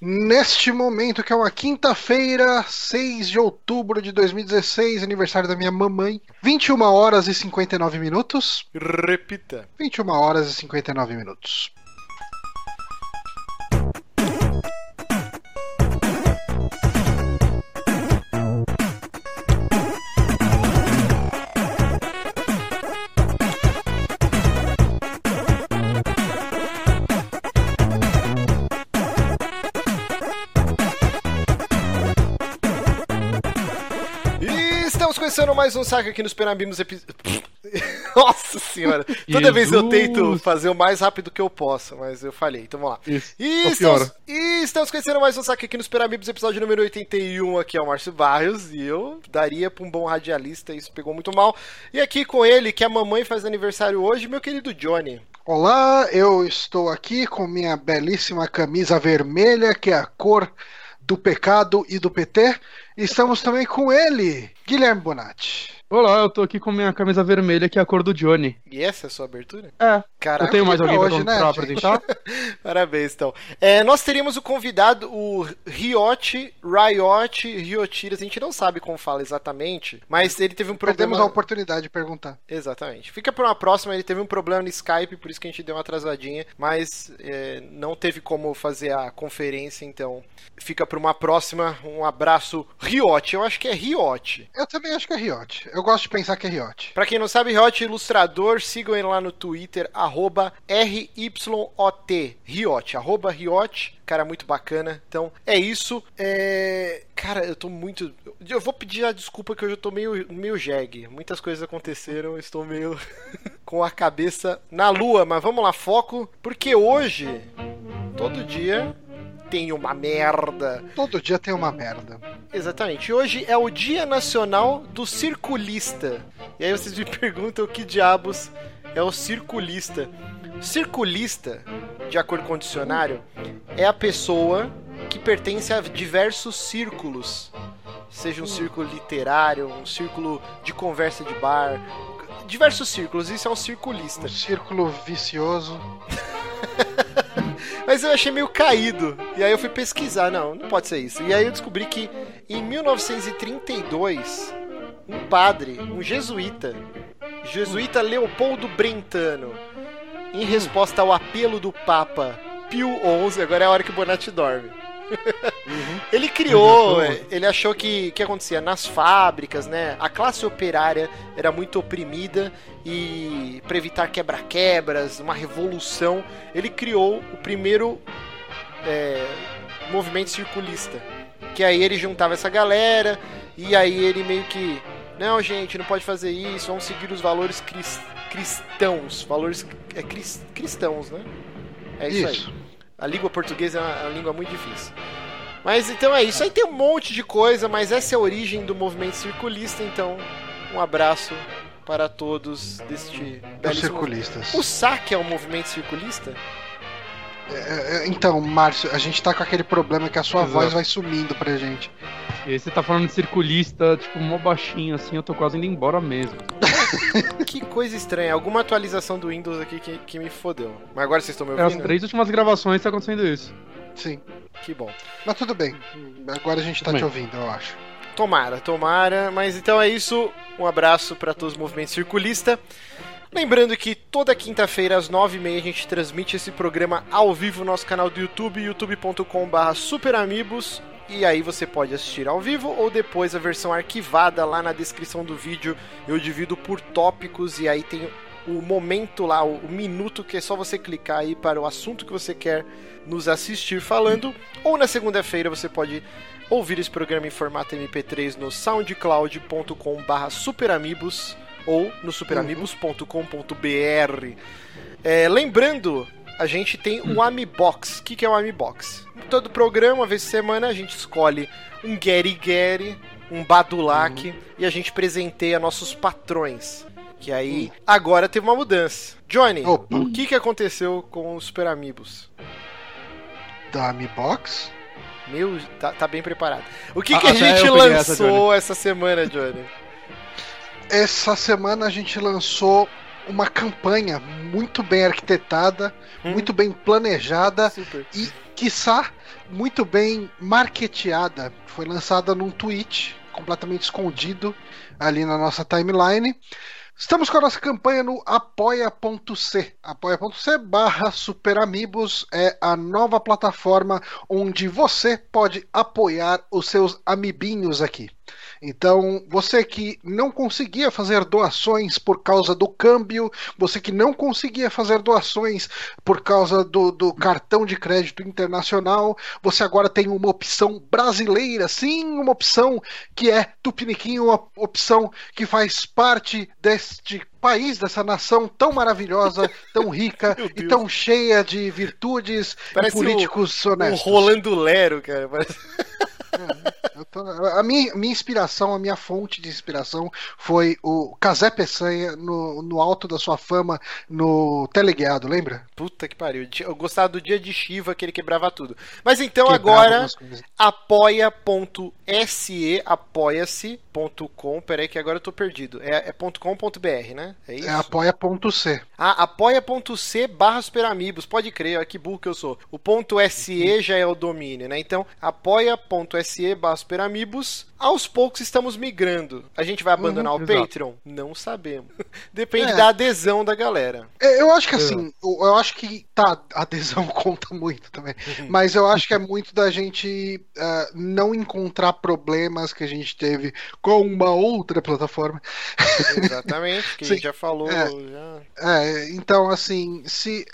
Neste momento, que é uma quinta-feira, 6 de outubro de 2016, aniversário da minha mamãe, 21 horas e 59 minutos. Repita. 21 horas e 59 minutos. Começando mais um saque aqui nos Penabimos epi... Nossa senhora! Toda vez eu tento fazer o mais rápido que eu posso, mas eu falhei, então vamos lá. Isso. E estamos, e estamos conhecendo mais um saque aqui nos Penabibos, episódio número 81. Aqui é o Márcio Barrios e eu daria pra um bom radialista, isso pegou muito mal. E aqui com ele, que a mamãe faz aniversário hoje, meu querido Johnny. Olá, eu estou aqui com minha belíssima camisa vermelha, que é a cor do pecado e do PT. E estamos também com ele, Guilherme Bonatti. Olá, eu tô aqui com minha camisa vermelha, que é a cor do Johnny. E essa é a sua abertura? É. Caraca, eu tenho mais pra alguém hoje, pra, né, pra gente? apresentar? Parabéns, então. É, nós teríamos o convidado, o Riot, Riot, Riotiras, a gente não sabe como fala exatamente, mas ele teve um Perdemos problema... a oportunidade de perguntar. Exatamente. Fica para uma próxima, ele teve um problema no Skype, por isso que a gente deu uma atrasadinha, mas é, não teve como fazer a conferência, então fica para uma próxima. Um abraço, Riot. Eu acho que é Riot. Eu também acho que é Riot. Eu gosto de pensar que é Riot. Pra quem não sabe, Riot ilustrador, sigam ele lá no Twitter, arroba RYOT, Riot, arroba Riot, cara muito bacana. Então, é isso. É... Cara, eu tô muito... Eu vou pedir a desculpa que hoje eu tô meio, meio jegue. Muitas coisas aconteceram, estou meio com a cabeça na lua. Mas vamos lá, foco, porque hoje, todo dia, tem uma merda. Todo dia tem uma merda. Exatamente. Hoje é o Dia Nacional do Circulista. E aí vocês me perguntam o que diabos é o circulista. Circulista, de acordo com o dicionário, é a pessoa que pertence a diversos círculos. Seja um círculo literário, um círculo de conversa de bar, diversos círculos. Isso é um circulista. Um círculo vicioso. Mas eu achei meio caído. E aí eu fui pesquisar. Não, não pode ser isso. E aí eu descobri que em 1932, um padre, um jesuíta, jesuíta Leopoldo Brentano, em resposta ao apelo do Papa Pio XI, agora é a hora que o Bonatti dorme. Ele criou, Uhum. ele achou que o que acontecia nas fábricas, né? A classe operária era muito oprimida e para evitar quebra-quebras, uma revolução, ele criou o primeiro é, movimento circulista. Que aí ele juntava essa galera e aí ele meio que não, gente, não pode fazer isso, vamos seguir os valores cris- cristãos, valores é, cris- cristãos, né? É isso, aí. A língua portuguesa é uma, é uma língua muito difícil. Mas então é isso. Aí tem um monte de coisa, mas essa é a origem do movimento circulista. Então, um abraço para todos deste Os circulistas. O saque é um movimento circulista? É, é, Então, Márcio, a gente tá com aquele problema que a sua Exato. voz vai sumindo pra gente. E aí você tá falando de circulista, tipo, mó baixinho, assim, eu tô quase indo embora mesmo. que coisa estranha. Alguma atualização do Windows aqui que, que me fodeu. Mas agora vocês estão me É, as ouvindo? três últimas gravações tá acontecendo isso. Sim. Que bom. Mas tudo bem. Agora a gente tá Tudo te bem. ouvindo, eu acho. Tomara, tomara. Mas então é isso. Um abraço para todos os movimentos circulista. Lembrando que toda quinta-feira às 9h30 a gente transmite esse programa ao vivo no nosso canal do YouTube, youtube.com.br superamigos. E aí você pode assistir ao vivo ou depois a versão arquivada lá na descrição do vídeo. Eu divido por tópicos e aí tem o momento lá, o, minuto que é só você clicar aí para o assunto que você quer nos assistir falando. Ou na segunda-feira você pode ouvir esse programa em formato MP3 no soundcloud.com/barra superamigos ou no superamigos.com.br. É, lembrando, a gente tem o Amibox. O que, que é o Amibox? Todo programa, uma vez por semana, a gente escolhe um Gary Gary, um Badulac e a gente presenteia nossos patrões. Que aí, agora teve uma mudança. Johnny, Opa. o que, que aconteceu com os Super Amigos? Da Mi Box? Meu, tá, tá bem preparado. O que, Ah, que a até gente peguei essa, lançou essa semana, Johnny? Essa semana a gente lançou uma campanha muito bem arquitetada, Hum. muito bem planejada Super. e, quiçá, muito bem marketeada. Foi lançada num tweet completamente escondido ali na nossa timeline. Estamos com a nossa campanha no apoia.c. Apoia.c barra Superamigos é a nova plataforma onde você pode apoiar os seus amibinhos aqui. Então, você que não conseguia fazer doações por causa do câmbio, você que não conseguia fazer doações por causa do, do cartão de crédito internacional, você agora tem uma opção brasileira, sim, uma opção que é Tupiniquim, uma opção que faz parte deste país, dessa nação tão maravilhosa, tão rica e tão cheia de virtudes Parece e políticos o, honestos. O Rolando Lero, cara. Parece... Eu tô- a minha, minha inspiração, a minha fonte de inspiração foi o Casé Peçanha no, no alto da sua fama no teleguiado, lembra? Puta que pariu. Eu gostava do dia de Shiva que ele quebrava tudo. Mas então Quebrava agora apoia.se, apoia-se.com. Peraí que agora eu tô perdido. É, é .com.br, né? É isso? É apoia.c. Ah, apoia.c barra superamigos. Pode crer, olha que burro que eu sou. O ponto .se já é o domínio, né? Então, apoia.se barra superamigos. Aos poucos estamos migrando. A gente vai abandonar o exato. Patreon? Não sabemos. Depende É. da adesão da galera. É, Eu acho que assim, eu, eu acho que tá, a adesão conta muito também. Mas eu acho que é muito da gente ah, não encontrar problemas que a gente teve com uma outra plataforma. Exatamente, que a gente já falou. É. Já... É, então, assim, se.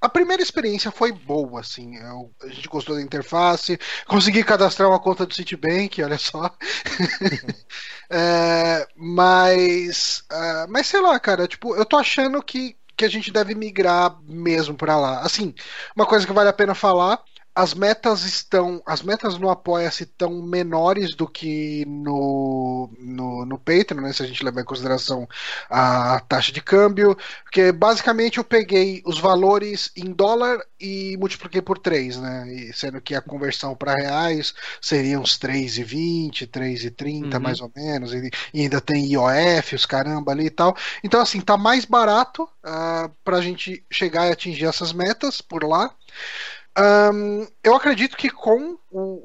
A primeira experiência foi boa, assim. eu- a gente gostou da interface, consegui cadastrar uma conta do Citibank, olha só. É, mas. ah, mas sei lá, cara, tipo, eu tô achando que, que a gente deve migrar mesmo pra lá. Assim, uma coisa que vale a pena falar. As metas estão. As metas no Apoia-se estão menores do que no, no, no Patreon, né? Se a gente levar em consideração a taxa de câmbio. Porque basicamente eu peguei os valores em dólar e multipliquei por 3, né? E sendo que a conversão para reais seria uns 3,20, 3,30 Uhum. mais ou menos. E, e ainda tem IOF, os caramba ali e tal. Então, assim, tá mais barato ah, pra gente chegar e atingir essas metas por lá. Ahn, eu acredito que com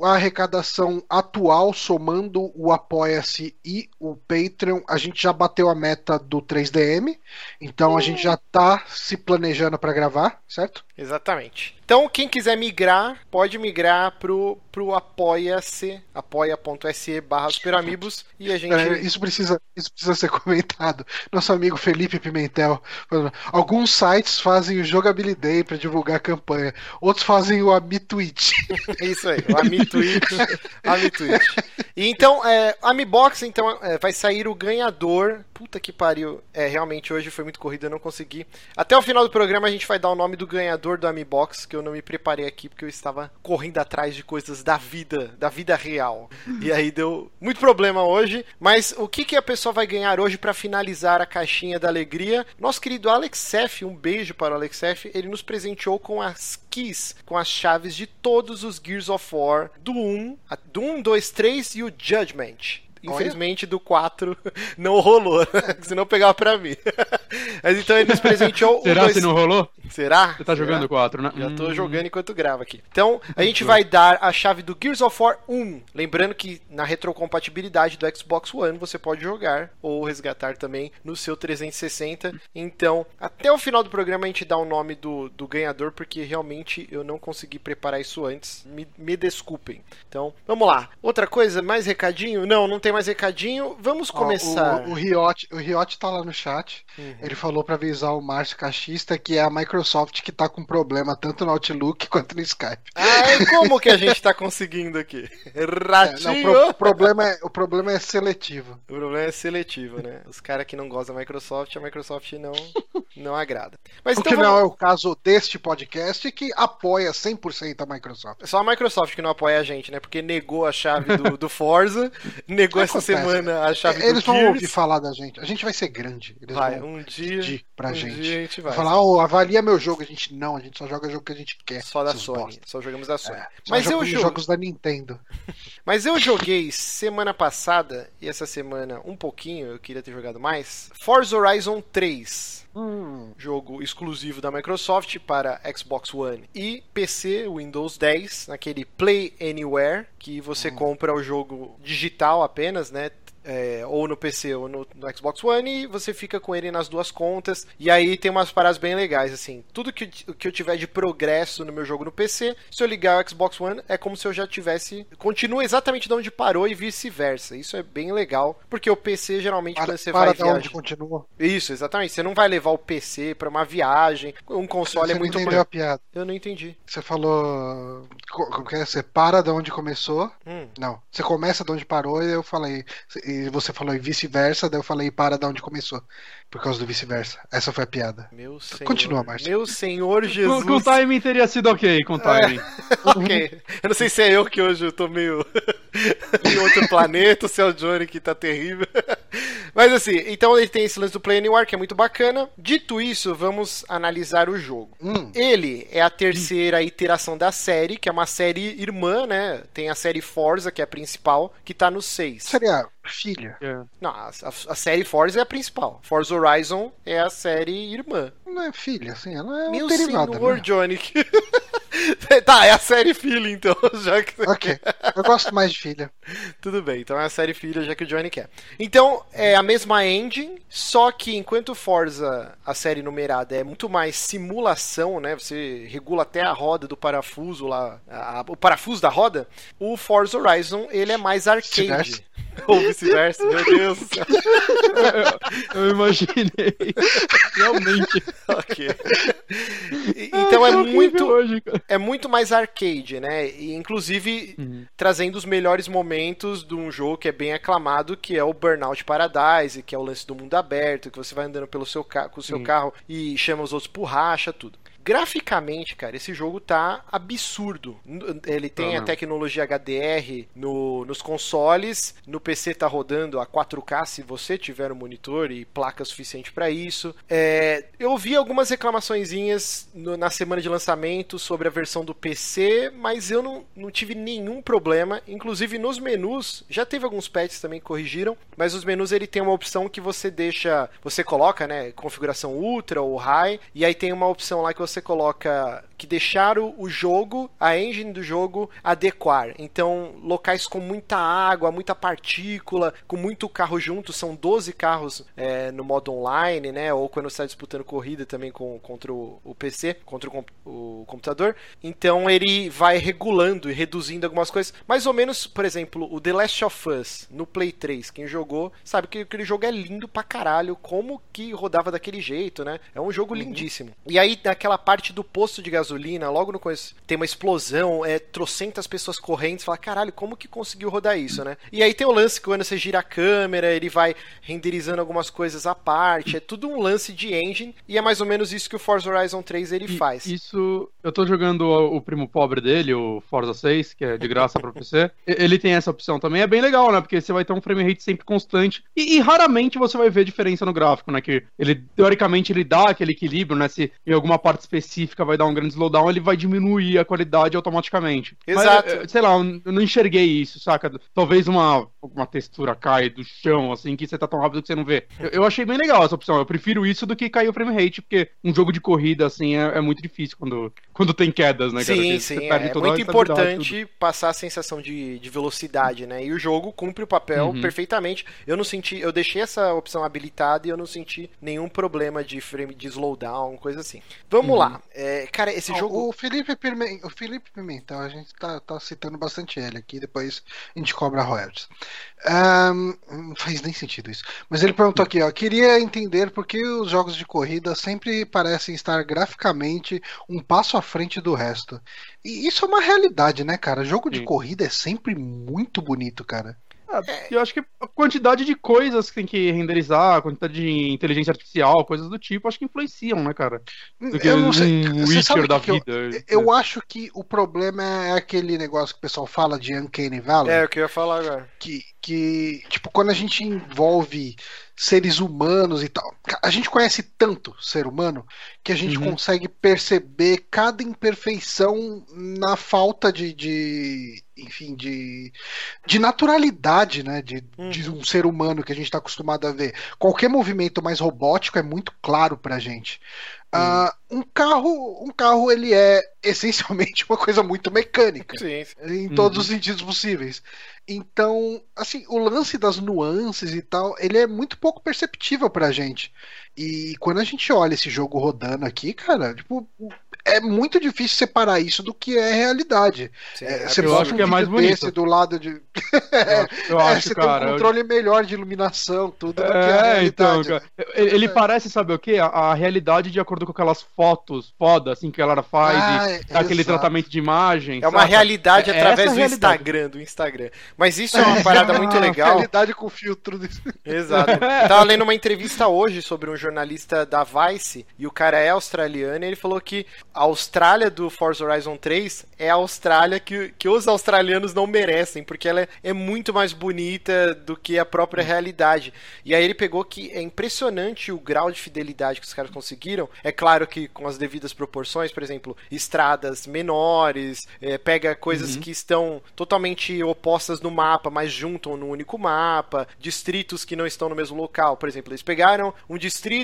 a arrecadação atual, somando o Apoia-se e o Patreon, a gente já bateu a meta do 3DM. Então a gente já tá se planejando para gravar, certo? Exatamente. Então, quem quiser migrar, pode migrar pro, pro apoia-se, apoia.se barra superamigos e a gente... É, Isso precisa, isso precisa ser comentado. Nosso amigo Felipe Pimentel. Alguns sites fazem o Jogabilidade para divulgar a campanha, outros fazem o Amitweet. É Isso aí, o Amitweet. Amitweet. E então, é, Amibox, então, é, vai sair o ganhador. Puta que pariu. É, realmente hoje foi muito corrido, eu não consegui. Até o final do programa a gente vai dar o nome do ganhador do Amibox, que eu não me preparei aqui porque eu estava correndo atrás de coisas da vida, da vida real. E aí deu muito problema hoje. Mas o que, que a pessoa vai ganhar hoje para finalizar a caixinha da alegria? Nosso querido Alex F, um beijo para o Alex F, ele nos presenteou com as keys, com as chaves de todos os Gears of War do 1, a- do 1, 2, 3 e o Judgment. Infelizmente do 4 não rolou, senão pegava pra mim. Mas então ele nos presenteou o Será dois- que não rolou? Será? Você tá Será? jogando 4, né? Já tô Hum. jogando enquanto grava aqui. Então, a gente vai dar a chave do Gears of War 1. Lembrando que na retrocompatibilidade do Xbox One você pode jogar ou resgatar também no seu 360. Então, até o final do programa a gente dá o nome do, do ganhador, porque realmente eu não consegui preparar isso antes. Me, me desculpem. Então, vamos lá. Outra coisa, mais recadinho? Não, não tem mais recadinho. Vamos Ó, começar. o, o, Riot, o Riot tá lá no chat. Uhum. Ele falou para avisar o Márcio Cachista que é a Microsoft que tá com problema tanto no Outlook quanto no Skype. Ai, como que a gente tá conseguindo aqui? É, Ratinho! não, o, pro- problema é, o problema é seletivo. O problema é seletivo, né? Os caras que não gostam da Microsoft, a Microsoft não, não agrada. Mas O então que não é vamos... o caso deste podcast que apoia 100% a Microsoft. Só a Microsoft que não apoia a gente, né? Porque negou a chave do, do Forza, negou essa Acontece. semana a chave Eles do vão Gears. ouvir falar da gente. A gente vai ser grande. Eles Vai, vão um dia, pra um gente. dia a gente vai. Falar, oh, avalia meu jogo. A gente não, a gente só joga jogo que a gente quer. Só da Sony, bosta. só jogamos da Sony. É, Mas eu jogo, jogos da Nintendo. Mas eu joguei semana passada e essa semana um pouquinho, eu queria ter jogado mais. Forza Horizon 3. Hum, Jogo exclusivo da Microsoft para Xbox One e PC, Windows 10, naquele Play Anywhere, que você compra o jogo digital apenas, né? É, ou no PC ou no, no Xbox One, e você fica com ele nas duas contas. E aí tem umas paradas bem legais, assim. Tudo que, que eu tiver de progresso no meu jogo no PC, se eu ligar o Xbox One, é como se eu já tivesse. Continua exatamente de onde parou e vice-versa. Isso é bem legal, porque o PC geralmente para, quando você para vai de onde continua. Isso, exatamente. Você não vai levar o PC pra uma viagem. Um console Você é não muito entendeu mais. a piada. Eu não entendi. Você falou. co- Como que é? Você para de onde começou. Hum. Não. Você começa de onde parou e eu falei. E você falou e vice-versa, daí eu falei para de onde começou. Por causa do vice-versa. Essa foi a piada. Meu senhor. Continua, Márcio. Meu senhor Com, Jesus. com timing teria sido ok, com timing. ok. Eu não sei se é eu que hoje eu tô meio em outro planeta, ou se é o Johnny que tá terrível. Mas assim, então ele tem esse lance do Play Anywhere, que é muito bacana. Dito isso, vamos analisar o jogo. Hum, Ele é a terceira iteração da série, que é uma série irmã, né? Tem a série Forza, que é a principal, que tá no 6. seria filha. É. Não, a, a- a série Forza é a principal. Forza Horizon é a série irmã. Não é filha, assim, ela é Meu um derivado. senhor, Né? Johnny. tá, é a série filha, então, já que Ok. Eu gosto mais de filha. Tudo bem, então é a série filha, já que o Johnny quer. Então, é a mesma engine, só que enquanto Forza, a série numerada, é muito mais simulação, né? Você regula até a roda do parafuso lá, a- a- o parafuso da roda. O Forza Horizon, ele é mais arcade. Ou vice-versa, meu Deus céu. Eu imaginei. Realmente. ok. Então é horrível muito, Hoje, é muito mais arcade, né? E, inclusive Uhum. trazendo os melhores momentos de um jogo que é bem aclamado, que é o Burnout Paradise, que é o lance do mundo aberto, que você vai andando pelo seu com o seu Sim. carro e chama os outros por racha, tudo. Graficamente, cara, esse jogo tá absurdo. Ele tem Ah, a tecnologia HDR no- nos consoles, no PC tá rodando a 4K se você tiver um monitor e placa suficiente para isso. É, eu vi algumas reclamaçõezinhas no- na semana de lançamento sobre a versão do PC, mas eu não, não tive nenhum problema. Inclusive nos menus, já teve alguns patches também que corrigiram, mas os menus ele tem uma opção que você deixa, você coloca, né, configuração ultra ou high, e aí tem uma opção lá que você coloca que deixar o, jogo, a engine do jogo adequar. Então, locais com muita água, muita partícula, com muito carro junto, são 12 carros é, no modo online, né? Ou quando você está disputando corrida também com, contra o, o PC, contra o, o computador. Então ele vai regulando e reduzindo algumas coisas. Mais ou menos, por exemplo, o The Last of Us no Play 3, quem jogou sabe que aquele jogo é lindo pra caralho, como que rodava daquele jeito, né? É um jogo lindíssimo. E aí, naquela parte do posto de gasolina, logo no começo, tem uma explosão, é trocentas pessoas correndo, você fala, caralho, como que conseguiu rodar isso, né? E aí tem o lance que quando você gira a câmera, ele vai renderizando algumas coisas à parte, é tudo um lance de engine, e é mais ou menos isso que o Forza Horizon 3 ele E faz. Isso, eu tô jogando o, o primo pobre dele, o Forza 6, que é de graça pra PC. Ele tem essa opção também, é bem legal, né? Porque você vai ter um frame rate sempre constante e, e raramente você vai ver diferença no gráfico, né? Que ele, teoricamente, ele dá aquele equilíbrio, né? Se em alguma parte específica vai dar um grande slowdown, ele vai diminuir a qualidade automaticamente. Exato. Mas, eh, sei lá, eu não enxerguei isso, saca? Talvez uma, uma textura caia do chão, assim, que você tá tão rápido que você não vê. Eu, eu achei bem legal essa opção. Eu prefiro isso do que cair o frame rate, porque um jogo de corrida, assim, é, é muito difícil quando, quando tem quedas, né, cara? Sim, Que sim, é, perde é toda a muito importante passar a sensação de, de velocidade, né? E o jogo cumpre o papel Uhum. perfeitamente. Eu não senti, eu deixei essa opção habilitada e eu não senti nenhum problema de frame de slowdown, coisa assim. Vamos Uhum. lá, É, cara, esse jogo O Felipe, Pirme- o Felipe Pimentel, a gente tá, tá citando bastante ele aqui, depois a gente cobra royalties. Ahn, não faz nem sentido isso. Mas ele perguntou aqui, ó, queria entender por que os jogos de corrida sempre parecem estar graficamente um passo à frente do resto. E isso é uma realidade, né, cara? Jogo de Sim. corrida é sempre muito bonito, cara. Ah, Eu acho que a quantidade de coisas que tem que renderizar, a quantidade de inteligência artificial, coisas do tipo, acho que influenciam, né, cara? Do que Eu não sei. um Você sabe Witcher da que que eu- vida. Eu acho que o problema é aquele negócio que o pessoal fala de Uncanny Valley. É, o que eu ia falar agora. que, que, tipo, quando a gente envolve seres humanos e tal, a gente conhece tanto ser humano que a gente Uhum. consegue perceber cada imperfeição na falta de, de enfim, de de naturalidade, né? De, Hum. de um ser humano que a gente está acostumado a ver. Qualquer movimento mais robótico é muito claro pra gente. Ah, um carro, um carro ele é essencialmente uma coisa muito mecânica Sim, sim. em Uhum. todos os sentidos possíveis. Então, assim, o lance das nuances e tal, ele é muito pouco perceptível pra gente. E quando a gente olha esse jogo rodando aqui, cara, tipo, é muito difícil separar isso do que é realidade. sim. É, É você eu acho que é um mais bonito. desse do lado de. Eu acho, eu É, acho, você cara. tem um eu- controle melhor de iluminação, tudo do que a É, então, realidade. cara. Ele, ele parece, sabe o quê? A, a realidade de acordo com aquelas fotos foda, assim, que a galera faz Ah, e dá aquele tratamento de imagem. É uma realidade É através do a realidade. Instagram, do Instagram. Mas isso é uma parada muito legal. Realidade com filtro. desse- Exato. Eu tava lendo uma entrevista hoje sobre um jornalista da Vice, e o cara é australiano, e ele falou que a Austrália do Forza Horizon 3 é a Austrália que, que os australianos não merecem, porque ela é, é muito mais bonita do que a própria realidade. E aí ele pegou que é impressionante o grau de fidelidade que os caras conseguiram. É claro que com as devidas proporções, por exemplo, estradas menores, é, pega coisas que estão totalmente opostas no mapa, mas juntam no único mapa, distritos que não estão no mesmo local. Por exemplo, eles pegaram um distrito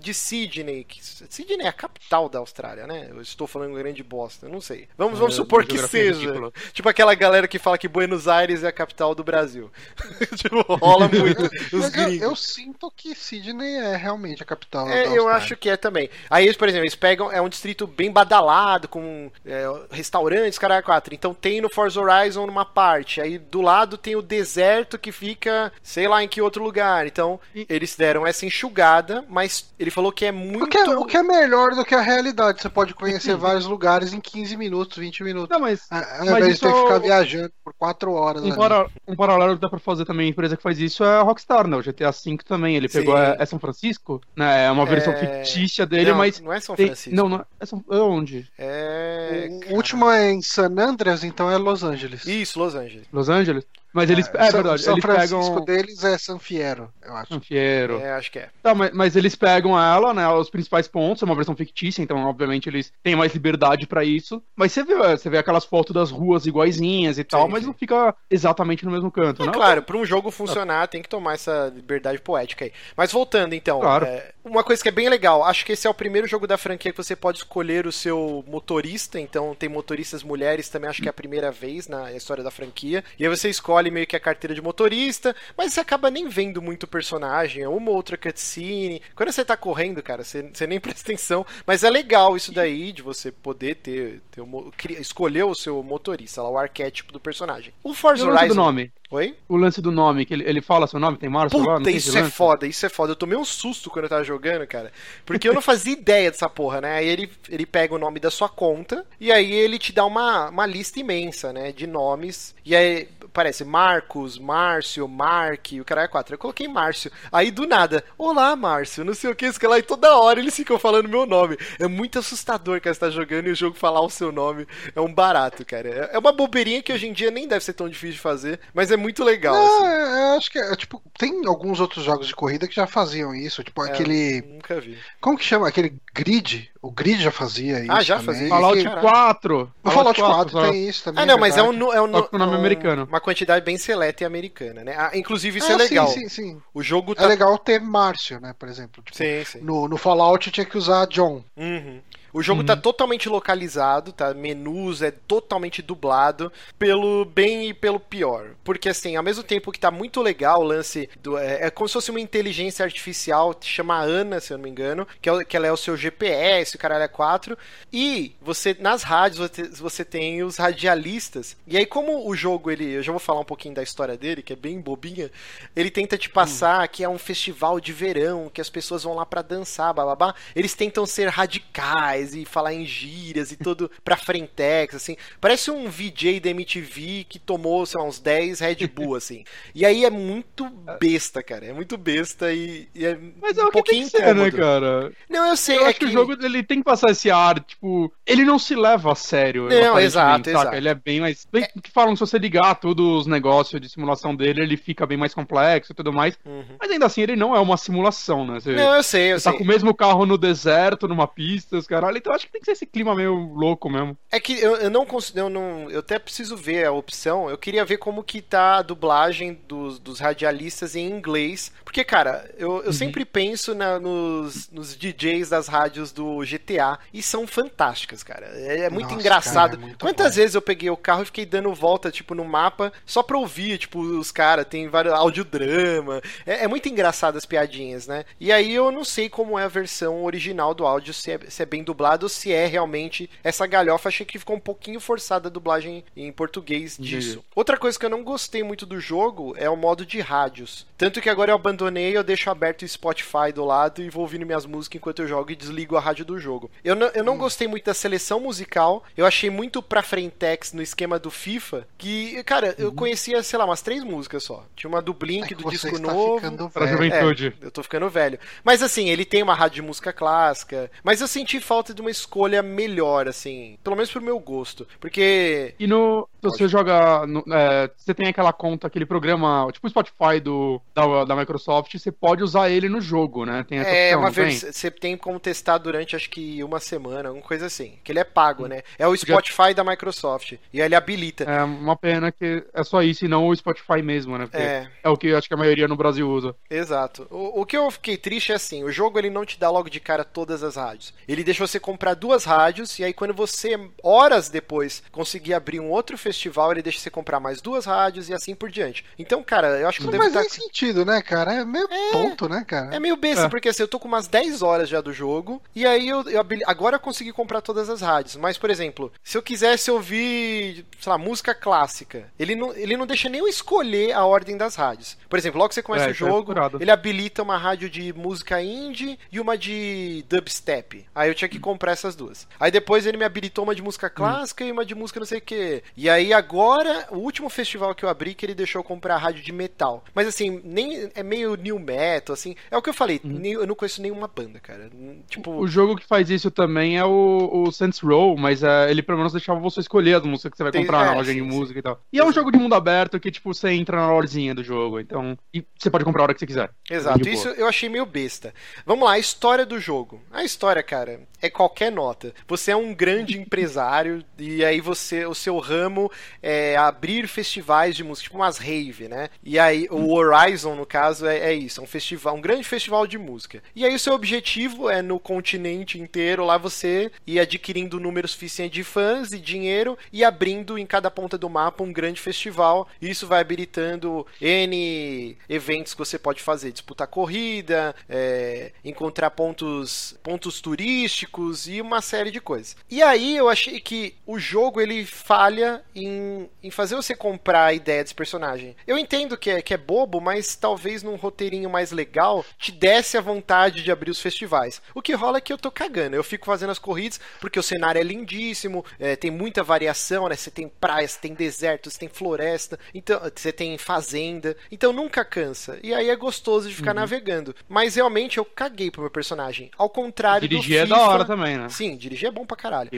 de Sydney. Sydney é a capital da Austrália, né? Eu estou falando grande bosta, eu não sei. Vamos, vamos É, supor que seja. ridícula. Tipo aquela galera que fala que Buenos Aires é a capital do Brasil. tipo, rola muito os Mas eu, gringos. eu sinto que Sydney é realmente a capital. É, da eu acho que é também. Aí, eles, por exemplo, eles pegam. É um distrito bem badalado, com é, restaurantes, caralho, quatro. Então tem no Forza Horizon numa parte. Aí do lado tem o deserto que fica, sei lá em que outro lugar. Então, eles deram essa enxugada, mas ele falou que é muito. O que, é, o que é melhor do que a realidade. Você pode conhecer vários lugares em 15 minutos, 20 minutos. Não, mas A- Ao Mas invés de ter que é ficar o- viajando por 4 horas. um, para- um paralelo que dá pra fazer também, a empresa que faz isso é a Rockstar, né? O GTA V também. Ele pegou. Sim. É, é São Francisco? Né? É uma versão É, fictícia dele, não, mas. Não é São tem- Francisco. Não, não. É São. é Onde? É. O último é em San Andreas, então é Los Angeles. Isso, Los Angeles. Los Angeles? Mas eles. É, São, verdade. São eles Francisco pegam. deles é San Fiero, eu acho. São Fiero. É, acho que é. Tá, mas, mas eles pegam ela, né? Os principais pontos, é uma versão fictícia, então obviamente eles têm mais liberdade pra isso. Mas você vê, você vê aquelas fotos das ruas iguaizinhas e tal, mas sim. não fica exatamente no mesmo canto, É né? claro, para um jogo funcionar tem que tomar essa liberdade poética aí. Mas voltando então, Claro. é, uma coisa que é bem legal, acho que esse é o primeiro jogo da franquia que você pode escolher o seu motorista, então tem motoristas mulheres também, acho que é a primeira vez na história da franquia. E aí você escolhe meio que a carteira de motorista, mas você acaba nem vendo muito personagem, é uma ou outra cutscene. Quando você tá correndo, cara, você, você nem presta atenção, mas é legal isso daí de você poder ter, ter cri- escolher o seu motorista, lá, o arquétipo do personagem. O Forza o lance Horizon do nome? Oi? O lance do nome, que ele, ele fala seu nome, tem? Não Puta, tem isso é lance? foda, isso é foda. Eu tomei um susto quando eu tava jogando, cara. Porque eu não fazia ideia dessa porra, né? Aí ele, ele pega o nome da sua conta e aí ele te dá uma, uma lista imensa, né? De nomes. E aí parece Marcos, Márcio, Mark, o cara é quatro. Eu coloquei Márcio. Aí do nada, olá, Márcio, não sei o que, isso que lá. E toda hora eles ficam falando meu nome. É muito assustador, cara, você tá jogando e o jogo falar o seu nome. É um barato, cara. É- É uma bobeirinha que hoje em dia nem deve ser tão difícil de fazer, mas é muito legal. assim. Não, é, eu acho que é, tipo, tem alguns outros jogos de corrida que já faziam isso, tipo É, aquele, Nunca vi. como que chama? Aquele Grid, o Grid já fazia isso Ah, já também. fazia? Fallout Caralho. 4. O Fallout 4 só- tem isso também. Ah, não, mas é um, é um, o nome um- americano. uma quantidade bem seleta e americana, né? Ah, inclusive isso Ah, é legal. Sim, sim, sim. O jogo É tá. legal ter Márcio, né, por exemplo. Tipo, Sim, sim. No, no Fallout tinha que usar John. Uhum. O jogo tá totalmente localizado, tá? Menus é totalmente dublado pelo bem e pelo pior. Porque assim, ao mesmo tempo que tá muito legal o lance do. É, é como se fosse uma inteligência artificial, chama Ana, se eu não me engano, que, é, que ela é o seu GPS, o caralho é 4. E você, nas rádios, você, você tem os radialistas. E aí, como o jogo, ele. Eu já vou falar um pouquinho da história dele, que é bem bobinha. Ele tenta te passar que é um festival de verão, que as pessoas vão lá pra dançar, bababá. Eles tentam ser radicais e falar em gírias e tudo pra frentex, assim. Parece um VJ da MTV que tomou, sei lá, uns 10 Red Bull, assim. E aí é muito besta, cara. É muito besta e, e é Mas é um o que tem que ser, né, cara? Não, eu sei, Eu é acho que o jogo ele tem que passar esse ar, tipo, ele não se leva a sério. Não, exato, saca? exato. Ele é bem mais. Bem, que falam que se você ligar todos os negócios de simulação dele, ele fica bem mais complexo e tudo mais. Uhum. Mas ainda assim, ele não é uma simulação, né? Você, Não, eu sei, eu você tá sei. com o mesmo carro no deserto, numa pista, os caras. Caralho, então acho que tem que ser esse clima meio louco mesmo. É que eu, eu não consigo. Eu, não, eu até preciso ver a opção. Eu queria ver como que tá a dublagem dos, dos radialistas em inglês. Porque, cara, eu, eu uhum. sempre penso na, nos, nos DJs das rádios do GTA e são fantásticas, cara. É, é muito Nossa, engraçado. Cara, é muito Quantas bom. vezes eu peguei o carro e fiquei dando volta, tipo, no mapa, só pra ouvir, tipo, os caras, tem vários audiodrama. É, é muito engraçado as piadinhas, né? E aí eu não sei como é a versão original do áudio, se é, se é bem dublado ou se é realmente essa galhofa. Achei que ficou um pouquinho forçada a dublagem em português disso. Outra coisa que eu não gostei muito do jogo é o modo de rádios. Tanto que agora eu abandonei, eu deixo aberto o Spotify do lado e vou ouvindo minhas músicas enquanto eu jogo e desligo a rádio do jogo. Eu não, eu não hum. gostei muito da seleção musical, eu achei muito pra frentex no esquema do FIFA, que, cara, eu uhum. conhecia, sei lá, umas três músicas só. Tinha uma do Blink, é do disco novo. Pra juventude. É, eu tô ficando velho. Mas assim, ele tem uma rádio de música clássica, mas eu senti falta de uma escolha melhor, assim, pelo menos pro meu gosto. Porque. E no. Você joga. No, é, você tem aquela conta, aquele programa, tipo o Spotify do, da, da Microsoft, você pode usar ele no jogo, né? Tem essa é, opção, uma vez você tem como testar durante acho que uma semana, alguma coisa assim. Que ele é pago, hum. né? É o Spotify Já... da Microsoft. E aí ele habilita. É uma pena que é só isso e não o Spotify mesmo, né? Porque é. é o que acho que a maioria no Brasil usa. Exato. O, o que eu fiquei triste é assim, o jogo ele não te dá logo de cara todas as rádios. Ele deixou você comprar duas rádios e aí quando você, horas depois, conseguir abrir um outro festival, ele deixa você comprar mais duas rádios e assim por diante. Então, cara, eu acho que não, deve faz tá... sentido, né, cara? É meio é, tonto, né, cara? É meio besta, é. porque assim, eu tô com umas 10 horas já do jogo e aí eu, eu agora eu consegui comprar todas as rádios. Mas, por exemplo, se eu quisesse ouvir, sei lá, música clássica, ele não, ele não deixa nem eu escolher a ordem das rádios. Por exemplo, logo que você começa é, o jogo, ele habilita uma rádio de música indie e uma de dubstep. Aí eu tinha que comprar essas duas. Aí depois ele me habilitou uma de música clássica hum. e uma de música não sei o que. E aí agora, o último festival que eu abri que ele deixou comprar a rádio de metal. Mas assim, nem é meio new metal, assim. É o que eu falei, hum. nem, eu não conheço nenhuma banda, cara. Tipo... O jogo que faz isso também é o, o Saints Row, mas é, ele pelo menos deixava você escolher as músicas que você vai Tem, comprar é, na loja sim, de música sim. e tal. E é um jogo de mundo aberto que, tipo, você entra na lorezinha do jogo, então. E você pode comprar a hora que você quiser. Exato, isso eu achei meio besta. Vamos lá, a história do jogo. A história, cara, é qualquer nota. Você é um grande empresário e aí você, o seu ramo é abrir festivais de música, tipo umas rave, né? E aí o Horizon, no caso, é, é isso, é um festival, um grande festival de música. E aí o seu objetivo é no continente inteiro lá você ir adquirindo um número suficiente de fãs e dinheiro e abrindo em cada ponta do mapa um grande festival. Isso vai habilitando N eventos que você pode fazer, disputar corrida, é, encontrar pontos, pontos turísticos e uma série de coisas. E aí eu achei que o jogo ele falha em, em fazer você comprar a ideia desse personagem. Eu entendo que é, que é bobo, mas talvez num roteirinho mais legal te desse a vontade de abrir os festivais. O que rola é que eu tô cagando. Eu fico fazendo as corridas porque o cenário é lindíssimo, é, tem muita variação, né? Você tem praias, você tem deserto, você tem floresta, então você tem fazenda. Então nunca cansa. E aí é gostoso de ficar uhum. navegando. Mas realmente eu caguei pro meu personagem. Ao contrário dirigir do FIFA... é da hora também, né? Sim, dirigir é bom pra caralho.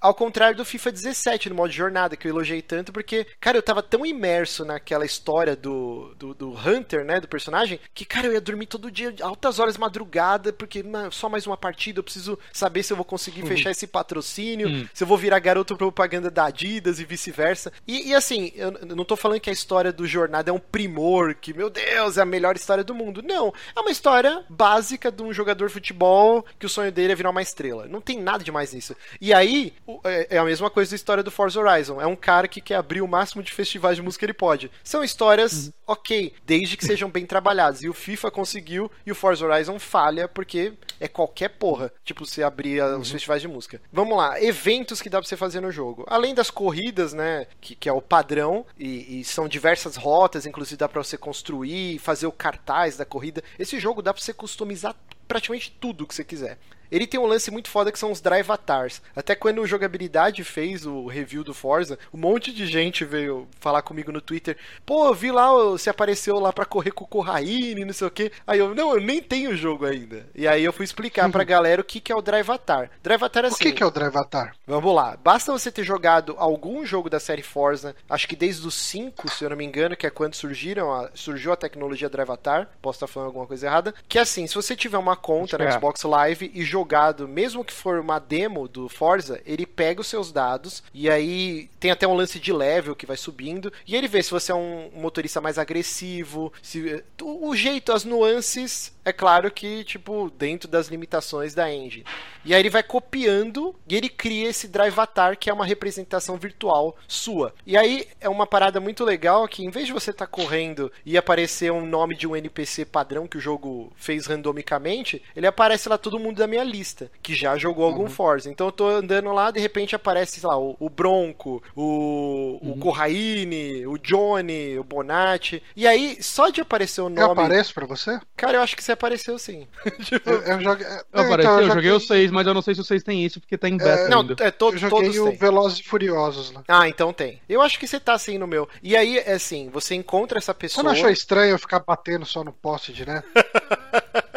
Ao contrário do FIFA 17, no modo jornada, que eu elogiei tanto, porque, cara, eu tava tão imerso naquela história do, do, do Hunter, né, do personagem, que, cara, eu ia dormir todo dia, altas horas madrugada, porque não, só mais uma partida, eu preciso saber se eu vou conseguir uhum. fechar esse patrocínio, uhum. se eu vou virar garoto propaganda da Adidas e vice-versa. E, e, assim, eu não tô falando que a história do Jornada é um primor, que, meu Deus, é a melhor história do mundo. Não, é uma história básica de um jogador de futebol que o sonho dele é virar uma estrela. Não tem nada demais nisso. E aí, é, é a mesma coisa da história do Forza Horizon. É um cara que quer abrir o máximo de festivais de música que ele pode. São histórias uhum. ok, desde que sejam bem trabalhadas. E o FIFA conseguiu e o Forza Horizon falha porque é qualquer porra. Tipo, você abrir uhum. os festivais de música. Vamos lá, eventos que dá pra você fazer no jogo. Além das corridas, né? Que, que é o padrão, e, e são diversas rotas, inclusive dá pra você construir, fazer o cartaz da corrida. Esse jogo dá pra você customizar praticamente tudo que você quiser. Ele tem um lance muito foda que são os drive avatars. Até quando o Jogabilidade fez o review do Forza, um monte de gente veio falar comigo no Twitter. Pô, vi lá, você apareceu lá para correr com o Corraine, não sei o que. Aí eu, não, eu nem tenho o jogo ainda. E aí eu fui explicar uhum. pra galera o que, que é o drive avatar. Drive avatar é assim. O que, que é o drive avatar? Vamos lá. Basta você ter jogado algum jogo da série Forza, acho que desde os 5, se eu não me engano, que é quando surgiram a, surgiu a tecnologia drive avatar. Posso estar falando alguma coisa errada. Que é assim, se você tiver uma conta no é. Xbox Live e jogar jogado, mesmo que for uma demo do Forza, ele pega os seus dados e aí tem até um lance de level que vai subindo e ele vê se você é um motorista mais agressivo, se o jeito, as nuances, é claro que tipo dentro das limitações da engine. E aí ele vai copiando e ele cria esse Drive Avatar que é uma representação virtual sua. E aí é uma parada muito legal que em vez de você estar tá correndo e aparecer um nome de um NPC padrão que o jogo fez randomicamente, ele aparece lá todo mundo da minha lista, que já jogou algum uhum. Forza. Então eu tô andando lá, de repente aparece, lá, o, o Bronco, o, uhum. o Corraine, o Johnny, o Bonatti. E aí, só de aparecer o nome. Eu apareço pra você? Cara, eu acho que você apareceu sim. tipo... Eu, eu, joguei... eu, então, eu, eu joguei o 6, mas eu não sei se o 6 tem isso, porque tá em beta. É... Não, é todo, eu joguei todos o Velozes e Furiosos lá. Ah, então tem. Eu acho que você tá assim no meu. E aí, é assim, você encontra essa pessoa. Você não achou estranho eu ficar batendo só no poste direto?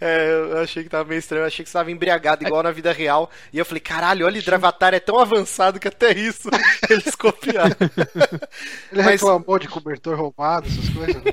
é, eu achei que tava meio estranho, eu achei que você tava embriagado, igual na vida real. E eu falei, caralho, olha, o Dravatar é tão avançado que até isso eles copiaram. Ele Mas... reclamou de cobertor roubado, essas coisas. Né?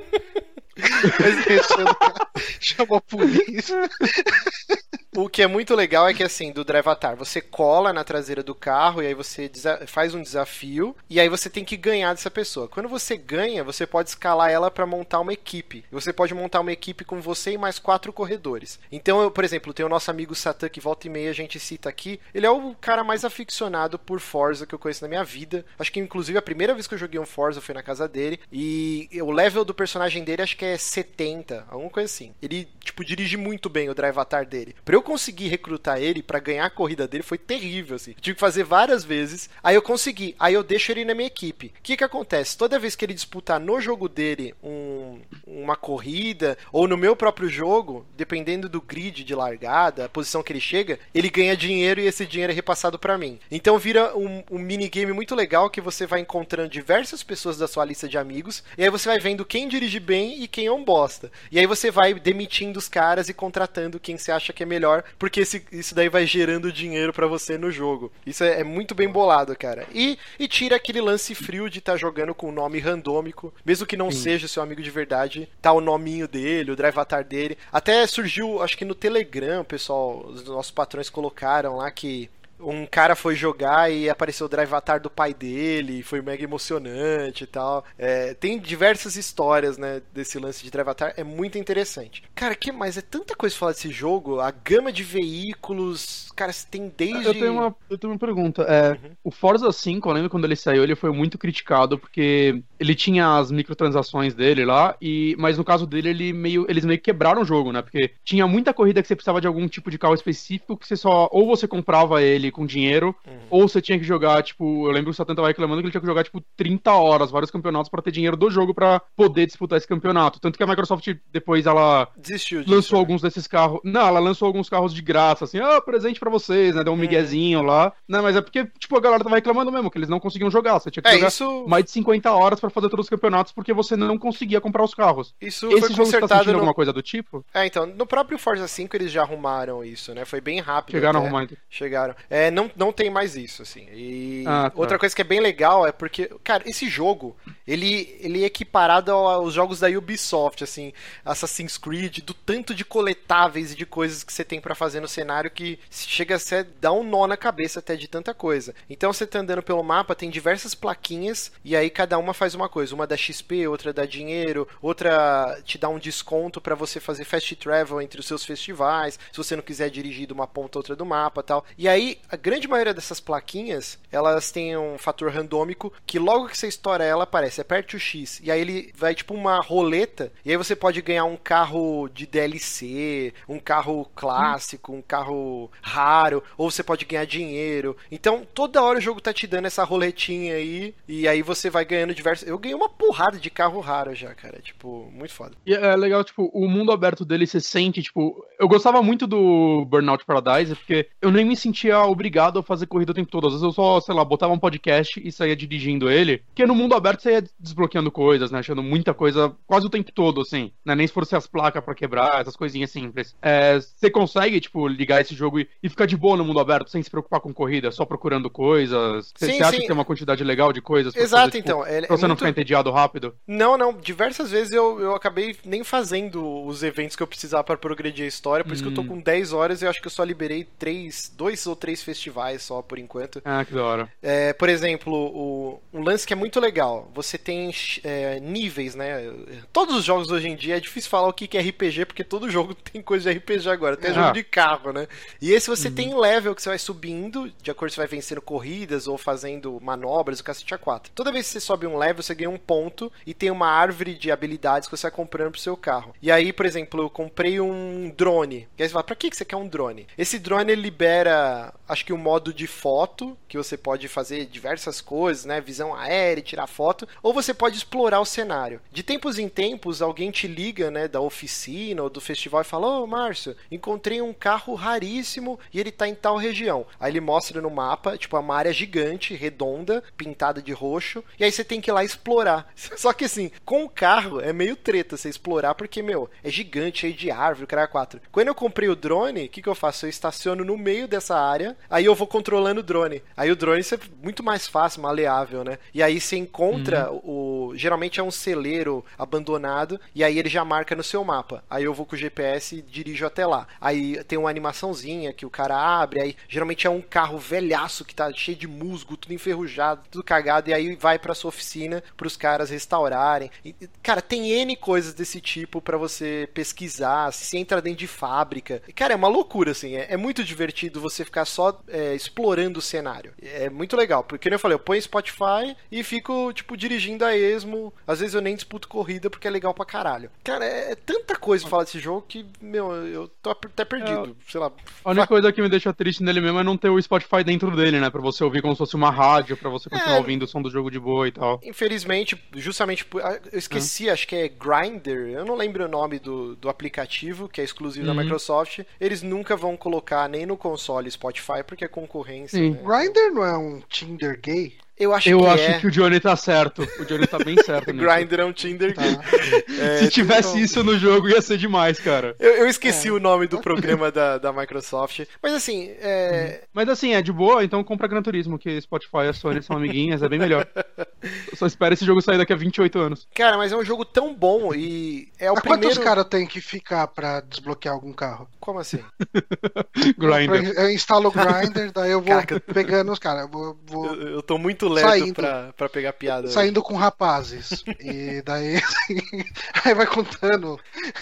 Chamou a polícia. O que é muito legal é que, assim, do Drivatar, você cola na traseira do carro e aí você faz um desafio e aí você tem que ganhar dessa pessoa. Quando você ganha, você pode escalar ela para montar uma equipe. Você pode montar uma equipe com você e mais quatro corredores. Então, eu, por exemplo, tem o nosso amigo Satan que volta e meia a gente cita aqui. Ele é o cara mais aficionado por Forza que eu conheço na minha vida. Acho que, inclusive, a primeira vez que eu joguei um Forza foi na casa dele. E o level do personagem dele acho que é 70, alguma coisa assim. Ele, tipo, dirige muito bem o Drivatar dele. Pra eu conseguir recrutar ele para ganhar a corrida dele foi terrível, assim. tive que fazer várias vezes. Aí eu consegui. Aí eu deixo ele na minha equipe. O que que acontece? Toda vez que ele disputar no jogo dele um, uma corrida, ou no meu próprio jogo, dependendo do grid de largada, a posição que ele chega, ele ganha dinheiro e esse dinheiro é repassado para mim. Então vira um, um minigame muito legal que você vai encontrando diversas pessoas da sua lista de amigos, e aí você vai vendo quem dirige bem e quem é um bosta. E aí você vai demitindo os caras e contratando quem você acha que é melhor porque esse, isso daí vai gerando dinheiro para você no jogo. Isso é, é, muito bem bolado, cara. E, e tira aquele lance frio de estar tá jogando com um nome randômico, mesmo que não Sim. seja seu amigo de verdade, tá o nominho dele, o drive avatar dele. Até surgiu, acho que no Telegram, pessoal, os nossos patrões colocaram lá que um cara foi jogar e apareceu o drive avatar do pai dele, foi mega emocionante e tal. É, tem diversas histórias, né, desse lance de drive avatar, é muito interessante. Cara, que mais? É tanta coisa falar desse jogo, a gama de veículos, cara, você tem desde... Eu tenho uma, eu tenho uma pergunta, é, uhum. o Forza 5, eu lembro quando ele saiu, ele foi muito criticado porque ele tinha as microtransações dele lá, e mas no caso dele, ele meio, eles meio quebraram o jogo, né, porque tinha muita corrida que você precisava de algum tipo de carro específico que você só, ou você comprava ele com dinheiro, uhum. ou você tinha que jogar, tipo, eu lembro que o Satan tava reclamando que ele tinha que jogar, tipo, 30 horas, vários campeonatos para ter dinheiro do jogo para poder disputar esse campeonato. Tanto que a Microsoft, depois, ela Desistiu disso, lançou né? alguns desses carros. Não, ela lançou alguns carros de graça, assim, ah, presente para vocês, né? Deu um uhum. miguezinho lá. Não, mas é porque, tipo, a galera tava reclamando mesmo, que eles não conseguiam jogar. Você tinha que é, jogar isso... mais de 50 horas para fazer todos os campeonatos, porque você não conseguia comprar os carros. Isso Esse foi jogo consertado tá no... alguma coisa do tipo? É, então, no próprio Forza 5 eles já arrumaram isso, né? Foi bem rápido. Chegaram até. a arrumar. Então. Chegaram. É, não, não tem mais isso, assim. E ah, tá. outra coisa que é bem legal é porque, cara, esse jogo, ele, ele é equiparado aos jogos da Ubisoft, assim, Assassin's Creed, do tanto de coletáveis e de coisas que você tem para fazer no cenário que chega a ser, dar um nó na cabeça até de tanta coisa. Então você tá andando pelo mapa, tem diversas plaquinhas e aí cada uma faz uma coisa. Uma dá XP, outra dá dinheiro, outra te dá um desconto para você fazer fast travel entre os seus festivais, se você não quiser dirigir de uma ponta a outra do mapa tal. E aí, a grande maioria dessas plaquinhas, elas têm um fator randômico que logo que você estoura ela aparece, aperte o X. E aí ele vai tipo uma roleta, e aí você pode ganhar um carro de DLC, um carro clássico, um carro raro, ou você pode ganhar dinheiro. Então, toda hora o jogo tá te dando essa roletinha aí, e aí você vai ganhando diversos. Eu ganhei uma porrada de carro raro já, cara. Tipo, muito foda. E é legal, tipo, o mundo aberto dele você sente, tipo. Eu gostava muito do Burnout Paradise, porque eu nem me sentia obrigado a fazer corrida o tempo todo. Às vezes eu só, sei lá, botava um podcast e saía dirigindo ele. Porque no mundo aberto você ia desbloqueando coisas, né? Achando muita coisa quase o tempo todo, assim. Né? Nem se fosse as placas para quebrar, essas coisinhas simples. É, você consegue, tipo, ligar esse jogo e, e, ficar de boa no mundo aberto, sem se preocupar com corrida, só procurando coisas. Você, acha sim. que tem uma quantidade legal de coisas? Exato, fazer, tipo, então. É, pra você é não ficar entediado rápido? Não, não. Diversas vezes eu, eu acabei nem fazendo os eventos que eu precisava para progredir a história, por hum. isso que eu tô hum. com 10 horas e eu acho que eu só liberei três, dois ou três festivais só por enquanto. Ah, que da hora. É, por exemplo, o, um lance que é muito legal. Você tem é, níveis, né? Todos os jogos hoje em dia é difícil falar o que é RPG, porque todo jogo tem coisa de RPG agora. Tem ah. jogo de carro, né? E esse você uhum. tem level que você vai subindo, de acordo você vai vencendo corridas ou fazendo manobras, o cacete A4. Toda vez que você sobe um level, você ganha um ponto e tem uma árvore de habilidades que você vai comprando pro seu carro. E aí, por exemplo, eu comprei um drone. E aí você fala, pra que você quer um drone? Esse drone libera, acho que um modo de foto, que você pode fazer diversas coisas, né? Visão aérea, tirar foto, ou você pode explorar o cenário. De tempos em tempos, alguém te liga, né, da oficina ou do festival e fala: Ô, oh, Márcio, encontrei um carro raríssimo e ele tá em tal região. Aí ele mostra no mapa, tipo, uma área gigante, redonda, pintada de roxo, e aí você tem que ir lá explorar. Só que assim, com o carro é meio treta você explorar, porque, meu, é gigante, cheio de árvore, o cara é quatro. Quando eu comprei o drone, o que, que eu faço? Eu estaciono no meio dessa área, aí eu vou controlando o drone. Aí o drone é muito mais fácil, maleável, né? E aí você encontra uhum. o. Geralmente é um celeiro abandonado, e aí ele já marca no seu mapa. Aí eu vou com o GPS e dirijo até lá. Aí tem uma animaçãozinha que o cara abre, aí geralmente é um carro velhaço que tá cheio de musgo, tudo enferrujado, tudo cagado, e aí vai pra sua oficina pros caras restaurarem. E, cara, tem N coisas desse tipo para você pesquisar, se entra dentro de fábrica. Cara, é uma loucura, assim. É, é muito divertido você ficar só é, explorando o cenário. É muito legal, porque como eu falei, eu ponho Spotify e fico, tipo, dirigindo a esmo. Às vezes eu nem disputo corrida porque é legal pra caralho. Cara, é, é tanta coisa pra falar desse jogo que, meu, eu tô até perdido. É, sei lá. A única coisa que me deixa triste nele mesmo é não ter o Spotify dentro dele, né? Pra você ouvir como se fosse uma rádio, pra você continuar é. ouvindo o som do jogo de boa e tal. Infelizmente, justamente, ah, eu esqueci, acho que é Grindr, eu não lembro o nome do, do aplicativo, que é exclusivo uhum. da Microsoft. Eles nunca vão colocar nem no console Spotify, porque é concorrência. Né? Grindr não é um Tinder gay? Eu acho, eu que, acho é. que o Johnny tá certo. O Johnny tá bem certo. Grindr é um Tinder. Tá. É, Se tivesse então... isso no jogo, ia ser demais, cara. Eu, eu esqueci é. o nome do programa da, da Microsoft. Mas assim. É... Uhum. Mas assim, é de boa, então compra Gran Turismo, que Spotify e a Sony são amiguinhas, é bem melhor. Só espera esse jogo sair daqui a 28 anos. Cara, mas é um jogo tão bom e é o mas primeiro. Quantos caras tem que ficar pra desbloquear algum carro? Como assim? Grinder. Eu instalo o Grinder, daí eu vou Caraca. pegando os caras. Eu, vou... eu, eu tô muito lento saindo, pra, pra pegar piada. Saindo hoje. com rapazes. e daí aí vai contando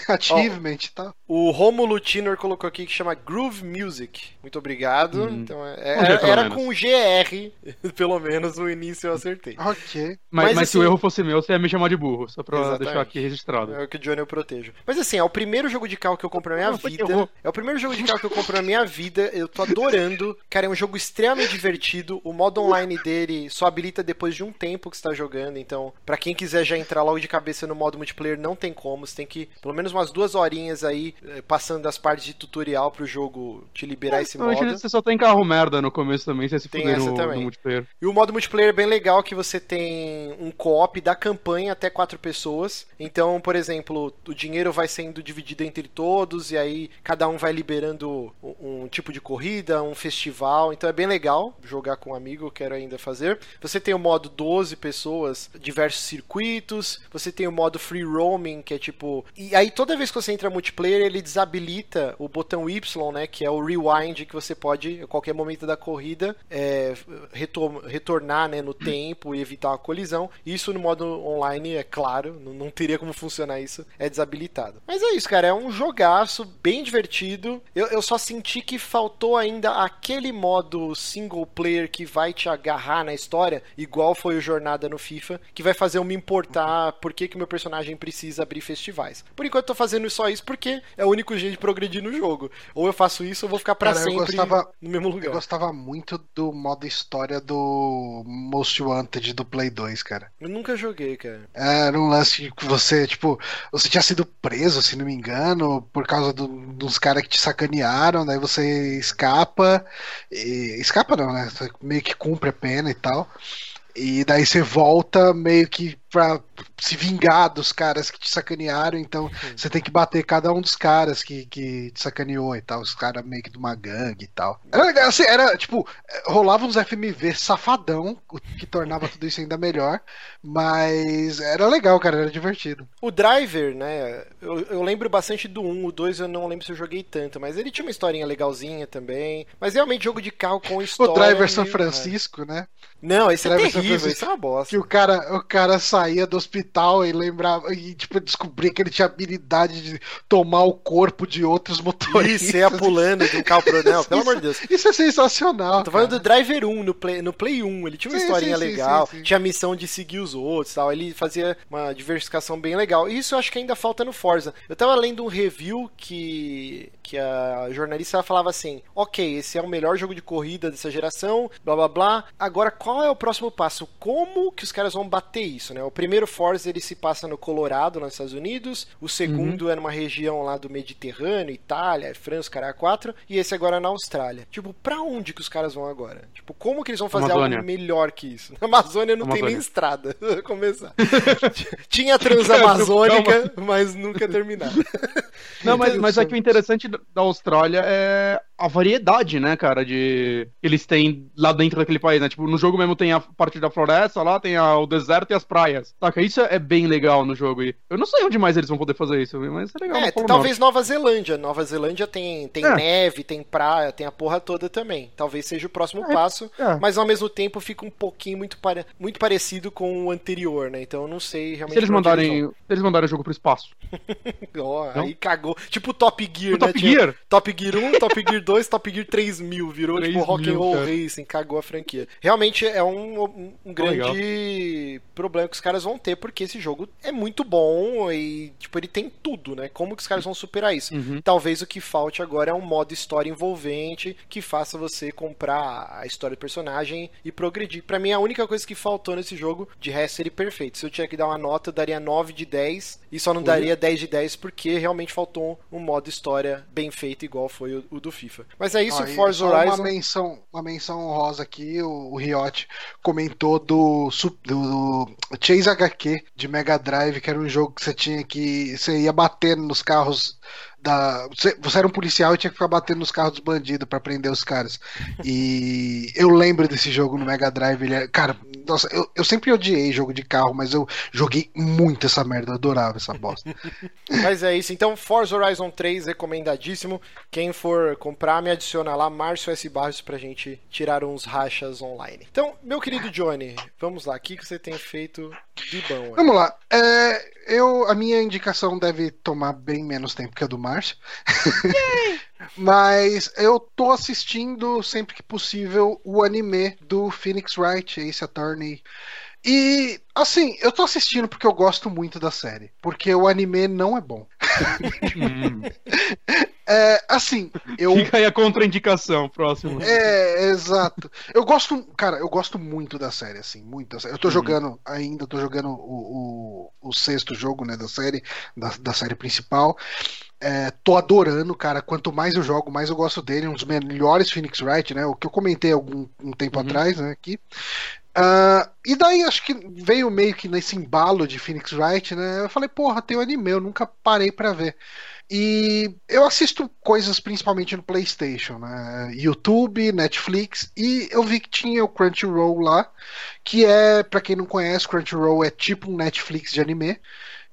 achievement e tal. O Romulo Tinor colocou aqui que chama Groove Music. Muito obrigado. Hum. Então, é, era, era com GR, pelo menos no início eu acertei. Ok. Mas, mas, mas assim, se o erro fosse meu, você ia me chamar de burro, só pra exatamente. deixar aqui registrado. É o que o Johnny eu protejo. Mas assim, é o primeiro jogo de carro que eu compro na minha Não, vida. É o primeiro jogo de carro que eu compro na minha vida. Eu tô adorando. Cara, é um jogo extremamente divertido. O modo online dele só habilita depois de um tempo que você tá jogando. Então, para quem quiser já entrar logo de cabeça no modo multiplayer, não tem como. Você tem que pelo menos umas duas horinhas aí passando das partes de tutorial pro jogo te liberar é, esse modo. Você só tem carro merda no começo também, você se tem fuder no, também. no multiplayer. E o modo multiplayer é bem legal que você tem um co-op da campanha até quatro pessoas. Então, por exemplo, o dinheiro vai sendo dividido entre todos e aí cada um vai liberando um, um tipo de corrida, um festival. Então é bem legal jogar com um amigo, eu quero ainda fazer. Você tem o modo 12 pessoas, diversos circuitos. Você tem o modo free roaming, que é tipo. E aí toda vez que você entra multiplayer, ele desabilita o botão Y, né? Que é o rewind que você pode, a qualquer momento da corrida, é, retor retornar né, no tempo e evitar uma colisão. Isso no modo online, é claro, não, não teria como funcionar isso, é desabilitado. Mas é isso, cara, é um jogaço bem divertido. Eu, eu só senti que faltou ainda aquele modo single player que vai te agarrar na história, igual foi o Jornada no FIFA, que vai fazer eu me importar por que, que meu personagem precisa abrir festivais. Por enquanto eu tô fazendo só isso porque é o único jeito de progredir no jogo. Ou eu faço isso ou vou ficar pra Cara, sempre gostava- no mesmo lugar. Eu gostava muito do modo história do Most Wanted do Play 2, cara. Eu nunca joguei, cara. Era um lance que você, tipo, você tinha sido preso, se não me engano, por causa do- dos caras que te sacanearam, daí você escapa. E, escapa não, né? Você meio que cumpre a pena e tal. E daí você volta meio que pra se vingar dos caras que te sacanearam, então você tem que bater cada um dos caras que, que te sacaneou e tal, os caras meio que de uma gangue e tal. Era legal, assim, era tipo, rolava uns FMV safadão, o que tornava tudo isso ainda melhor, mas era legal, cara, era divertido. O Driver, né? Eu, eu lembro bastante do 1, o 2 eu não lembro se eu joguei tanto, mas ele tinha uma historinha legalzinha também. Mas realmente jogo de carro com história. O Driver São meio- Francisco, né? Não, esse é Driver São terrível, isso é uma bosta. Que o cara, o cara saía do hospital e lembrava, e tipo, descobria que ele tinha habilidade de tomar o corpo de outros motoristas. Isso, ia pulando de um carro pro. Não, pelo amor de Deus. Isso é sensacional. Tô falando cara. do Driver 1 no Play, no Play 1. Ele tinha uma Sim, historinha sim, legal, sim, tinha a missão de seguir os outros tal. Ele fazia uma diversificação bem legal. E isso eu acho que ainda falta no Forza. Eu tava lendo um review que, que a jornalista falava assim: Ok, esse é o melhor jogo de corrida dessa geração, blá blá blá. Agora, qual é o próximo passo? Como que os caras vão bater isso, né? O primeiro Forza ele se passa no Colorado, nos Estados Unidos. O segundo é numa região lá do Mediterrâneo, Itália, França, cara 4. E esse agora é na Austrália. Tipo, pra onde que os caras vão agora? Tipo, como que eles vão fazer Amazônia. algo melhor que isso? Na Amazônia não tem Amazônia. nem estrada. Começar. Tinha transamazônica, mas nunca terminaram. Não, mas, mas é Interessante. que o interessante da Austrália é a variedade, né, cara, de que eles têm lá dentro daquele país, né? Tipo, no jogo mesmo tem a parte da floresta, lá tem a- o deserto e as praias. Saca? Isso é bem legal no jogo. E eu não sei onde mais eles vão poder fazer isso, mas é legal. É, talvez Nova Zelândia. Nova Zelândia tem, tem É. neve, tem praia, tem a porra toda também. Talvez seja o próximo passo, é. mas ao mesmo tempo fica um pouquinho muito, pare- muito parecido com o anterior, né? Então eu não sei realmente. Se eles mandarem, vão. se eles mandarem o jogo pro espaço. Ó, Não? aí cagou. Tipo Top Gear, O né? Top Gear? Top Gear 1, Top Gear 2, Top Gear 3000. Virou 3 tipo Rock and Roll cara. Racing, cagou a franquia. Realmente é um, um- um grande problema que os caras vão ter, porque esse jogo é muito bom e, tipo, ele tem tudo, né? Como que os caras vão superar isso? Uhum. Talvez o que falte agora é um modo história envolvente que faça você comprar a história do personagem e progredir. Pra mim, a única coisa que faltou nesse jogo, de resto, ele perfeito. Se eu tinha que dar uma nota, eu daria 9 de 10 e só não daria 10 de 10 porque realmente faltou um modo história bem feito, igual foi o, o do FIFA. Mas é isso, e Forza Horizon. Uma menção, uma menção honrosa aqui, o, o Riot comentou do, do Chase HQ de Mega Drive, que era um jogo que você tinha que. Você ia batendo nos carros da. Você, você era um policial e tinha que ficar batendo nos carros dos bandidos pra prender os caras. E eu lembro desse jogo no Mega Drive. Ele é, cara, nossa, eu, eu sempre odiei jogo de carro, mas eu joguei muito essa merda, eu adorava essa bosta. Mas é isso. Então, Forza Horizon 3, recomendadíssimo. Quem for comprar, me adiciona lá, Márcio S. Barros, pra gente tirar uns rachas online. Então, meu querido Johnny, vamos lá. O que que você tem feito aí? Vamos lá. É, eu, a minha indicação deve tomar bem menos tempo que a do Márcio. Mas eu tô assistindo sempre que possível o anime do Phoenix Wright, Ace Attorney. E assim, eu tô assistindo porque eu gosto muito da série. Porque o anime não é bom. Hum. É, assim, eu. Fica aí a contraindicação, próximo. É, exato. Eu gosto, cara, eu gosto muito da série, assim, muito. da série. Eu tô jogando ainda, tô jogando o, o, o sexto jogo, né, da série, da, da série principal. É, tô adorando, cara. Quanto mais eu jogo, mais eu gosto dele. Um dos melhores Phoenix Wright, né? O que eu comentei algum um tempo Uhum. atrás, né? Aqui. Ah, e daí acho que veio meio que nesse embalo de Phoenix Wright, né? Eu falei, porra, tem o anime, eu nunca parei pra ver. E eu assisto coisas principalmente no PlayStation, né? YouTube, Netflix, e eu vi que tinha o Crunchyroll lá, que é, pra quem não conhece, Crunchyroll é tipo um Netflix de anime.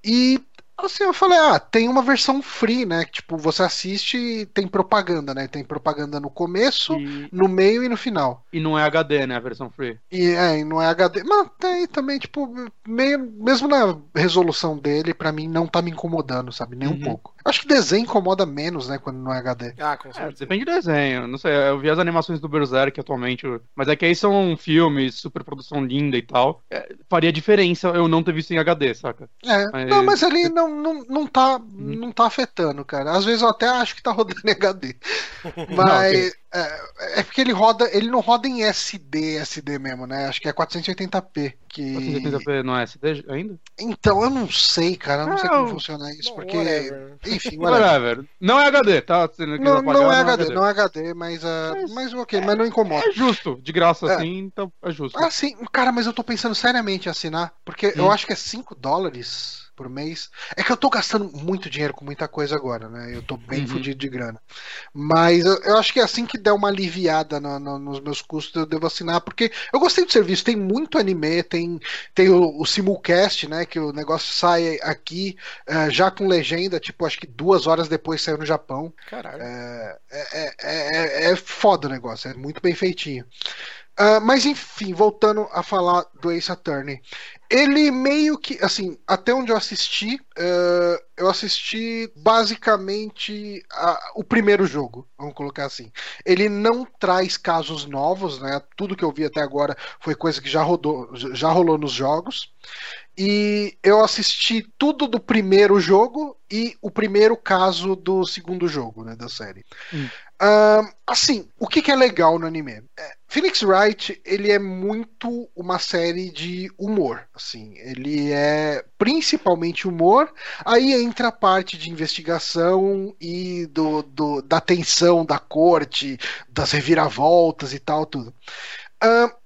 E assim, eu falei, ah, tem uma versão free, né? Que, tipo, você assiste e tem propaganda, né? Tem propaganda no começo, E, no meio e no final. e não é HD, né? A versão free. E é, e não é HD. Mas tem também, tipo, meio, mesmo na resolução dele, pra mim não tá me incomodando, sabe? Nem um Uhum. pouco. Acho que desenho incomoda menos, né, quando não é HD. Ah, com É, certeza. depende do desenho. Não sei, eu vi as animações do Berserk atualmente, mas é que aí são filmes, super produção linda e tal. É, faria diferença eu não ter visto em HD, saca? É, Mas- não, mas ali não, não, não, tá, não tá afetando, cara. Às vezes eu até acho que tá rodando em HD. Mas é, é porque ele roda, ele não roda em SD, SD mesmo, né? Acho que é 480p. Que... 480p não é SD ainda? Então, eu não sei, cara. Eu não, sei Não. como funciona isso, porque. whatever. Enfim, whatever. Whatever. Não é HD, tá? Não, Não, não é HD, não é HD, mas, ah, Mas- mas ok, mas não incomoda. É justo, de graça É. assim, então é justo. Ah, sim, cara, mas eu tô pensando seriamente em assinar, porque eu Hum. acho que é 5 dólares por mês. É que eu tô gastando muito dinheiro com muita coisa agora, né? Eu tô bem Uhum. fudido de grana. Mas eu, eu acho que assim que der uma aliviada no- no- nos meus custos, eu devo assinar, porque eu gostei do serviço. Tem muito anime, tem, tem o, o simulcast, né? Que o negócio sai aqui eh, já com legenda, tipo, acho que duas horas depois saiu no Japão. Caralho. É, é, é, é foda o negócio, é muito bem feitinho. Ah, mas enfim, voltando a falar do Ace Attorney. Ele meio que, assim, até onde eu assisti, eh, eu assisti basicamente a- o primeiro jogo, vamos colocar assim. Ele não traz casos novos, né? Tudo que eu vi até agora foi coisa que já rodou, já rolou nos jogos. E eu assisti tudo do primeiro jogo e o primeiro caso do segundo jogo, né, da série. Hum. Ahn, assim, o que, que é legal no anime? É, Phoenix Wright, ele é muito uma série de humor, assim, ele é principalmente humor, aí entra a parte de investigação e do, do- da tensão da corte, das reviravoltas e tal, tudo.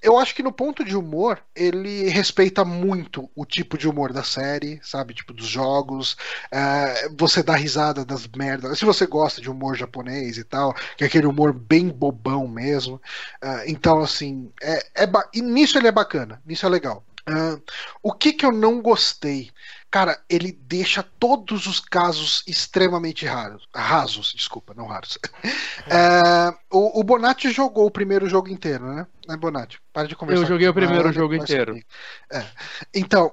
Eu acho que no ponto de humor, ele respeita muito o tipo de humor da série, sabe? Tipo, dos jogos. Ah, você dá risada das merdas. Se você gosta de humor japonês e tal, que é aquele humor bem bobão mesmo. Ah, então, assim, é, é ba- e nisso ele é bacana, nisso é legal. O que que eu não gostei? Cara, ele deixa todos os casos extremamente raros. Rasos, desculpa, não raros. É, o, o Bonatti jogou o primeiro jogo inteiro, né? Né, Bonatti? Para de conversar. Eu joguei o primeiro jogo inteiro. É. Então,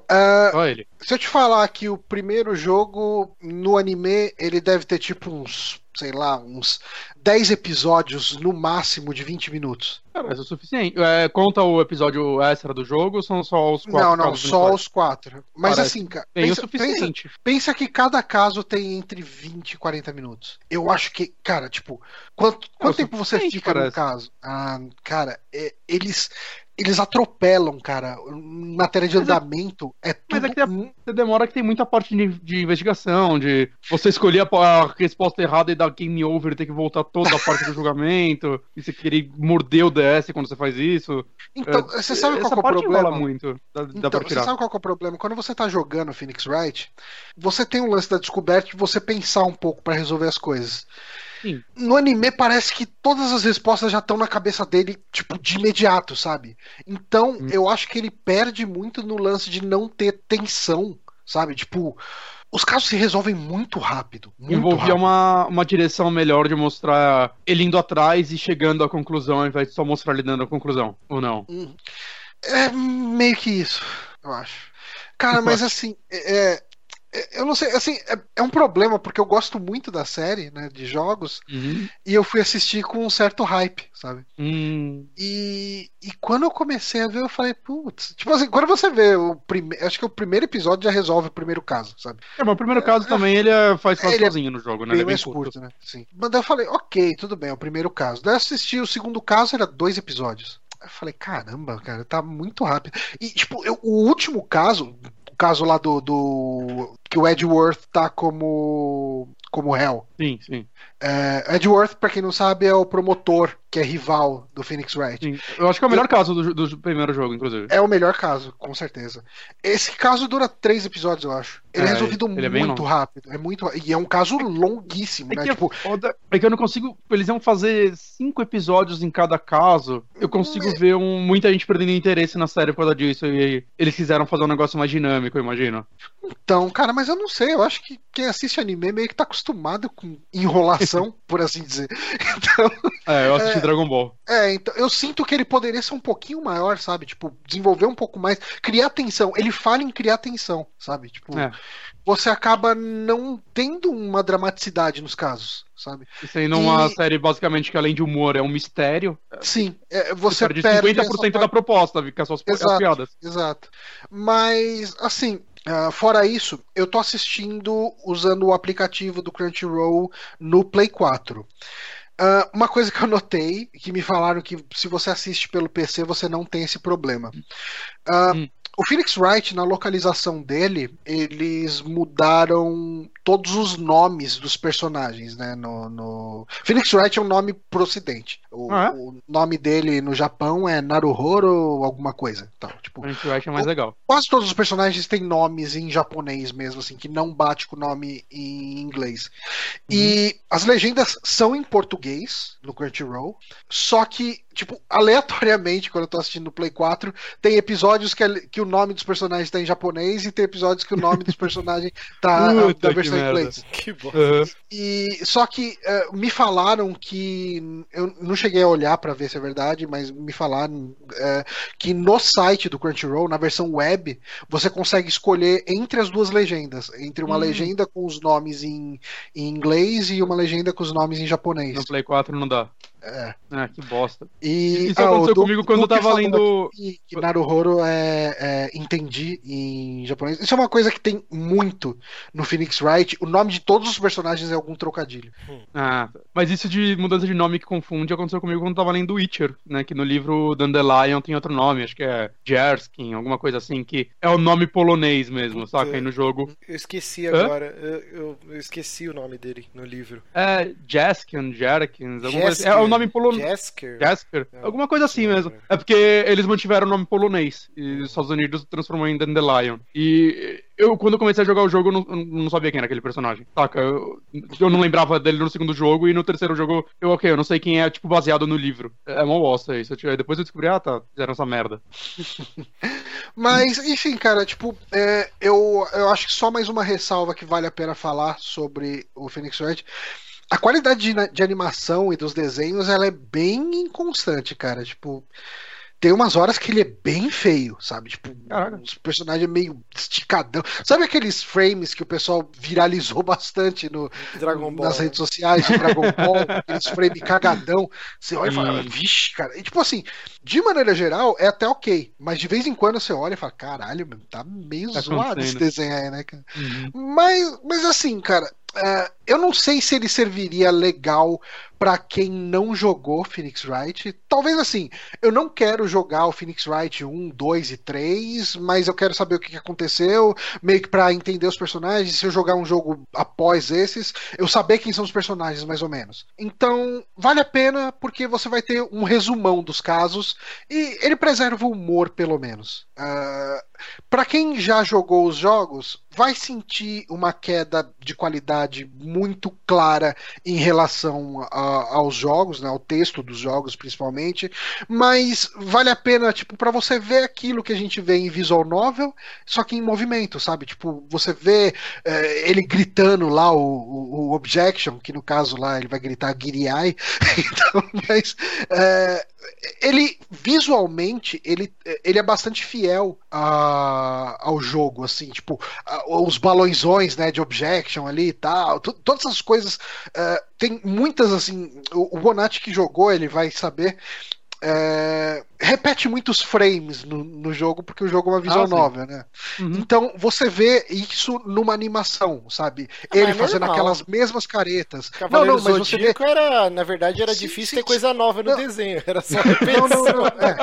Olha ele. se eu te falar que o primeiro jogo no anime, ele deve ter tipo uns, sei lá, uns 10 episódios no máximo de 20 minutos. Cara, isso é o suficiente. É, conta o episódio extra do jogo ou são só os quatro não, não, só os quatro. Mas Parece assim, cara, Bem o pensa, pensa, suficiente. pensa que cada caso tem entre 20 e 40 minutos. Eu acho que, cara, tipo, quanto, quanto o tempo você suficiente, fica no caso? Ah, cara, é- eles eles atropelam, cara. Em matéria de Mas é- andamento, é mas tudo é que é- um- Você demora que tem muita parte de, de investigação, de você escolher a, a resposta errada e dar game over e ter que voltar toda a parte do julgamento, e você querer morder o DS quando você faz isso. Então, É, você sabe qual que é o problema? muito. Dá, Então, você sabe qual que é o problema? Quando você tá jogando Phoenix Wright, você tem um lance da descoberta de você pensar um pouco pra resolver as coisas. Sim. No anime parece que todas as respostas já estão na cabeça dele, tipo, de imediato, sabe? Então, Hum. eu acho que ele perde muito no lance de não ter tensão, sabe? Tipo, os casos se resolvem muito rápido. Muito Envolvia rápido. uma, uma direção melhor de mostrar ele indo atrás e chegando à conclusão, ao invés de só mostrar ele dando a conclusão. Ou não? Hum. É meio que isso, eu acho. Cara, mas assim, é, é- eu não sei, assim, é, é um problema porque eu gosto muito da série, né, de jogos, Uhum. e eu fui assistir com um certo hype, sabe? Hum, E, e quando eu comecei a ver, eu falei, putz, tipo assim, quando você vê o primeiro, acho que o primeiro episódio já resolve o primeiro caso, sabe? É, mas o primeiro caso também ele é- faz quase Ele é sozinho no jogo, né? Bem Ele é bem curto. curto, né? Sim. Mas daí eu falei, ok, tudo bem, é o primeiro caso. Daí eu assisti o segundo caso, era dois episódios. Aí Eu falei, caramba, cara, tá muito rápido. E, tipo, eu- o último caso, o caso lá do, do. Que o Edgeworth tá como. como réu. Sim, sim, É, Edgeworth, pra quem não sabe, é o promotor, que é rival do Phoenix Wright. sim. Eu acho que é o melhor caso do, do primeiro jogo, inclusive. É o melhor caso, com certeza. Esse caso dura três episódios, eu acho. Ele é, É, resolvido ele é muito longo. rápido. É muito E é um caso longuíssimo, É né? que, Tipo, é foda, é que eu não consigo. Eles iam fazer cinco episódios em cada caso. Eu consigo É. ver um- muita gente perdendo interesse na série por causa disso. E eles quiseram fazer um negócio mais dinâmico, eu imagino. Então, cara, mas eu não sei, eu acho que quem assiste anime meio que tá acostumado com enrolação, por assim dizer. Então, É, eu assisti Dragon Ball. é, então eu sinto que ele poderia ser um pouquinho maior, sabe? Tipo, desenvolver um pouco mais, criar tensão. Ele fala em criar tensão, sabe? Tipo, É. você acaba não tendo uma dramaticidade nos casos, sabe? Isso aí numa E- série basicamente que além de humor é um mistério. Sim, é, Você perde perde 50% essa da proposta, fica só as, as Exato. piadas. Exato. Mas, assim, ah, fora isso, eu tô assistindo usando o aplicativo do Crunchyroll no Play 4. Ah, uma coisa que eu notei, que me falaram que se você assiste pelo PC, você não tem esse problema. Ah, Hum. O Phoenix Wright, na localização dele, eles mudaram todos os nomes dos personagens, né? No, no... Phoenix Wright é um nome pro ocidente. O, Ah, é? o nome dele no Japão é Naruhoro alguma coisa. Tal. Tipo, A gente acha mais legal. quase todos os personagens têm nomes em japonês mesmo, assim, que não bate com o nome em inglês. E as legendas são em português no Crunchyroll, só que, tipo, aleatoriamente, quando eu tô assistindo no Play 4, tem episódios que, é- que o nome dos personagens tá em japonês e tem episódios que o nome dos personagens tá Puta da que versão em inglês. Que bom. Aham. E só que eh, me falaram que eu não cheguei a olhar pra ver se é verdade, mas me falaram eh, que no site do Crunchyroll, na versão web, você consegue escolher entre as duas legendas, entre uma Hum. legenda com os nomes em, em inglês e uma legenda com os nomes em japonês. No Play 4 não dá. É. Ah, que bosta. E Isso ah, aconteceu Du- comigo quando eu tava lendo. aqui Que Naruhoro é, é entendi em japonês. Isso é uma coisa que tem muito no Phoenix Wright. O nome de todos os personagens é algum trocadilho. Ah, mas isso de mudança de nome que confunde aconteceu comigo quando eu tava lendo Witcher, né? Que no livro Dandelion tem outro nome, acho que é Jerskin, alguma coisa assim, que é o nome polonês mesmo, saca? Aí no jogo Eu esqueci agora. Eu, eu- eu esqueci o nome dele no livro. é Jaskin, Jerkins, alguma coisa assim. É nome polonês. Jesker? Jasker? É. Alguma coisa assim mesmo. É porque eles mantiveram o nome polonês e os Estados Unidos transformou em Dandelion. E eu, quando eu comecei a jogar o jogo, eu não, eu não sabia quem era aquele personagem. Saca? Eu, eu não lembrava dele no segundo jogo e no terceiro jogo, eu, ok, eu não sei quem é, tipo, baseado no livro. É uma bosta isso. Aí depois eu descobri, ah, tá, fizeram essa merda. Mas, enfim, cara, tipo, é, eu, eu acho que só mais uma ressalva que vale a pena falar sobre o Phoenix Wright. A qualidade de, de animação e dos desenhos, ela é bem inconstante, cara. Tipo, tem umas horas que ele é bem feio, sabe? Tipo, Caraca. os personagens é meio esticadão. Sabe aqueles frames que o pessoal viralizou bastante no, Dragon Ball. nas né? redes sociais de Dragon Ball, aqueles frames cagadão. Você olha e fala, vixe, cara. E tipo assim, de maneira geral, é até ok. Mas de vez em quando você olha e fala, caralho, meu, tá meio Tá zoado esse desenho aí, né, cara? Mas, mas assim, cara, é, eu não sei se ele serviria legal pra quem não jogou Phoenix Wright. Talvez assim, eu não quero jogar o Phoenix Wright 1, 2 e 3, mas eu quero saber o que aconteceu, meio que pra entender os personagens. Se eu jogar um jogo após esses, eu saber quem são os personagens, mais ou menos. Então, vale a pena porque você vai ter um resumão dos casos e ele preserva o humor, pelo menos. Ah, Pra quem já jogou os jogos, vai sentir uma queda de qualidade muito clara em relação a- aos jogos, né, ao texto dos jogos principalmente, mas vale a pena tipo para você ver aquilo que a gente vê em visual novel, só que em movimento, sabe? Tipo, você vê eh, ele gritando lá o, o- o objection, que no caso lá ele vai gritar Giriai, então, mas eh, ele visualmente ele, ele é bastante fiel a- ao jogo assim tipo a- os balõezões né de objection ali e tal todas essas coisas eh, tem muitas assim o, o Bonatti que jogou ele vai saber eh, repete muitos frames no, no jogo porque o jogo é uma visual Ah, sim. novel né Uhum. então você vê isso numa animação sabe ele é fazendo normal. aquelas mesmas caretas Cavaleiro não não mas você vê Zodíaco era, na verdade, era Sim, difícil sim, ter coisa nova no Não. desenho. Era só Não, repetição. não, não. é.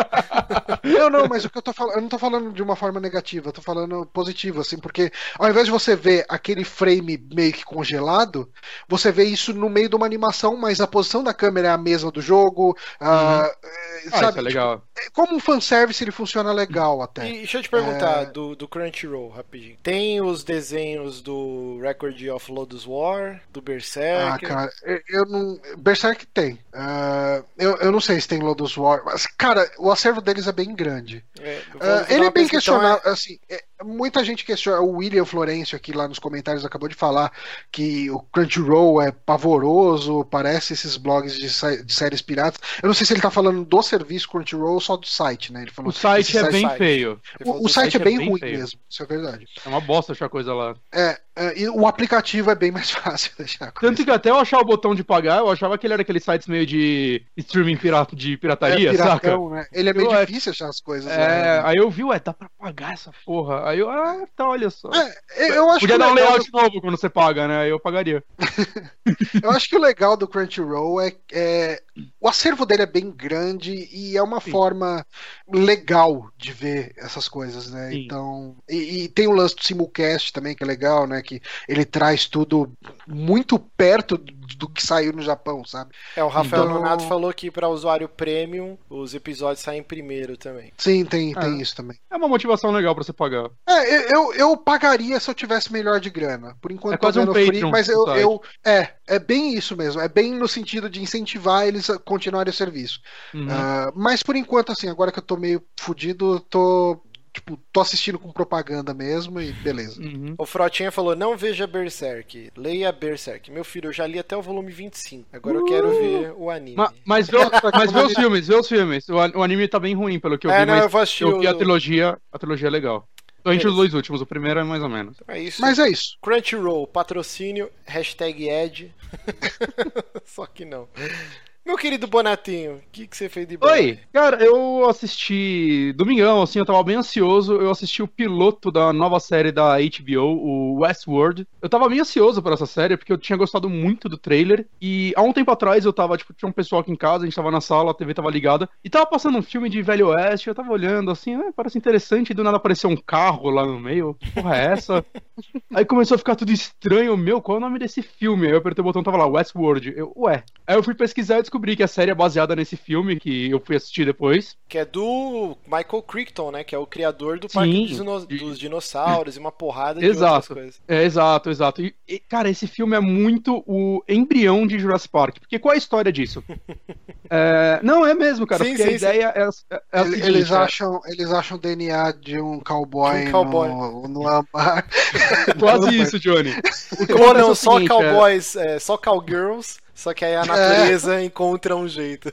Não, não, mas o que eu tô falando, eu não tô falando de uma forma negativa, eu tô falando positivo, assim, porque ao invés de você ver aquele frame meio que congelado, você vê isso no meio de uma animação, mas a posição da câmera é a mesma do jogo, ah, é, Ah, sabe? isso é legal. Tipo, como um fanservice ele funciona legal até. E deixa eu te perguntar, É. do, do Crunchyroll, rapidinho. Tem os desenhos do Record of Lodoss War, do Ah, Berserk? cara, eu- eu não. Berserk tem. Ah, eu, eu não sei se tem Lodos War, mas, cara, o acervo deles é bem grande. É, eu vou- Ah, vou dar ele é bem então questionável, assim, é- muita gente questiona. O William Florencio aqui lá nos comentários acabou de falar que o Crunchyroll é pavoroso, parece esses blogs de, de séries piratas. Eu não sei se ele tá falando do serviço Crunchyroll só do site, né? Ele falou o site é bem site. feio. O, o site, site, é bem, é bem ruim feio. mesmo, isso é verdade. É uma bosta achar coisa lá. É, é, e o aplicativo é bem mais fácil de achar coisa. Tanto que até eu achar o botão de pagar, eu achava que ele era aqueeles sites meio de streaming pirata, de pirataria, é, piratão, saca? Né? Ele é meio eu, difícil achar as coisas. É, né? aí eu vi, ué, dá pra pagar essa porra. Aí eu, ah, tá, olha só. É, eu acho Podia dar um layout novo quando você paga, né? Aí eu pagaria. eu acho que o legal do Crunchyroll é, é o acervo dele é bem grande e é uma Sim. forma legal de ver essas coisas, né? Sim. Então, e, e, tem o lance do simulcast também que é legal, né? Que ele traz tudo muito perto do que saiu no Japão, sabe? É, o Rafael então... Nonato falou que para usuário premium os episódios saem primeiro também. Sim, tem, é. tem isso também. É uma motivação legal para você pagar. É, eu, eu pagaria se eu tivesse melhor de grana. Por enquanto é quase um free, Patreon, mas eu, eu é, é bem isso mesmo. É bem no sentido de incentivar eles a continuarem o serviço. Uhum. Uh, mas por enquanto, assim, agora que eu tô meio fudido, tô tipo, tô assistindo com propaganda mesmo e beleza. Uhum. O Frotinha falou: não veja Berserk, leia Berserk. Meu filho, eu já li até o volume 25. Agora uh! eu quero ver o anime. Ma mas vê, mas vê os filmes, vê os filmes. O, o, anime tá bem ruim, pelo que eu é, vi, não, mas eu, vou assistir eu vi a trilogia, a trilogia é legal. Entre os dois últimos, o primeiro é mais ou menos. É isso. Mas é isso. Crunchyroll, patrocínio, hashtag Ed. Só que não. Meu querido Bonatinho, o que, que você fez de bom? Oi, cara, eu assisti domingão, assim, eu tava bem ansioso. Eu assisti o piloto da nova série da HBO, o Westworld. Eu tava bem ansioso por essa série, porque eu tinha gostado muito do trailer. E há um tempo atrás eu tava, tipo, tinha um pessoal aqui em casa, a gente tava na sala, a TV tava ligada, e tava passando um filme de Velho Oeste. Eu tava olhando assim, ah, parece interessante, e do nada apareceu um carro lá no meio. Que porra é essa? Aí começou a ficar tudo estranho. Meu, qual é o nome desse filme? Aí eu apertei o botão tava lá, Westworld. Eu, ué. Aí eu fui pesquisar e descobri descobri que a série é baseada nesse filme que eu fui assistir depois. Que é do Michael Crichton, né? Que é o criador do Sim, Parque dos, Dino dos Dinossauros e uma porrada de exato, outras coisas. É, exato, exato. E, e, cara, esse filme é muito o embrião de Jurassic Park. Porque qual é a história disso? é, não, é mesmo, cara. Sim, porque sim, a ideia é, é, é seguinte, eles, acham, eles acham DNA de um cowboy, de um cowboy. no, no amar. Quase isso, Johnny. Ou não, só seguinte, cowboys, só cowgirls. Só que aí a natureza é. encontra um jeito.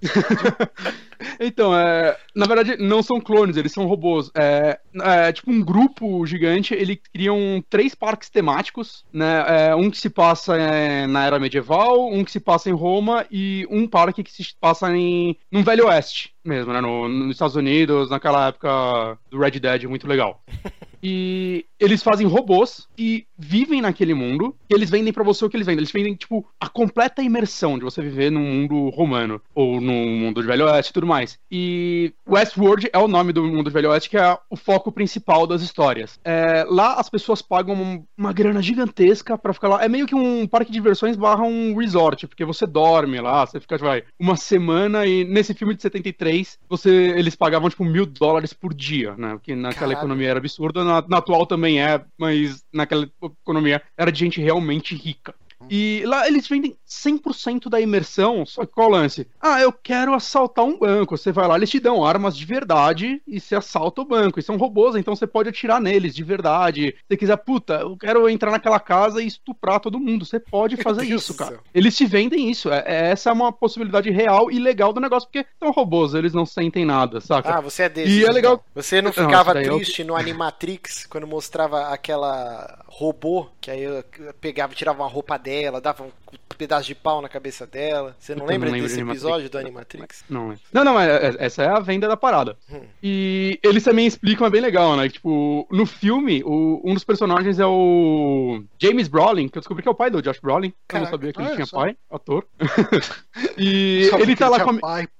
então, é, na verdade, não são clones, eles são robôs. É, é, tipo um grupo gigante, eles criam três parques temáticos, né? É, um que se passa é, na era medieval, um que se passa em Roma e um parque que se passa em num Velho Oeste mesmo, né? No, nos Estados Unidos, naquela época do Red Dead, muito legal. E eles fazem robôs e vivem naquele mundo e eles vendem para você o que eles vendem. Eles vendem, tipo, a completa imersão de você viver num mundo romano ou num mundo de Velho Oeste e tudo mais. E Westworld é o nome do mundo de Velho Oeste, que é o foco principal das histórias. É, lá as pessoas pagam uma grana gigantesca para ficar lá. É meio que um parque de diversões barra um resort, porque você dorme lá, você fica, vai, uma semana e nesse filme de 73, você, eles pagavam, tipo, mil dólares por dia, né? Porque naquela Caralho. economia era absurda na, na atual também é, mas naquela economia era de gente realmente rica. E lá eles vendem 100% da imersão, só que qual o lance? Ah, eu quero assaltar um banco. Você vai lá, eles te dão armas de verdade e você assalta o banco. E são robôs, então você pode atirar neles de verdade. Se você quiser, puta, eu quero entrar naquela casa e estuprar todo mundo. Você pode fazer isso, cara. Eles te vendem isso. É, é, essa é uma possibilidade real e legal do negócio, porque são robôs, eles não sentem nada, saca? Ah, você é desse. E é legal. Você não ficava não, triste eu... no Animatrix quando mostrava aquela robô que aí eu pegava, tirava uma roupa dela, dava um pedaço de pau na cabeça dela. Você não lembra não desse de episódio do Animatrix? Não, não, não, mas é, essa é a venda da parada. Hum. E eles também explicam, é bem legal, né? Tipo, no filme, o, um dos personagens é o James Brolin, que eu descobri que é o pai do Josh Brolin. Caraca. Eu não sabia que ele tinha só... pai, ator. e ele tá lá com. Pai,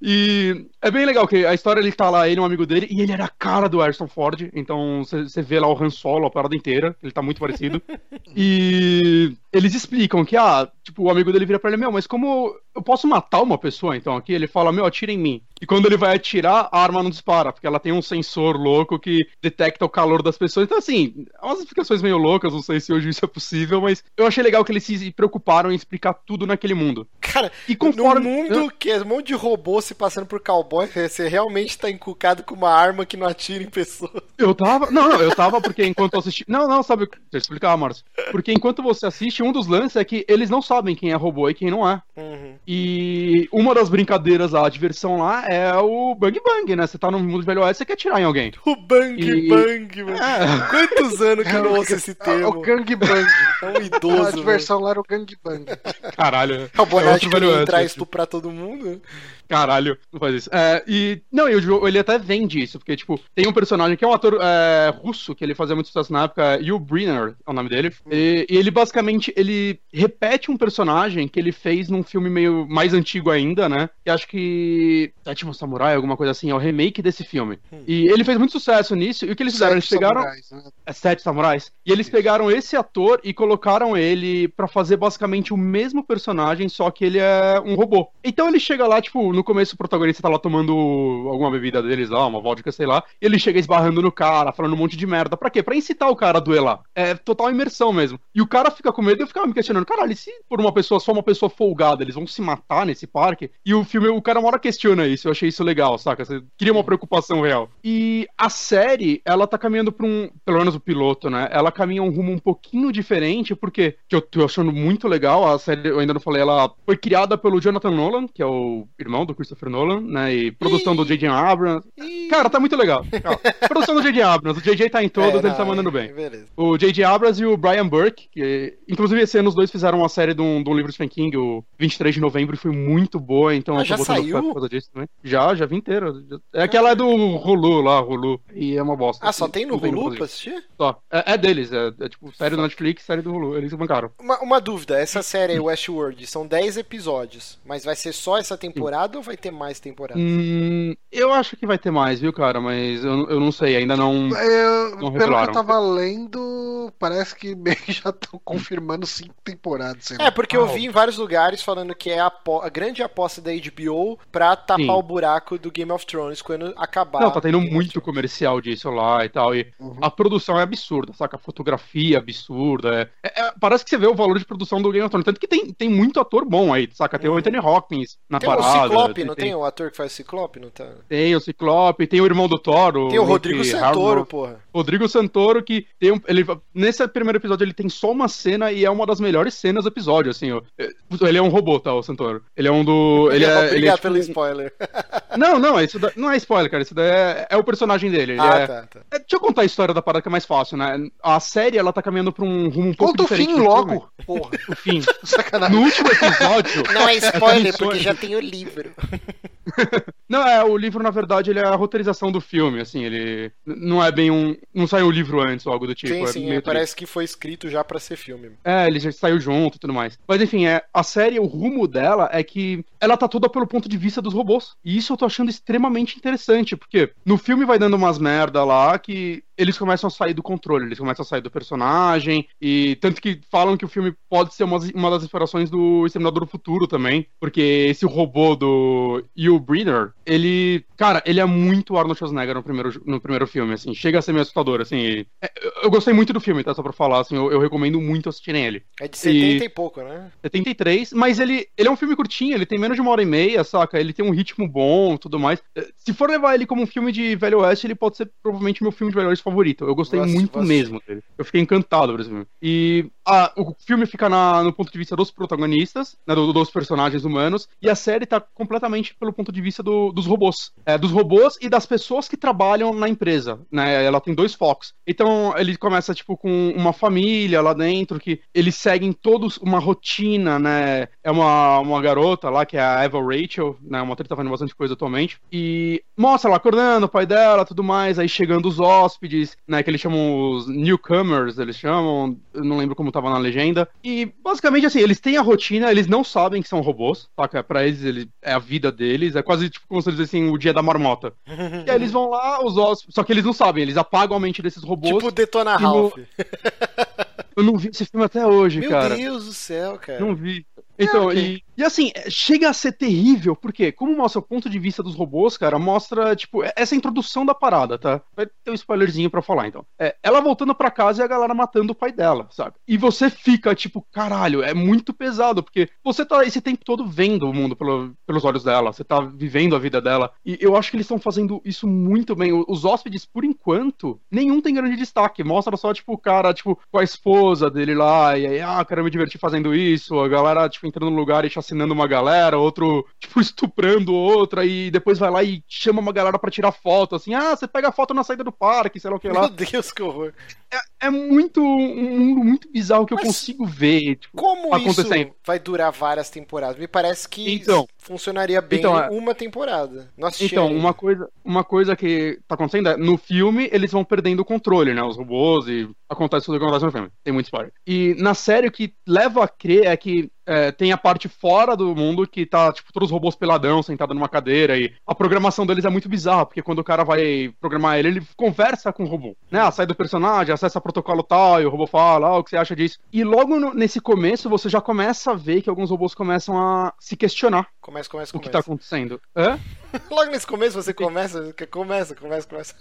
e é bem legal que a história ele tá lá, ele é um amigo dele, e ele era a cara do Harrison Ford, então você vê lá o Han Solo, a parada inteira, ele tá muito parecido. e eles explicam que, ah, tipo, o amigo dele vira pra ele, meu, mas como eu posso matar uma pessoa, então, aqui? Ele fala, meu, atira em mim. E quando ele vai atirar, a arma não dispara, porque ela tem um sensor louco que detecta o calor das pessoas. Então, assim, é umas explicações meio loucas, não sei se hoje isso é possível, mas eu achei legal que eles se preocuparam em explicar tudo naquele mundo. Cara, e conforme... no mundo que é um monte de robô se passando por cowboy, você realmente tá encucado com uma arma que não atira em pessoas. Eu tava. Não, não, eu tava porque enquanto eu assisti. Não, não, sabe. Deixa eu explicar, Márcio. Porque enquanto você assiste, um dos lances é que eles não sabem quem é robô e quem não é. Uhum. E uma das brincadeiras, a diversão lá é o Bang Bang, né? Você tá no mundo de Velho Oeste, você quer atirar em alguém. O Bang e... Bang, mano. É. Quantos anos que eu não ouço esse termo? O Gang Bang. É um idoso. A diversão lá era o Gang Bang. Caralho. É o Bonatti que ele entrar e estuprar todo mundo. Caralho, não faz isso. É, e, não, e o jogo, ele até vende isso, porque, tipo, tem um personagem que é um ator é, russo, que ele fazia muito sucesso na época, Yul Brynner é o nome dele, e, e, ele basicamente, ele repete um personagem que ele fez num filme meio mais antigo ainda, né, e acho que Sétimo Samurai, alguma coisa assim, é o remake desse filme. Hum. E ele fez muito sucesso nisso, e o que eles fizeram? Eles pegaram... Samurais, né? É Sete Samurais. E eles isso. pegaram esse ator e colocaram ele para fazer basicamente o mesmo personagem, só que ele é um robô. Então ele chega lá, tipo, no no começo o protagonista tá lá tomando alguma bebida deles lá, uma vodka, sei lá, e ele chega esbarrando no cara, falando um monte de merda. Pra quê? Pra incitar o cara a duelar. É total imersão mesmo. E o cara fica com medo e eu ficava me questionando, caralho, se por uma pessoa, só uma pessoa folgada, eles vão se matar nesse parque? E o filme, o cara uma hora questiona isso, eu achei isso legal, saca? Você cria uma preocupação real. E a série, ela tá caminhando pra um, pelo menos o piloto, né? Ela caminha um rumo um pouquinho diferente, porque que eu tô achando muito legal, a série, eu ainda não falei, ela foi criada pelo Jonathan Nolan, que é o irmão do do Christopher Nolan, né? E produção do J.J. Abrams. Cara, tá muito legal. produção do J.J. Abrams. O J.J. tá em todos, é, ele tá mandando bem. Beleza. O J.J. Abrams e o Brian Burke, que inclusive esse ano os dois fizeram uma série de um, de um livro Stephen King, o 23 de novembro, e foi muito boa, então ah, eu tô botando saiu? por causa disso também. Já, já vi inteira. É aquela é do Hulu lá, Hulu. E é uma bosta. Ah, só tem no Hulu pra assistir? Só. É, é deles, é, é, tipo série do Netflix, série do Hulu. Eles bancaram. Uma, uma dúvida, essa série Westworld são 10 episódios, mas vai ser só essa temporada Sim. ou vai ter mais temporadas? Hum, eu acho que vai ter mais, viu, cara? Mas eu, eu não sei, ainda não. Eu, não pelo que eu tava lendo, parece que meio que já estão confirmando cinco temporadas. É, porque eu vi em vários lugares falando que é a, a grande aposta da HBO pra tapar Sim. o buraco do Game of Thrones quando acabar. Não, tá tendo muito comercial disso lá e tal. E uhum. a produção é absurda, saca? A fotografia é absurda. É, é, é, parece que você vê o valor de produção do Game of Thrones. Tanto que tem, tem muito ator bom aí, saca? Tem uhum. o Anthony Hopkins na tem parada. Tem o Ciclope, tem, não tem, tem o ator que faz Ciclope, não tá? Tem o Ciclope, tem o irmão do Thor. tem o Rodrigo Santoro, porra. Rodrigo Santoro, que tem um, ele Nesse primeiro episódio ele tem só uma cena e é uma das melhores cenas do episódio, assim, ó. É, ele é um robô, tá, o Santoro. Ele é um do. Ele é, Obrigado ele é, tipo, pelo spoiler. Não, não, isso da... não é spoiler, cara. Isso daí é, é o personagem dele. ah, é... tá, tá. É, deixa eu contar a história da parada que é mais fácil, né? A série, ela tá caminhando pra um rumo um pouco Conta diferente. Conta o fim logo. Porra. O fim. Sacanagem. No último episódio. Não é spoiler, porque já tem o livro. não, é, o livro, na verdade, ele é a roteirização do filme, assim, ele não é bem um. Não saiu o livro antes ou algo do tipo. Sim, é sim, é, parece que foi escrito já para ser filme. É, ele já saiu junto e tudo mais. Mas enfim, é, a série, o rumo dela é que ela tá toda pelo ponto de vista dos robôs. E isso eu tô achando extremamente interessante, porque no filme vai dando umas merda lá que eles começam a sair do controle, eles começam a sair do personagem, e tanto que falam que o filme pode ser uma, uma das inspirações do Exterminador do Futuro também, porque esse robô do Yul Brynner, ele, cara, ele é muito Arnold Schwarzenegger no primeiro, no primeiro filme, assim, chega a ser meio assustador, assim, é, eu gostei muito do filme, tá, só pra falar, assim, eu, eu recomendo muito assistirem ele. É de 70 e, e pouco, né? 73, mas ele, ele é um filme curtinho, ele tem menos de uma hora e meia, saca, ele tem um ritmo bom, tudo mais, se for levar ele como um filme de Velho Oeste, ele pode ser provavelmente meu filme de Velho Oeste favorito. Eu gostei Nossa, muito mesmo dele. Eu fiquei encantado por esse filme. E a, o filme fica na, no ponto de vista dos protagonistas, né, do, dos personagens humanos, e a série tá completamente pelo ponto de vista do, dos robôs. É, dos robôs e das pessoas que trabalham na empresa. Né? Ela tem dois focos. Então ele começa, tipo, com uma família lá dentro, que eles seguem todos uma rotina, né? É uma, uma garota lá, que é a Eva Rachel, né? Uma atriz tá fazendo bastante coisa atualmente. E mostra ela acordando, o pai dela, tudo mais, aí chegando os hóspedes, né? Que eles chamam os newcomers, eles chamam, não lembro como tava na legenda. E basicamente assim, eles têm a rotina, eles não sabem que são robôs, saca? Pra eles ele, é a vida deles, é quase tipo como se eles assim, o dia da marmota. e aí eles vão lá, os hóspedes, só que eles não sabem, eles apagam a mente desses robôs. Tipo Detona Ralph. Eu não vi esse filme até hoje, Meu cara. Deus do céu, cara. Não vi. Então, ok. e, e assim, é, chega a ser terrível, porque, como mostra o ponto de vista dos robôs, cara, mostra, tipo, é- essa introdução da parada, tá? Vai ter um spoilerzinho pra falar, então. É, ela voltando pra casa e a galera matando o pai dela, sabe? E você fica, tipo, caralho, é muito pesado, porque você tá esse tempo todo vendo o mundo pelo- pelos olhos dela, você tá vivendo a vida dela. E eu acho que eles estão fazendo isso muito bem. Os hóspedes, por enquanto, nenhum tem grande destaque. Mostra só, tipo, o cara, tipo, com a esposa dele lá, e aí, ah, quero me divertir fazendo isso. A galera, tipo, entrando no lugar e chacinando uma galera, outro, tipo, estuprando outra, e depois vai lá e chama uma galera pra tirar foto, assim, ah, você pega a foto na saída do parque, sei lá o que Meu lá. Deus, que horror. É muito, um mundo muito bizarro que eu Mas consigo ver, tipo, Como acontecendo. isso vai durar várias temporadas? Me parece que Então. funcionaria bem Então, é- uma temporada. Assisti Então, uma coisa, uma coisa que tá acontecendo é, no filme, eles vão perdendo o controle, né? Os robôs e acontece tudo o que acontece no filme. Tem muito spoiler. E na série, o que leva a crer é que é, tem a parte fora do mundo que tá, tipo, todos os robôs peladão, sentado numa cadeira, e a programação deles é muito bizarra, porque quando o cara vai programar ele, ele conversa com o robô, né? Ah, sai do personagem, acessa protocolo tal, e o robô fala, ah, o que você acha disso? E logo no- nesse começo, você já começa a ver que alguns robôs começam a se questionar Começa, começa, o que tá acontecendo. Hã? Logo nesse começo você começa, começa, começa, começa.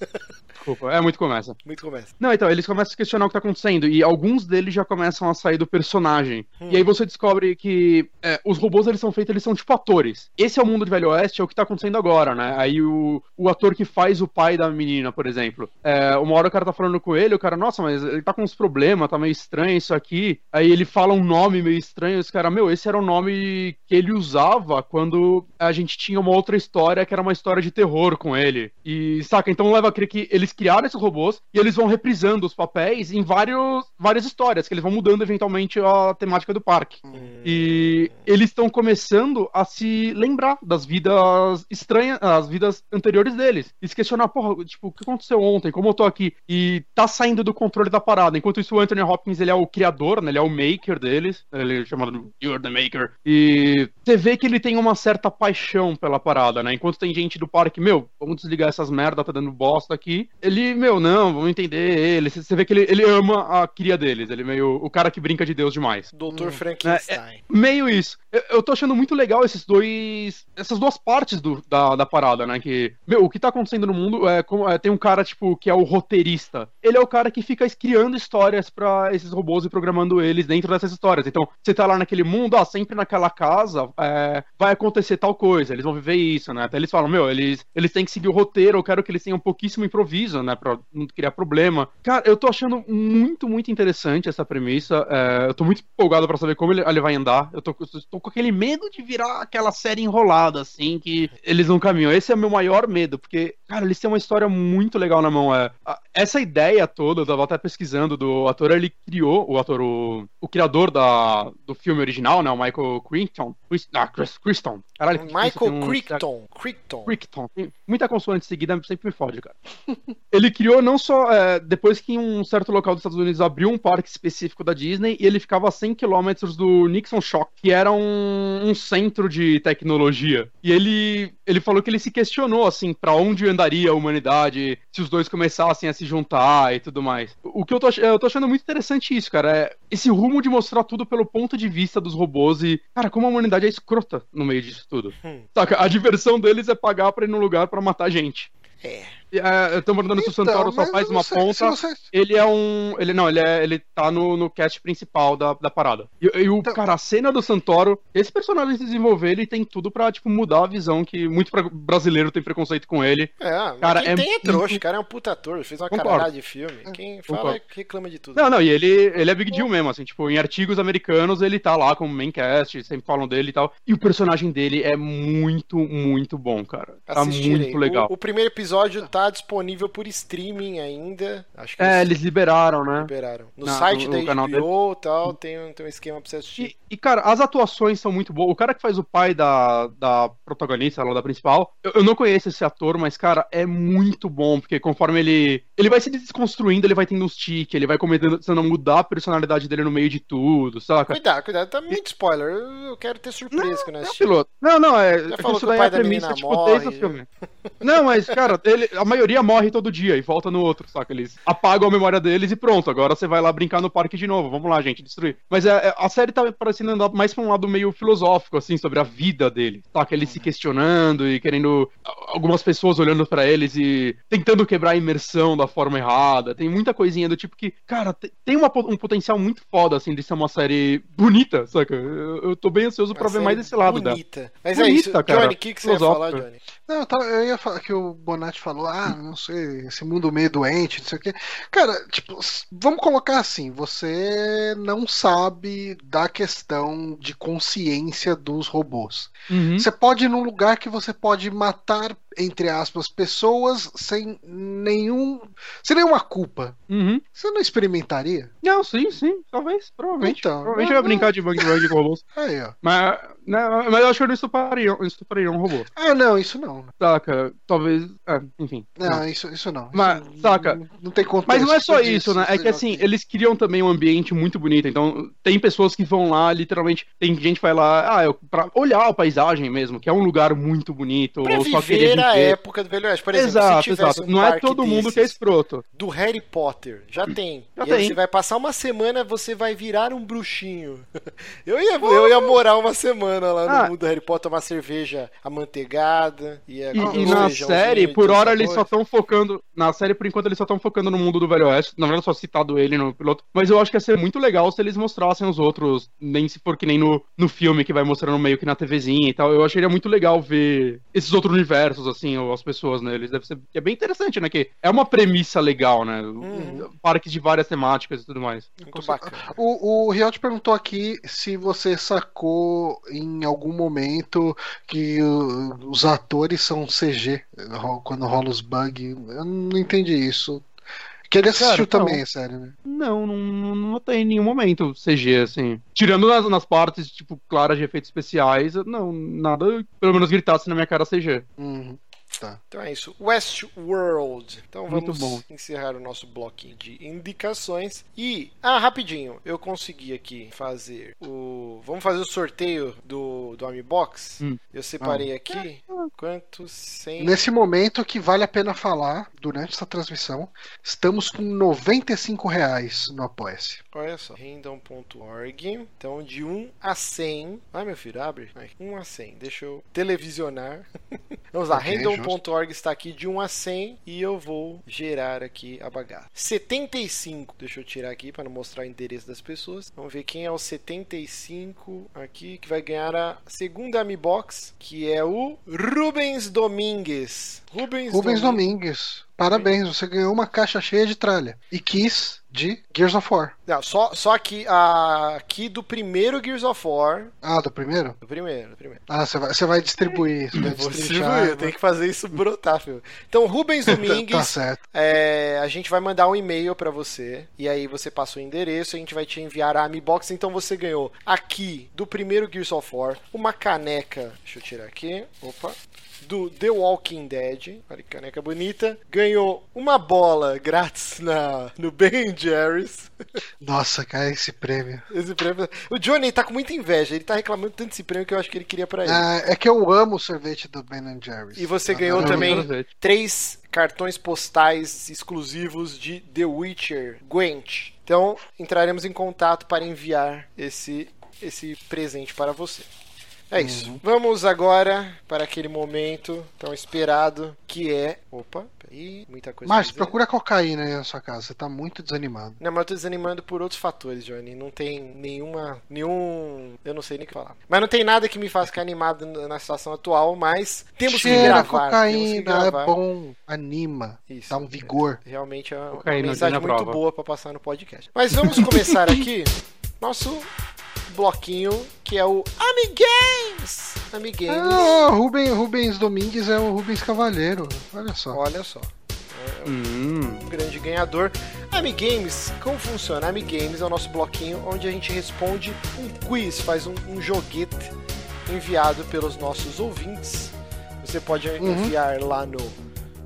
Desculpa, é muito começa. Muito começa. Não, então, eles começam a questionar o que tá acontecendo, e alguns deles já começam a sair do personagem. Hum. E aí você descobre que é, os robôs, eles são feitos, eles são tipo atores. Esse é o mundo de Velho Oeste, é o que tá acontecendo agora, né? Aí o, o ator que faz o pai da menina, por exemplo, é, uma hora o cara tá falando com ele, o cara, nossa, mas ele tá com uns problemas, tá meio estranho isso aqui. Aí ele fala um nome meio estranho, esse cara, meu, esse era o nome que ele usava quando a gente tinha uma outra história, que era uma história de terror com ele. E, saca, então leva a crer que eles criaram esses robôs e eles vão reprisando os papéis em vários, várias histórias, que eles vão mudando eventualmente a temática do parque. E eles estão começando a se lembrar das vidas estranhas, as vidas anteriores deles. E se questionar, porra, tipo, o que aconteceu ontem? Como eu tô aqui? E tá saindo do controle da parada. Enquanto isso, o Anthony Hopkins, ele é o criador, né? Ele é o maker deles. Ele é chamado You're the Maker. E você vê que ele tem uma certa paixão pela parada, né? Enquanto tem gente do parque, meu, vamos desligar essas merda, tá dando bosta aqui. Ele, meu, não, vamos entender ele. Você vê que ele, ele ama a cria deles. Ele é meio o cara que brinca de Deus demais. Doutor Frankenstein. Meio isso. Eu, eu tô achando muito legal esses dois. Essas duas partes do- da, da parada, né? Que, meu, o que tá acontecendo no mundo é como. é, tem um cara, tipo, que é o roteirista. Ele é o cara que fica criando histórias pra esses robôs e programando eles dentro dessas histórias. Então, você tá lá naquele mundo, ó, sempre naquela casa é, vai acontecer tal coisa, eles vão viver isso, né? Até eles falam, meu, eles, eles têm que seguir o roteiro, eu quero que eles tenham pouquíssimo improviso, né? Pra não criar problema. Cara, eu tô achando muito, muito interessante essa premissa. é, eu tô muito empolgado pra saber como ele, ele vai andar. Eu tô, eu tô com aquele medo de virar aquela série enrolada, assim, que eles não caminham. Esse é o meu maior medo, porque, cara, eles têm uma história muito legal na mão. É, essa ideia toda, eu tava até pesquisando, do ator, ele criou, o ator, o, o criador da, do filme original, né? O Michael Crichton. Chris- Ah, Chris Crichton. Caralho, que Michael um- Crichton. Crichton. Crichton. Muita consoante seguida sempre me fode, cara. ele criou não só. é, depois que em um certo local dos Estados Unidos abriu um parque específico da Disney e ele ficava a 100 quilômetros do Nixon Shock, que era um, um centro de tecnologia. E ele, ele falou que ele se questionou, assim, pra onde andaria a humanidade se os dois começassem a se juntar e tudo mais. O que eu tô, eu tô achando muito interessante isso, cara. É esse rumo de mostrar tudo pelo ponto de vista dos robôs e, cara, como a humanidade é escrota no meio disso tudo. Hum. Saca? A diversão deles é pagar pra ir num lugar pra matar gente. É. E, é, eu tô mandando se o Santoro só faz uma sei, ponta. você- Ele é um. Ele não, ele é. Ele tá no, no cast principal da, da parada. E, e o Então- cara, a cena do Santoro, esse personagem se desenvolver, ele tem tudo pra, tipo, mudar a visão que muito pra- brasileiro tem preconceito com ele. É, Cara, quem é tem é trouxa, o cara é um puta ator, fez uma Concordo. caralhada de filme. Quem fala Concordo. é reclama de tudo. Não, não, e ele, ele é big deal mesmo, assim, tipo, em artigos americanos ele tá lá como main cast, sempre falam dele e tal. E o personagem dele é muito, muito bom, cara. Tá muito legal. O, o primeiro episódio tá disponível por streaming ainda. Acho que É, eles liberaram, né? liberaram. No Na- site no- no da canal HBO e tal, tem, um- tem um esquema pra você assistir. E, e, cara, as atuações são muito boas. O cara que faz o pai da, da protagonista, lá da principal, eu, eu não conheço esse ator, mas, cara, é muito bom, porque conforme ele. Ele vai se desconstruindo, ele vai tendo uns tiques, ele vai começando a mudar a personalidade dele no meio de tudo, saca? Cuidado, cuidado, tá muito spoiler. Eu quero ter surpresa eu Não, assistir. piloto. Não, não, é. Já é que falou isso que o é pai a da premissa, menina tipo, morre. desde o filme. Não, mas, cara, ele, a maioria morre todo dia e volta no outro, saca? Eles apagam a memória deles e pronto, agora você vai lá brincar no parque de novo. Vamos lá, gente, destruir. Mas é, é a série tá parecendo andar mais pra um lado meio filosófico, assim, sobre a vida dele. Saca? Ele se questionando e querendo. Algumas pessoas olhando para eles e tentando quebrar a imersão da forma errada. Tem muita coisinha do tipo que, cara, tem uma, um potencial muito foda, assim, de ser uma série bonita, saca? Eu, eu tô bem ansioso pra ver mais esse lado bonita. dela. Mas bonita, é isso, cara. Johnny, o que, que você ia falar, Johnny? Não, eu ia falar que o Bonatti falou, ah, não sei, esse mundo meio doente, não sei o quê. Cara, tipo, vamos colocar assim, você não sabe da questão de consciência dos robôs. Uhum. Você pode ir num lugar que você pode matar entre aspas, pessoas sem nenhum. sem nenhuma culpa. Uhum. Você não experimentaria? Não, sim, sim. Talvez, provavelmente. Então, provavelmente eu ia brincar de bang bang com robôs. Aí, ó. Mas, né, mas eu acho que eu não estupraria, estupraria um robô. Ah, não, isso não. Saca, talvez. É, enfim. Não, não, Isso, isso não. Mas, isso saca. Não, não tem contexto. Mas não é só isso, né? É que assim, eles criam também um ambiente muito bonito. Então, tem pessoas que vão lá, literalmente. Tem gente que vai lá, ah, eu, pra olhar a paisagem mesmo, que é um lugar muito bonito. Pra ou só querer a época do Velho Oeste. Por exemplo, exato, se tivesse exato. Um não é todo mundo que é escroto. Do Harry Potter, já tem. Já e tem. você vai passar uma semana, você vai virar um bruxinho. Eu ia, eu ia morar uma semana lá no Ah. mundo do Harry Potter, tomar cerveja amanteigada. E, comer e um na série, por hora, eles só estão focando. Na série, por enquanto, eles só estão focando no mundo do Velho Oeste. Na verdade, só citado ele no piloto. Mas eu acho que ia ser muito legal se eles mostrassem os outros. Nem se for que nem no, no filme que vai mostrando meio que na TVzinha e tal. Eu acharia muito legal ver esses outros universos, assim, ou as pessoas neles. Deve ser. que É bem interessante, né? Que é uma premissa legal, né? Parques de várias temáticas e tudo mais. Muito bacana. O, o Riot perguntou aqui se você sacou em algum momento que os atores são CG ro- quando rola os bugs. Eu não entendi isso. Que ele assistiu Cara, não. também, sério, né? Não, não, não não tem em nenhum momento CG, assim. Tirando nas, nas partes, tipo, claras de efeitos especiais, não, nada, pelo menos gritasse na minha cara CG. Uhum. Tá. Então é isso. Westworld. Então vamos encerrar o nosso bloquinho de indicações. E, ah, rapidinho, eu consegui aqui fazer o. Vamos fazer o sorteio do, do Amibox. Hum. Eu separei aqui. Quantos? 100. Nesse momento que vale a pena falar, durante essa transmissão, estamos com 95 reais no Apoia-se. Olha só. Random.org. Então de 1 a 100. Vai, meu filho, abre. Vai. 1 a 100. Deixa eu televisionar. Vamos lá. Ok, Random.org está aqui de 1 a 100 e eu vou gerar aqui a bagaça. 75. Deixa eu tirar aqui para não mostrar o endereço das pessoas. Vamos ver quem é o 75 aqui que vai ganhar a segunda Mi Box, que é o Rubens Domingues. Rubens, Rubens Domingues. Domingues, parabéns, você ganhou uma caixa cheia de tralha. E quis de Gears of War. Não, só, só aqui, a- aqui do primeiro Gears of War. Ah, do primeiro? Do primeiro, do primeiro. Ah, você vai, você vai distribuir isso. Vai distribuir, eu tenho que fazer isso brotar, filho. Então, Rubens Tá Domingues, certo. é, a gente vai mandar um e-mail pra você. E aí você passa o endereço, a gente vai te enviar a Mi Box. Então você ganhou aqui do primeiro Gears of War uma caneca. Deixa eu tirar aqui. Opa. Do The Walking Dead. Olha que caneca bonita. Ganhou uma bola grátis na, no Ben Jerry's. Nossa, cara, esse prêmio. Esse prêmio. O Johnny tá com muita inveja. Ele tá reclamando tanto desse prêmio que eu acho que ele queria pra ele. Ah, é que eu amo o sorvete do Ben Jerry's. E você ganhou também três cartões postais exclusivos de The Witcher Gwent. Então, entraremos em contato para enviar esse, esse presente para você. É isso. Vamos agora para aquele momento tão esperado que é. Opa, peraí, muita coisa. Dizer. procura cocaína aí na sua casa. Você tá muito desanimado. Não, mas eu tô desanimando por outros fatores, Johnny. Não tem nenhuma. nenhum. Eu não sei nem o que falar. Mas não tem nada que me faça ficar animado na situação atual, mas temos que Cheira gravar. temos que cocaína, gravar. é bom, anima, Isso. dá um vigor. Realmente é uma Cocaína, mensagem na muito prova. boa pra passar no podcast. Mas vamos começar aqui nosso bloquinho que é o Amigames. Amigames. Ah, Rubens, Rubens Domingues é o Rubens Cavalheiro. Olha só. Olha só. Hum. um grande ganhador. Amigames, como funciona? Amigames é o nosso bloquinho onde a gente responde um quiz, faz um, um joguete enviado pelos nossos ouvintes. Você pode enviar lá no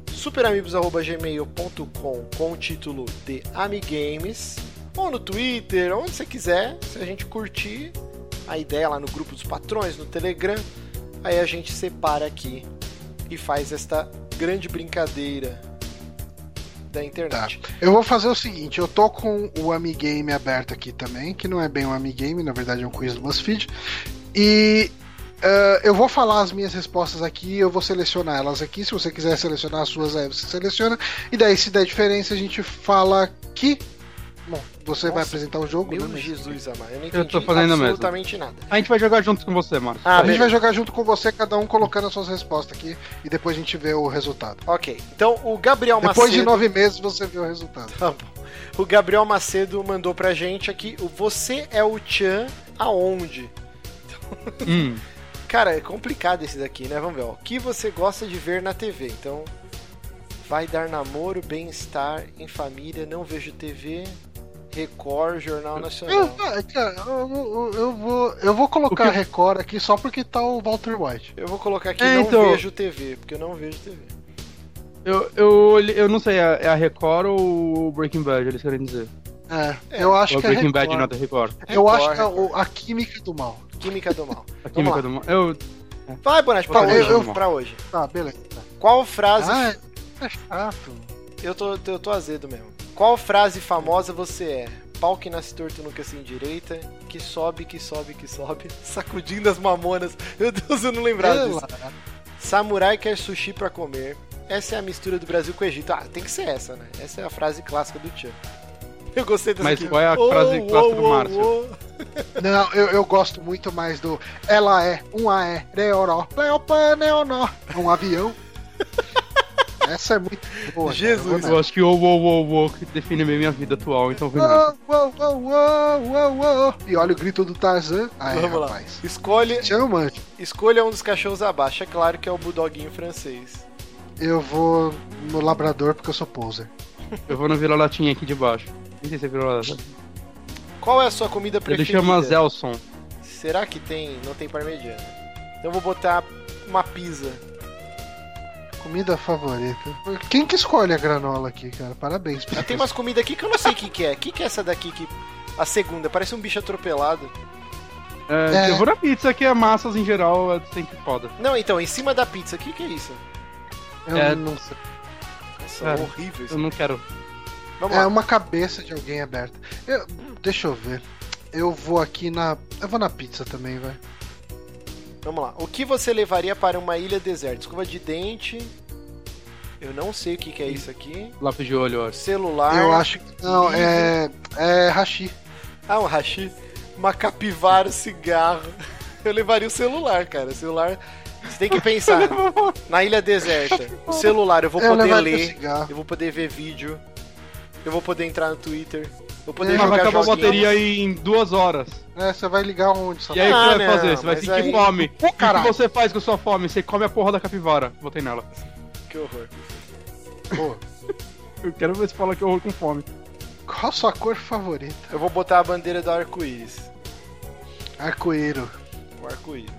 superamigos.gmail.com com o título de Amigames ou no Twitter, onde você quiser. Se a gente curtir a ideia lá no grupo dos patrões, no Telegram, aí a gente separa aqui e faz esta grande brincadeira da internet. Eu vou fazer o seguinte, eu tô com o Amigame aberto aqui também, que não é bem um Amigame, na verdade é um quiz do BuzzFeed. E uh, eu vou falar as minhas respostas aqui, eu vou selecionar elas aqui. Se você quiser selecionar as suas, aí você seleciona. E daí, se der diferença, a gente fala aqui. Bom, você vai Nossa, apresentar o jogo, Meu né? Jesus, amado. Eu não Eu entendi tô fazendo mesmo. absolutamente nada. A gente vai jogar junto com você, Márcio. Ah, a gente vai jogar junto com você, cada um colocando as suas respostas aqui, e depois a gente vê o resultado. Ok. Então, o Gabriel Depois de Macedo... nove meses você vê o resultado. Tá bom. O Gabriel Macedo mandou pra gente aqui, o Você é o Chan aonde? Hum. Cara, é complicado esse daqui, né? Vamos ver, ó. O que você gosta de ver na TV? Então, vai dar namoro, bem-estar, em família, não vejo TV, Record, Jornal Nacional. ah, cara, eu, eu- eu vou, eu vou colocar que- Record aqui só porque tá o Walter White. Eu vou colocar aqui, É, não então- vejo TV, porque eu não vejo TV. Eu, eu, eu não sei, é é a Record ou o Breaking Bad, eles querem dizer. É, É, eu acho Ou que é Breaking Bad Record. não é da Record. Eu acho que é o- a química do mal. Química do Mal. A química do mal. Eu, Vai, Bonatti, pra Tá, hoje. eu- pra hoje. Tá, beleza. Qual frase... Ah, é, é chato. Eu, tô, eu tô azedo mesmo. Qual frase famosa você é? Pau que nasce torto nunca se endireita, que sobe, que sobe, que sobe, sacudindo as mamonas. Meu Deus, eu não lembrava disso. Samurai quer sushi pra comer. Essa é a mistura do Brasil com o Egito. Ah, tem que ser essa, né? Essa é a frase clássica do Tchan. Eu gostei dessa Mas aqui. qual é a frase clássica do Márcio? Não, eu, eu gosto muito mais do Ela é um AE, Reoró, Leopan, Neonó. É um avião. Essa é muito boa. cara, Jesus. eu vou eu nessa. acho que o wow, wow, wow que define bem minha vida atual, então vem. Uou, uou, uou, uou, uou, uou. E olha o grito do Tarzan. Aí, Vamos lá. rapaz. Escolhe, Chama, escolha um dos cachorros abaixo. É claro que é o bulldoguinho francês. eu vou no labrador porque eu sou poser. Eu vou no vira-latinha aqui de baixo. Nem sei se é vira-latinha. Qual é a sua comida Ele preferida? chama Zelson. Será que tem? Não tem parmegiana. Então eu vou botar uma pizza. Comida favorita. Quem que escolhe a granola aqui, cara? Parabéns. pra Ah, Tem umas comidas aqui que eu não sei o que, que é. O que, que é essa daqui que. A segunda, parece um bicho atropelado. É, É. Eu vou na pizza, que é massas em geral, é sempre foda. Não, então, em cima da pizza, o que, que é isso? Eu É- não sei. Nossa, É. horrível isso. Eu não quero. Vamos É lá. uma cabeça de alguém aberta. Eu- deixa eu ver. Eu vou aqui na. Eu vou na pizza também, vai. Vamos lá. O que você levaria para uma ilha deserta? Escova de dente. Eu não sei o que, que é isso aqui. Lápis de olho, acho. Celular. eu acho que. Não, é. É hashi. Ah, um hashi. Uma capivara, cigarro. Eu levaria o celular, cara. O celular. Você tem que pensar. Na ilha deserta. O celular, eu vou Eu poder ler. Eu vou poder ver vídeo. Eu vou poder entrar no Twitter. Vou poder É, Mas vai jogar acabar a bateria em duas horas. É, você vai ligar onde? Só E aí o Ah, que você vai fazer? Você vai sentir aí- fome. Pô, O que você faz com a sua fome? Você come a porra da capivara. Botei nela. Que horror. Pô, Eu quero ver se fala que eu horror com fome. qual a sua cor favorita? Eu vou botar a bandeira do arco-íris. Arco-íro. O arco-íris.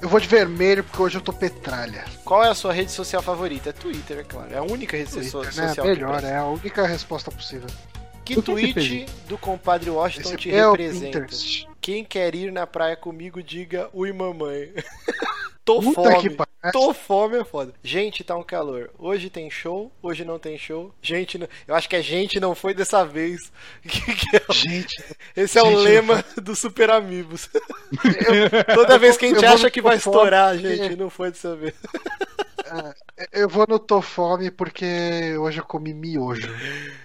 Eu vou de vermelho porque hoje eu tô petralha. Qual é a sua rede social favorita? É Twitter, é claro. É a única rede so- Twitter, né? social que Melhor, é a única resposta possível. Que O que tweet do compadre Washington Esse te é o representa? Quem quer ir na praia comigo, diga ui mamãe. Tô Puta fome. Tô fome é foda. Gente, tá um calor. Hoje tem show, hoje não tem show. Gente, não... eu acho que a gente não foi dessa vez. Que- que é o- Gente, Esse é o Gente, não lema do Super Amigos. Toda vez que a gente eu acha que vai estourar, gente, não foi dessa vez. Eu vou no tô fome porque hoje eu comi miojo.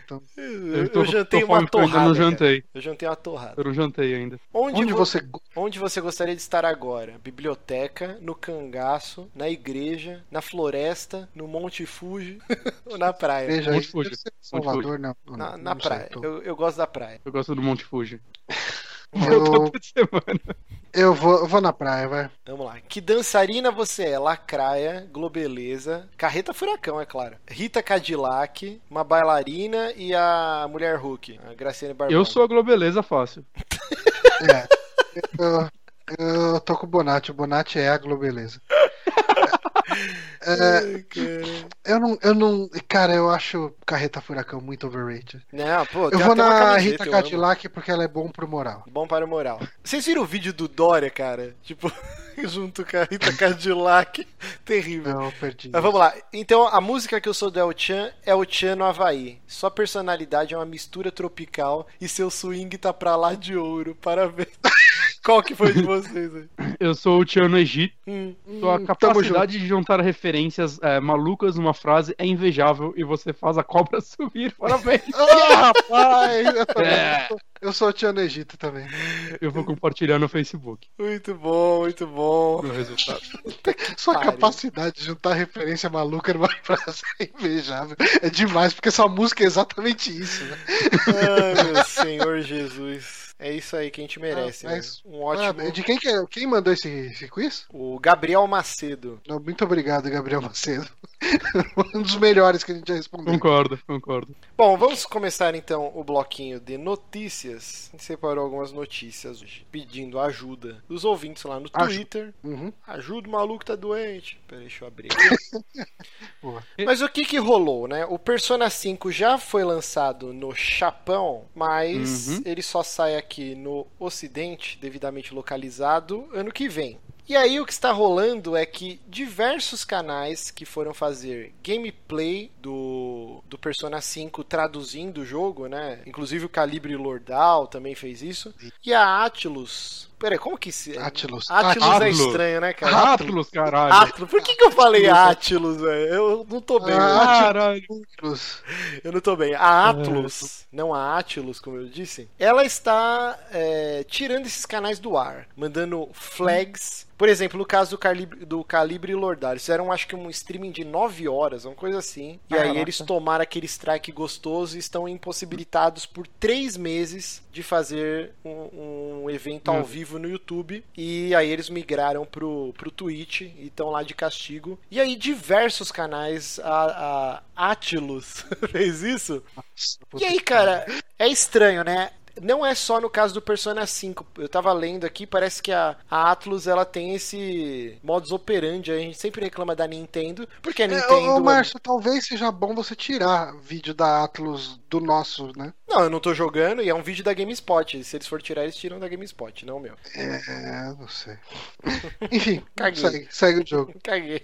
Então, Eu, tô- jantei tô uma eu torrada. ainda não cara. jantei. Eu jantei uma torrada. Eu não jantei ainda. Onde, onde vo- você. Onde você gostaria de estar agora? Biblioteca, no cangaço, na igreja, na floresta, no Monte Fuji ou na praia? Veja, Monte Fuji. Salvador, não. Na, não na sei, praia. tô- Eu, eu gosto da praia. Eu gosto do Monte Fuji. Eu, Toda semana. Eu vou, eu vou na praia, vai. Vamos lá. Que dançarina você é? Lacraia, Globeleza, Carreta Furacão, é claro. Rita Cadillac, uma bailarina e a Mulher Hulk, a Graciane Barbosa. Eu sou a Globeleza fácil. É. eu, eu tô com o Bonatti. O Bonatti é a Globeleza. É, eu não, eu não. Cara, eu acho Carreta Furacão muito overrated. Não, pô, Eu vou na Rita. Cadillac porque ela é bom pro moral. Bom para o moral. Vocês viram o vídeo do Dória, cara? Tipo, junto com a Rita Cadillac. Terrível. Não, perdi. Mas vamos lá. Então, a música que eu sou do El Chan é o Chan no Havaí. Sua personalidade é uma mistura tropical e seu swing tá pra lá de ouro. Parabéns. Qual que foi de vocês aí? Eu sou o Tiano Egito. Hum. Sua Hum, capacidade de juntar referências é, malucas numa frase é invejável e você faz a cobra subir. Parabéns. Ah, rapaz! Eu, também É. sou- eu sou o Tiano Egito também. Eu vou compartilhar no Facebook Muito bom, muito bom. o resultado. Sua pariu. capacidade de juntar referência maluca numa frase é invejável. É demais, porque sua música é exatamente isso, né? Ai, meu Senhor Jesus. É isso aí que a gente merece, Ah, né? mas- Um ótimo. Parabéns. De quem, que é? quem mandou esse, esse quiz? O Gabriel Macedo. Não, Muito obrigado, Gabriel Macedo. um dos melhores que a gente já respondeu. Concordo, concordo. Bom, vamos começar então o bloquinho de notícias. A gente separou algumas notícias hoje, pedindo ajuda dos ouvintes lá no Aju- Twitter. Uhum. Ajuda o maluco tá doente. Peraí, deixa eu abrir aqui. Mas o que que rolou, né? O Persona 5 já foi lançado no Japão, mas Uhum. ele só sai aqui no Ocidente, devidamente localizado, ano que vem. E aí o que está rolando é que diversos canais que foram fazer gameplay do, do Persona 5 traduzindo o jogo, né? Inclusive o Calibre Lordal também fez isso. E a Atlus. Peraí, como que se. Atlus. Atlus é estranho, né, cara? Atlus, caralho. Atlus. Por que, que eu falei Atlus, velho? Eu não tô bem. Ah? Caralho. Atlus. Eu não tô bem. A Atlus, não a Atlus, como eu disse, ela está é, tirando esses canais do ar, mandando flags. Por exemplo, no caso do Calibre, do Calibre Lordar, eles fizeram acho que um streaming de 9 horas, uma coisa assim. E aí Caraca. eles tomaram aquele strike gostoso e estão impossibilitados por 3 meses de fazer um, um evento ao Hum. vivo no YouTube. E aí eles migraram pro, pro Twitch e estão lá de castigo. E aí diversos canais, a, a Atlus fez isso. E aí, cara, é estranho, né? Não é só no caso do Persona 5. Eu tava lendo aqui, parece que a, a Atlus ela tem esse modus operandi. A gente sempre reclama da Nintendo, porque a É, Nintendo. ô, ô, Márcio, talvez seja bom você tirar vídeo da Atlus do nosso, né? Não, eu não tô jogando e é um vídeo da GameSpot. Se eles for tirar, eles tiram da GameSpot, não o meu. É, não sei. Enfim, Caguei. segue, segue o jogo. Caguei.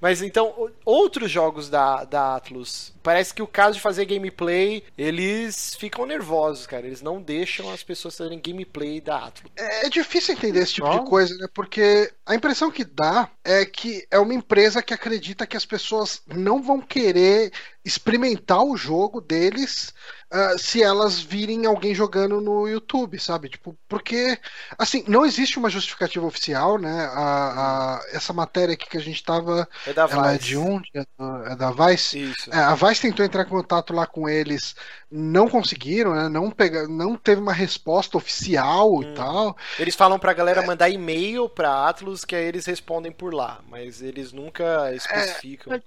Mas então, outros jogos da, da Atlus, parece que o caso de fazer gameplay, eles ficam nervosos, cara. Eles não deixam as pessoas fazerem gameplay da Atlus. É difícil entender esse tipo Ó. de coisa, né? Porque a impressão que dá é que é uma empresa que acredita que as pessoas não vão querer experimentar o jogo deles ah, se elas virem alguém jogando no YouTube, sabe? Tipo, porque assim, não existe uma justificativa oficial, né? A, a- essa matéria aqui que a gente tava, É da ela é Vice. de onde? É da- é da Vice? Isso. É, a Vice tentou entrar em contato lá com eles, não conseguiram, né? Não, pega, não teve uma resposta oficial e Hum. tal. Eles falam pra galera mandar e-mail pra Atlus que aí eles respondem por lá, mas eles nunca especificam.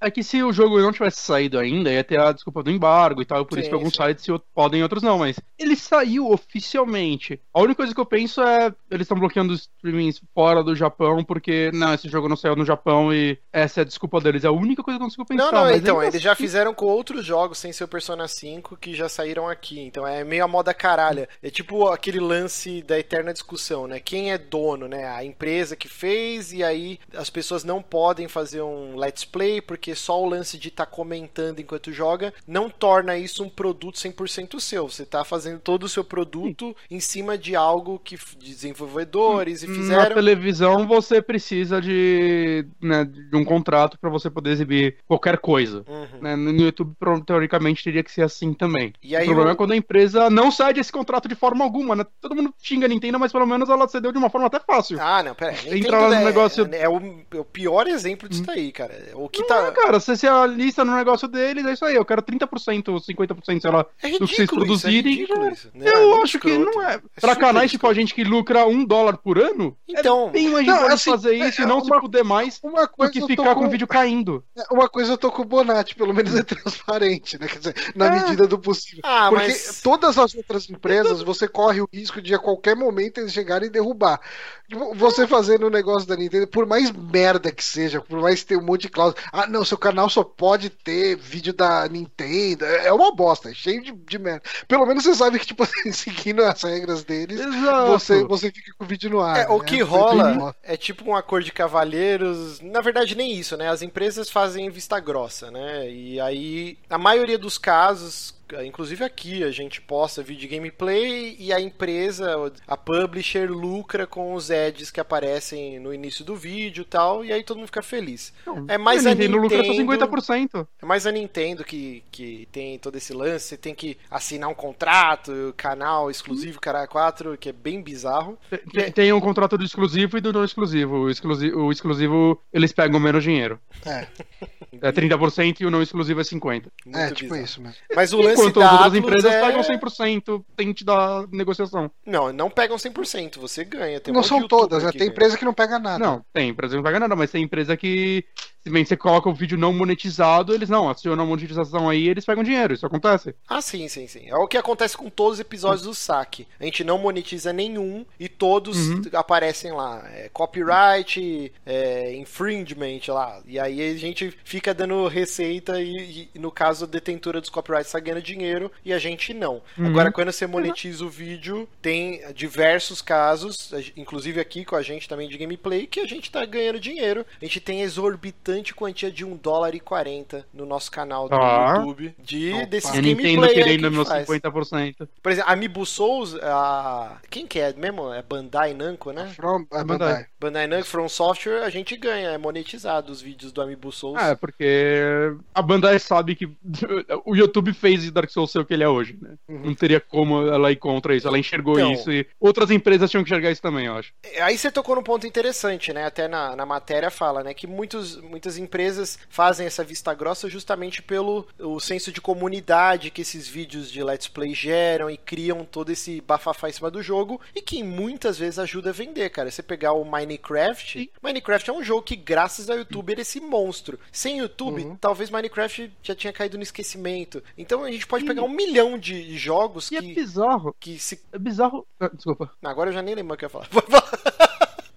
É que se o jogo não tivesse saído ainda, ia ter a desculpa do embargo e tal, por isso Sim, que alguns sim. sites podem e outros não, mas ele saiu oficialmente. A única coisa que eu penso é eles estão bloqueando os streamings fora do Japão porque não, esse jogo não saiu no Japão e essa é a desculpa deles. É a única coisa que eu consigo pensar. Não, não, então, eles já assim- fizeram com outros jogos sem ser o Persona 5 que já saíram aqui. Então é meio a moda caralha. É tipo aquele lance da eterna discussão, né? Quem é dono, né? A empresa que fez e aí as pessoas não podem fazer um let's play porque só o lance de estar comentando enquanto joga não torna isso um produto 100% seu. Você tá fazendo todo o seu produto em cima de algo que desenvolvedores e Na fizeram. televisão você precisa de, né, de um contrato pra você poder exibir qualquer coisa. Uhum. né? No YouTube, teoricamente, teria que ser assim também. E aí o problema o- é quando a empresa não cede esse contrato de forma alguma, né? Todo mundo xinga a Nintendo, mas pelo menos ela cedeu de uma forma até fácil. Ah, não, pera. aí. Entra lá no é, negócio- É, o, é o pior exemplo disso daí, cara. O que Não, tá. cara, você se alista no negócio deles, é isso aí. Eu quero 30% ou 50%, sei lá, É do que vocês isso, é produzirem. ridículo isso. Não, eu é muito acho que não é. É pra canais tipo a gente que lucra um dólar por ano, Então, é bem mais Não, assim, fazer isso é e não uma- se puder mais Uma do coisa que eu tô ficar com com- o vídeo caindo. Uma coisa eu tô com o Bonatti, pelo menos é transparente, né? Quer dizer, na É. medida do possível. ah, Porque mas. todas as outras empresas, você corre o risco de a qualquer momento eles chegarem e derrubar. Tipo, Você fazendo o negócio da Nintendo, por mais merda que seja, por mais ter um monte de cláusula, ah, não, seu canal só pode ter vídeo da Nintendo. É uma bosta, é cheio de, de merda. Pelo menos você sabe que, tipo, seguindo as regras deles, Exato. você, você fica com o vídeo no ar. É, o né? que Você rola é tipo um acordo de cavalheiros. Na verdade, nem isso, né? As empresas fazem vista grossa, né? E aí, a maioria dos casos. Inclusive aqui a gente posta vídeo gameplay e a empresa, a publisher, lucra com os ads que aparecem no início do vídeo e tal, e aí todo mundo fica feliz. É mais a Nintendo lucra só Nintendo- 50%. É mais a Nintendo que, que tem todo esse lance, você tem que assinar um contrato, canal exclusivo, cara 4, que é bem bizarro. Tem, tem um contrato do exclusivo e do não exclusivo. O exclusivo, o exclusivo eles pegam menos dinheiro. É, É 30% e o não exclusivo é 50%. Muito é tipo bizarro. isso mesmo. Mas o lance Enquanto as outras empresas é... pegam 100%, tem que dar negociação. Não, não pegam 100%, você ganha. Tem não são todas, né? tem ganha. empresa que não pega nada. Não, tem empresa que não paga nada, mas tem empresa que, se bem que você coloca o vídeo não monetizado, eles não, acionam a monetização aí eles pegam dinheiro, isso acontece. Ah, sim, sim, sim. É o que acontece com todos os episódios do saque. A gente não monetiza nenhum e todos Uhum. aparecem lá. É, copyright, é, infringement lá. E aí a gente fica dando receita e, e, no caso a detentora dos copyrights está ganhando dinheiro e a gente não. Uhum. Agora, quando você monetiza o vídeo, tem diversos casos, inclusive aqui com a gente também de gameplay, que a gente tá ganhando dinheiro. A gente tem exorbitante quantia de 1 dólar e 40 no nosso canal do Ah. YouTube de Opa. desses E a Nintendo gameplay querendo meus faz. 50%. Por exemplo, a Amiibo Souls, a... quem que é mesmo? É Bandai Namco, né? From, Bandai. Bandai. Bandai Namco, From Software, a gente ganha, é monetizado os vídeos do Amiibo Souls. É, porque a Bandai sabe que o YouTube fez Dark Souls ser o que ele é hoje, né? Uhum. Não teria como ela ir contra isso, ela enxergou Então. isso e outras empresas tinham que enxergar isso também, eu acho. Aí você tocou num ponto interessante, né? Até na, na matéria fala, né? Que muitos, muitas empresas fazem essa vista grossa justamente pelo o senso de comunidade que esses vídeos de Let's Play geram e criam todo esse bafafá em cima do jogo e que muitas vezes ajuda a vender, cara. Você pegar o Minecraft, Sim. Minecraft é um jogo que, graças ao YouTube, é esse monstro. Sem YouTube, Uhum. talvez Minecraft já tinha caído no esquecimento. Então a gente pode pegar um milhão de jogos E é que, bizarro. que se. É bizarro. Ah, desculpa. Agora eu já nem lembro o que eu ia falar.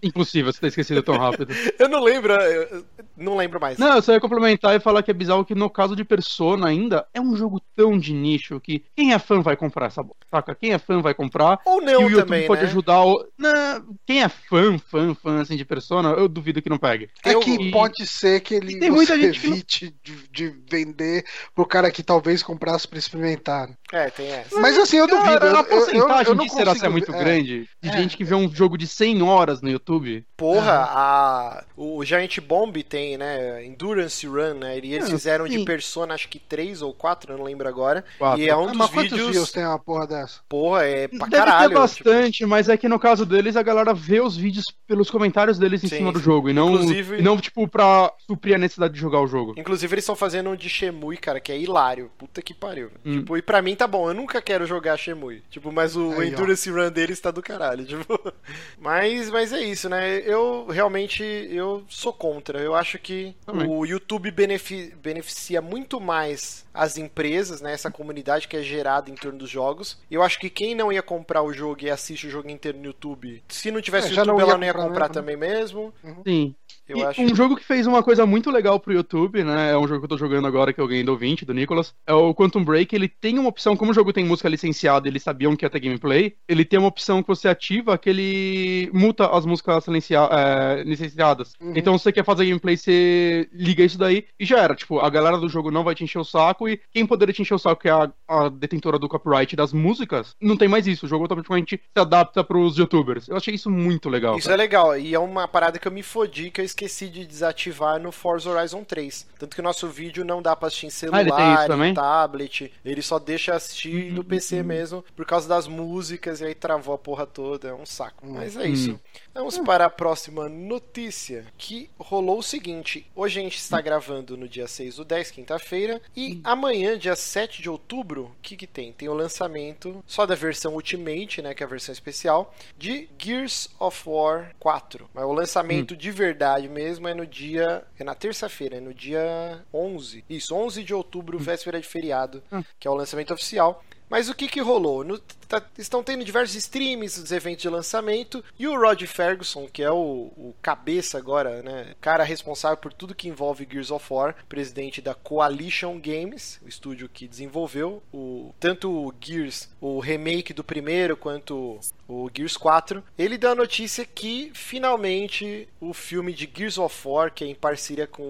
Impossível você ter esquecido tão rápido. Eu não lembro, eu- não lembro mais. Não, eu só ia complementar e falar que é bizarro que no caso de Persona ainda é um jogo tão de nicho que quem é fã vai comprar essa saca? Quem é fã vai comprar. Ou e não o YouTube também, pode né? ajudar o. Não, quem é fã, fã, fã assim de Persona, eu duvido que não pegue. É Eu- que e- pode ser que ele e tem muita gente que não- evite de, de vender pro cara que talvez comprasse pra experimentar. É, tem essa. Mas assim, eu duvido. Cara, eu- a eu- eu- porcentagem eu disso será consigo- ser muito é. grande de É. gente que vê um jogo de 100 horas no YouTube. Porra, a, o Giant Bomb tem, né? Endurance Run, né? E eles Ah, fizeram de sim. Persona, acho que 3 ou 4, eu não lembro agora. Quatro. E é um Ah, dos mas quantos vídeos. views tem uma porra dessa? Porra, é pra Deve caralho. ter bastante, mas é que no caso deles a galera vê os vídeos pelos comentários deles em Sim, cima do jogo e não, Inclusive- e não tipo pra suprir a necessidade de jogar o jogo. Tipo, inclusive, eles estão fazendo um de Shemui, cara, que é hilário. Puta que pariu. Hum. Tipo, e pra mim tá bom, eu nunca quero jogar Shemui. Tipo, mas o Aí, ó. Endurance Run deles tá do caralho. Tipo. Mas, mas é isso, né? Eu realmente eu sou contra. Eu acho que Também. o YouTube benefi- beneficia muito mais as empresas, né? Essa comunidade que é gerada em torno dos jogos. Eu acho que quem não ia comprar o jogo e assiste o jogo inteiro no YouTube, se não tivesse É, YouTube, não ia ela não ia comprar comprar mesmo, também mesmo. Sim. Eu E acho. Um jogo que fez uma coisa muito legal pro YouTube, né? É um jogo que eu tô jogando agora, que eu ganhei do 20, do Nicolas. É o Quantum Break. Ele tem uma opção, como o jogo tem música licenciada, eles sabiam que ia ter gameplay. Ele tem uma opção que você ativa que ele muta as músicas silencia- é, licenciadas. Uhum. Então, se você quer fazer gameplay, você liga isso daí e já era. Tipo, a galera do jogo não vai te encher o saco e quem poderia te encher o saco, que é a, a detentora do copyright das músicas, não tem mais isso. O jogo automaticamente se adapta pros youtubers. Eu achei isso muito legal. Isso cara. é legal, e é uma parada que eu me fodi que eu esqueci de desativar no Forza Horizon 3. Tanto que o nosso vídeo não dá pra assistir em Ah, celular, também? em tablet, ele só deixa assistir no Hum, PC hum. mesmo, por causa das músicas, e aí travou a porra toda, é um saco. Hum. Mas é isso. Vamos para a próxima notícia, que rolou o seguinte, hoje a gente está gravando no dia 6 do 10, quinta-feira, e amanhã, dia 7 de outubro, o que que tem? Tem o lançamento só da versão Ultimate, né, que é a versão especial, de Gears of War 4. Mas o lançamento de verdade mesmo é no dia. É na terça-feira, é no dia 11. Isso, 11 de outubro, véspera de feriado, Hum. que é o lançamento oficial. Mas o que que rolou? No- tá, estão tendo diversos streams dos eventos de lançamento. E o Rod Ferguson, que é o, o cabeça agora, né? Cara responsável por tudo que envolve Gears of War, presidente da Coalition Games, o estúdio que desenvolveu o, tanto o Gears, o remake do primeiro, quanto o Gears 4, ele deu a notícia que finalmente o filme de Gears of War, que é em parceria com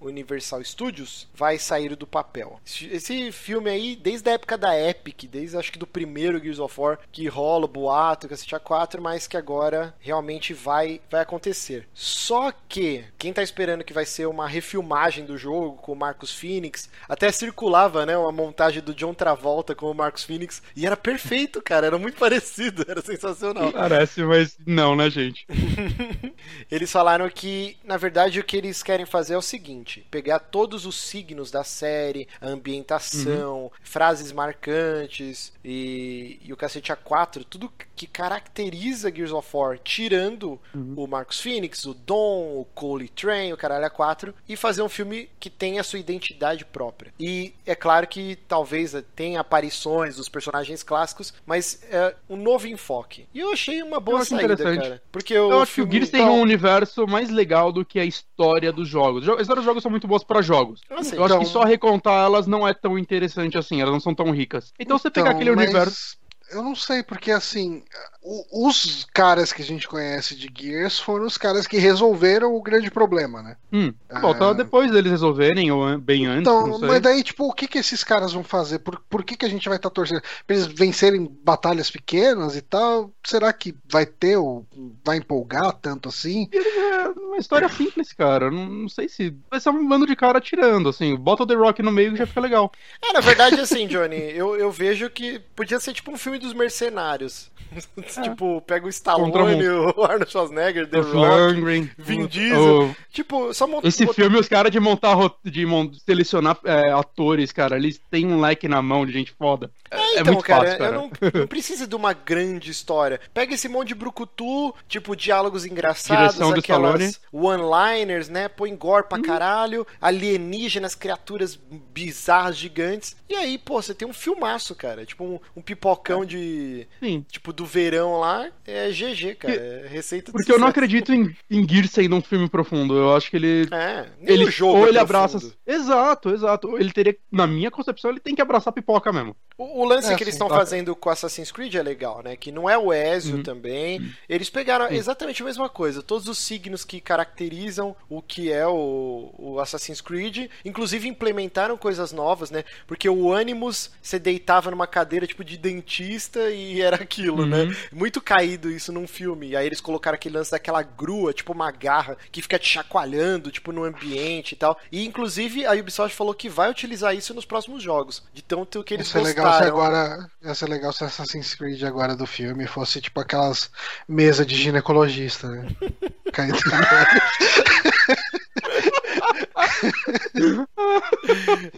o Universal Studios, vai sair do papel. Esse filme aí, desde a época da Epic, desde acho que do primeiro Gears of War, que rola boato, que assistia 4, mas que agora realmente vai, vai acontecer. Só que, quem tá esperando que vai ser uma refilmagem do jogo com o Marcus Phoenix, até circulava, né, uma montagem do John Travolta com o Marcus Phoenix, e era perfeito, cara, era muito parecido, era sensacional. Parece, mas não, né, gente? eles falaram que, na verdade, o que eles querem fazer é o seguinte: pegar todos os signos da série, a ambientação, uhum. frases marcantes e, e o cacete A4, tudo que caracteriza Gears of War, tirando uhum. o Marcus Phoenix, o Dom, o Cole Train, o caralho A4, e fazer um filme que tenha a sua identidade própria. E é claro que talvez tenha aparições dos personagens clássicos, mas é um novo enfoque. E eu achei uma boa saída, cara. Porque eu, eu acho que o Gears tem um universo mais legal do que a história dos jogos. As histórias dos jogos são muito boas para jogos. Assim, eu então... acho que então- só recontar elas não é tão interessante assim, elas não são tão ricas. Então, você pegar então, aquele mas... universo eu não sei, porque assim, os caras que a gente conhece de Gears foram os caras que resolveram o grande problema, né? Hum, volta é... depois deles resolverem, ou bem antes. Então, mas daí, tipo, o que, que esses caras vão fazer? Por, por que, que a gente vai estar tá torcendo? Pra eles vencerem batalhas pequenas e tal? Será que vai ter ou vai empolgar tanto assim? É uma história simples, cara. Não, não sei se. Vai ser um bando de cara atirando, assim. Bota o The Rock no meio que já fica legal. É, na verdade, assim, Johnny, eu, eu vejo que podia ser tipo um filme dos mercenários. É. tipo, pega o Stallone, o Arnold Schwarzenegger, The Rock, Vin Diesel. O... Tipo, só montar. Esse filme, os caras de montar, de selecionar é, atores, cara, eles têm um like na mão de gente foda. É, é então, muito cara, fácil, cara. Não, não, precisa de uma grande história. Pega esse monte de brucutu, tipo, diálogos engraçados, Direção aquelas one-liners, né? Põe gore pra hum. caralho, alienígenas, criaturas bizarras, gigantes. E aí, pô, você tem um filmaço, cara. Tipo, um, um pipocão de. Sim. Tipo, do verão lá. É GG, cara. É receita Porque eu não acredito em, em Gear sendo um filme profundo. Eu acho que ele. É, ele, o jogo ou é ele abraça. Exato, exato. Ele teria. Na minha concepção, ele tem que abraçar pipoca mesmo. O, o lance é, que eles estão tá. fazendo com Assassin's Creed é legal, né? Que não é o Ezio uhum. também. Eles pegaram Sim. exatamente a mesma coisa. Todos os signos que caracterizam o que é o, o Assassin's Creed. Inclusive implementaram coisas novas, né? Porque o Animus, você deitava numa cadeira tipo de dentista e era aquilo, né? Muito caído isso num filme. E aí eles colocaram aquele lance daquela grua, tipo uma garra, que fica te chacoalhando, tipo, no ambiente e tal. E inclusive a Ubisoft falou que vai utilizar isso nos próximos jogos. De tanto que eles isso gostaram. É legal se agora. Ia ser legal se Assassin's Creed agora do filme fosse tipo aquelas mesas de ginecologista, né? Caindo.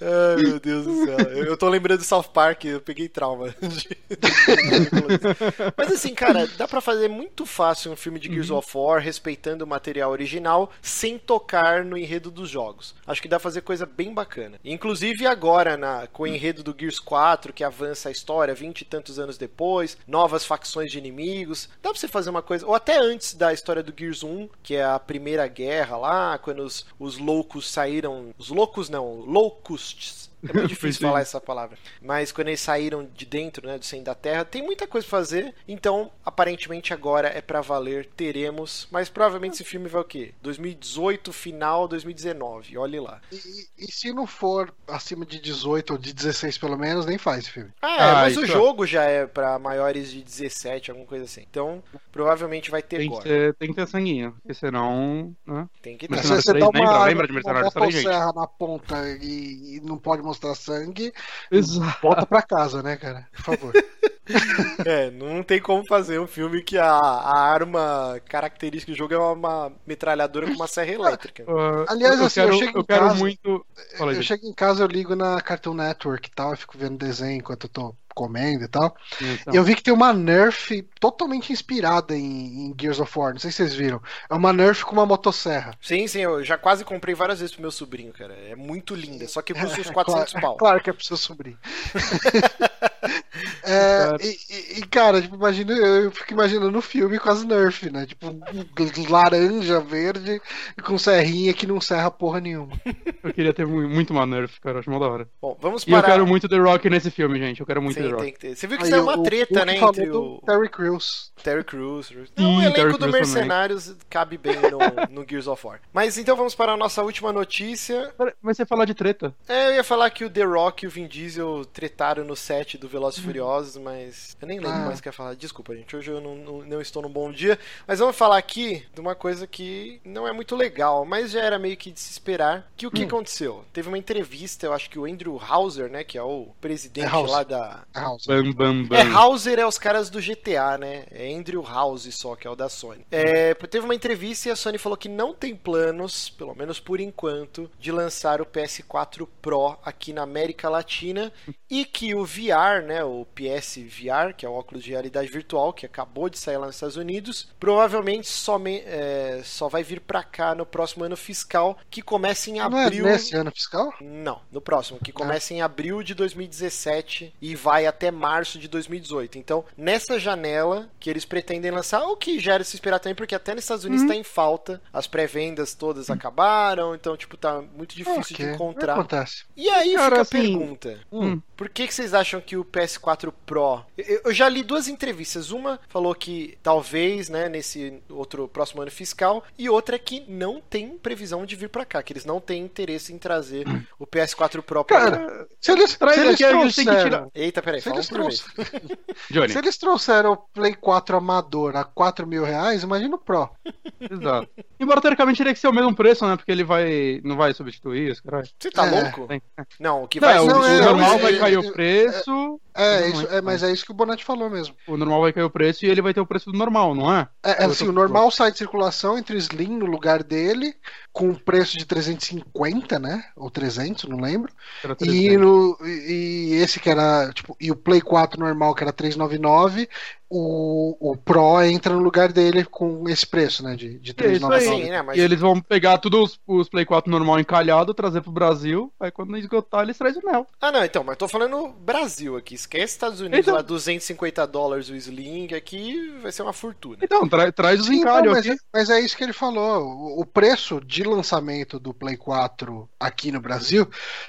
Ai, meu Deus do céu. Eu, eu tô lembrando do South Park, eu peguei trauma. Mas assim, cara, dá pra fazer muito fácil um filme de Gears uhum. of War respeitando o material original sem tocar no enredo dos jogos. Acho que dá pra fazer coisa bem bacana. Inclusive agora, na, com o enredo do Gears 4, que avança a história vinte e tantos anos depois, novas facções de inimigos, dá pra você fazer uma coisa. Ou até antes da história do Gears 1, que é a primeira guerra lá, quando os, os loucos saíram. Os loucos não, locusts é muito difícil falar essa palavra. Mas quando eles saíram de dentro, né, do centro da Terra, tem muita coisa pra fazer. Então, aparentemente agora é para valer, teremos. Mas provavelmente esse filme vai o quê? 2018, final 2019. Olhe lá. E, e, se não for acima de 18 ou de 16 pelo menos, nem faz esse filme. Ah, é, ah mas o jogo já é para maiores de 17, alguma coisa assim. Então, provavelmente vai ter tem agora. Que ter, tem que ter sanguinho, porque senão. Né? Tem que ter. Mas se você dá uma, lembra, lembra de Mercenários uma serra na ponta e, e não pode mostrar sangue, Exato. volta pra casa, né, cara? Por favor. é, não tem como fazer um filme que a, a arma característica do jogo é uma metralhadora com uma serra elétrica. Uh, Aliás, eu, assim, quero, eu chego eu em casa, muito. Fala, eu chego em casa, eu ligo na Cartoon Network e tal, eu fico vendo desenho enquanto eu tô comendo e tal. Então. E eu vi que tem uma Nerf totalmente inspirada em, em, Gears of War. Não sei se vocês viram. É uma Nerf com uma motosserra. Sim, sim, eu já quase comprei várias vezes pro meu sobrinho, cara. É muito linda, só que custa uns 400 claro, pau. Claro que é pro seu sobrinho. é, e, e, cara, tipo, imagina, eu fico imaginando o filme com as Nerf, né? Tipo, laranja, verde, com serrinha que não serra porra nenhuma. Eu queria ter mu- muito uma Nerf, cara, acho mó da hora. Bom, vamos E eu parar. quero muito The Rock nesse filme, gente. Eu quero muito Sim, The Rock. tem que ter. Você viu que Aí, saiu o- uma o treta, Hulk né, entre o Terry Crews. Terry Crews. Sim, Não, o Terry elenco do Crews Mercenários cabe bem no, no Gears of War. Mas então vamos para a nossa última notícia. Mas você falar de treta? É, eu ia falar que o The Rock e o Vin Diesel tretaram no set do Velozes e Furiosos, mas eu nem lembro Ah. mais o que ia falar. Desculpa, gente, hoje eu não, não, não estou num bom dia. Mas vamos falar aqui de uma coisa que não é muito legal, mas já era meio que de se esperar. Que o Hum. que aconteceu? Teve uma entrevista, eu acho que o Andrew Hauser, né, que é o presidente É lá da... A House. Bam, bam, bam. É, Hauser é os caras do GTA, né? É Andrew House só, que é o da Sony. É, teve uma entrevista e a Sony falou que não tem planos, pelo menos por enquanto, de lançar o PS4 Pro aqui na América Latina e que o VR, né, o PS VR, que é o óculos de realidade virtual, que acabou de sair lá nos Estados Unidos, provavelmente some, é, só vai vir pra cá no próximo ano fiscal, que começa em Não é abril. nesse ano fiscal? Não, no próximo, que começa em abril de 2017 e vai até março de 2018. Então, nessa janela que eles pretendem lançar, o que já era se esperar também, porque até nos Estados Unidos tá em falta, as pré-vendas todas acabaram, então, tipo, tá muito difícil de Ok, encontrar. Acontece. E aí Cara, fica a assim, pergunta: hum. por que, que vocês acham que o PS4 Pro. Eu, eu já li duas entrevistas. Uma falou que talvez, né, nesse outro próximo ano fiscal, e outra que não tem previsão de vir pra cá, que eles não têm interesse em trazer o PS4 Pro pra cá. Cara, se eles, se eles trouxeram... Eita, peraí, Se eles, Johnny, se eles trouxeram o Play 4 amador a 4 mil reais, imagina o Pro. exato. Embora teoricamente teria que ser o mesmo preço, né? Porque ele vai. não vai substituir os caralho. Você tá É, louco? tem. Não, o que Não, vai o, não, o é, normal é, vai é, cair é, o preço. É, isso, é, é, mas é isso que o Bonatti falou mesmo. O normal vai cair o preço e ele vai ter o preço do normal, não é? É, Eu assim, o normal sai de circulação entre o Slim no lugar dele, com um preço de 350, né? Ou 300, não lembro. E, 300. no, e esse que era, tipo, e o Play 4 normal que era 399, o, o Pro entra no lugar dele com esse preço, né? De, de É isso aí. 399. Sim, né? Mas E eles vão pegar todos os, os Play 4 normal encalhado, trazer pro Brasil. Aí quando esgotar, eles trazem o Nel. Ah, não, então, mas tô falando Brasil aqui. Esquece Estados Unidos Então- lá, 250 dólares o Sling, aqui vai ser uma fortuna. Então, tra- traz os então, encalhos mas, aqui. é, mas é isso que ele falou. O, o preço de lançamento do Play 4 aqui no Brasil,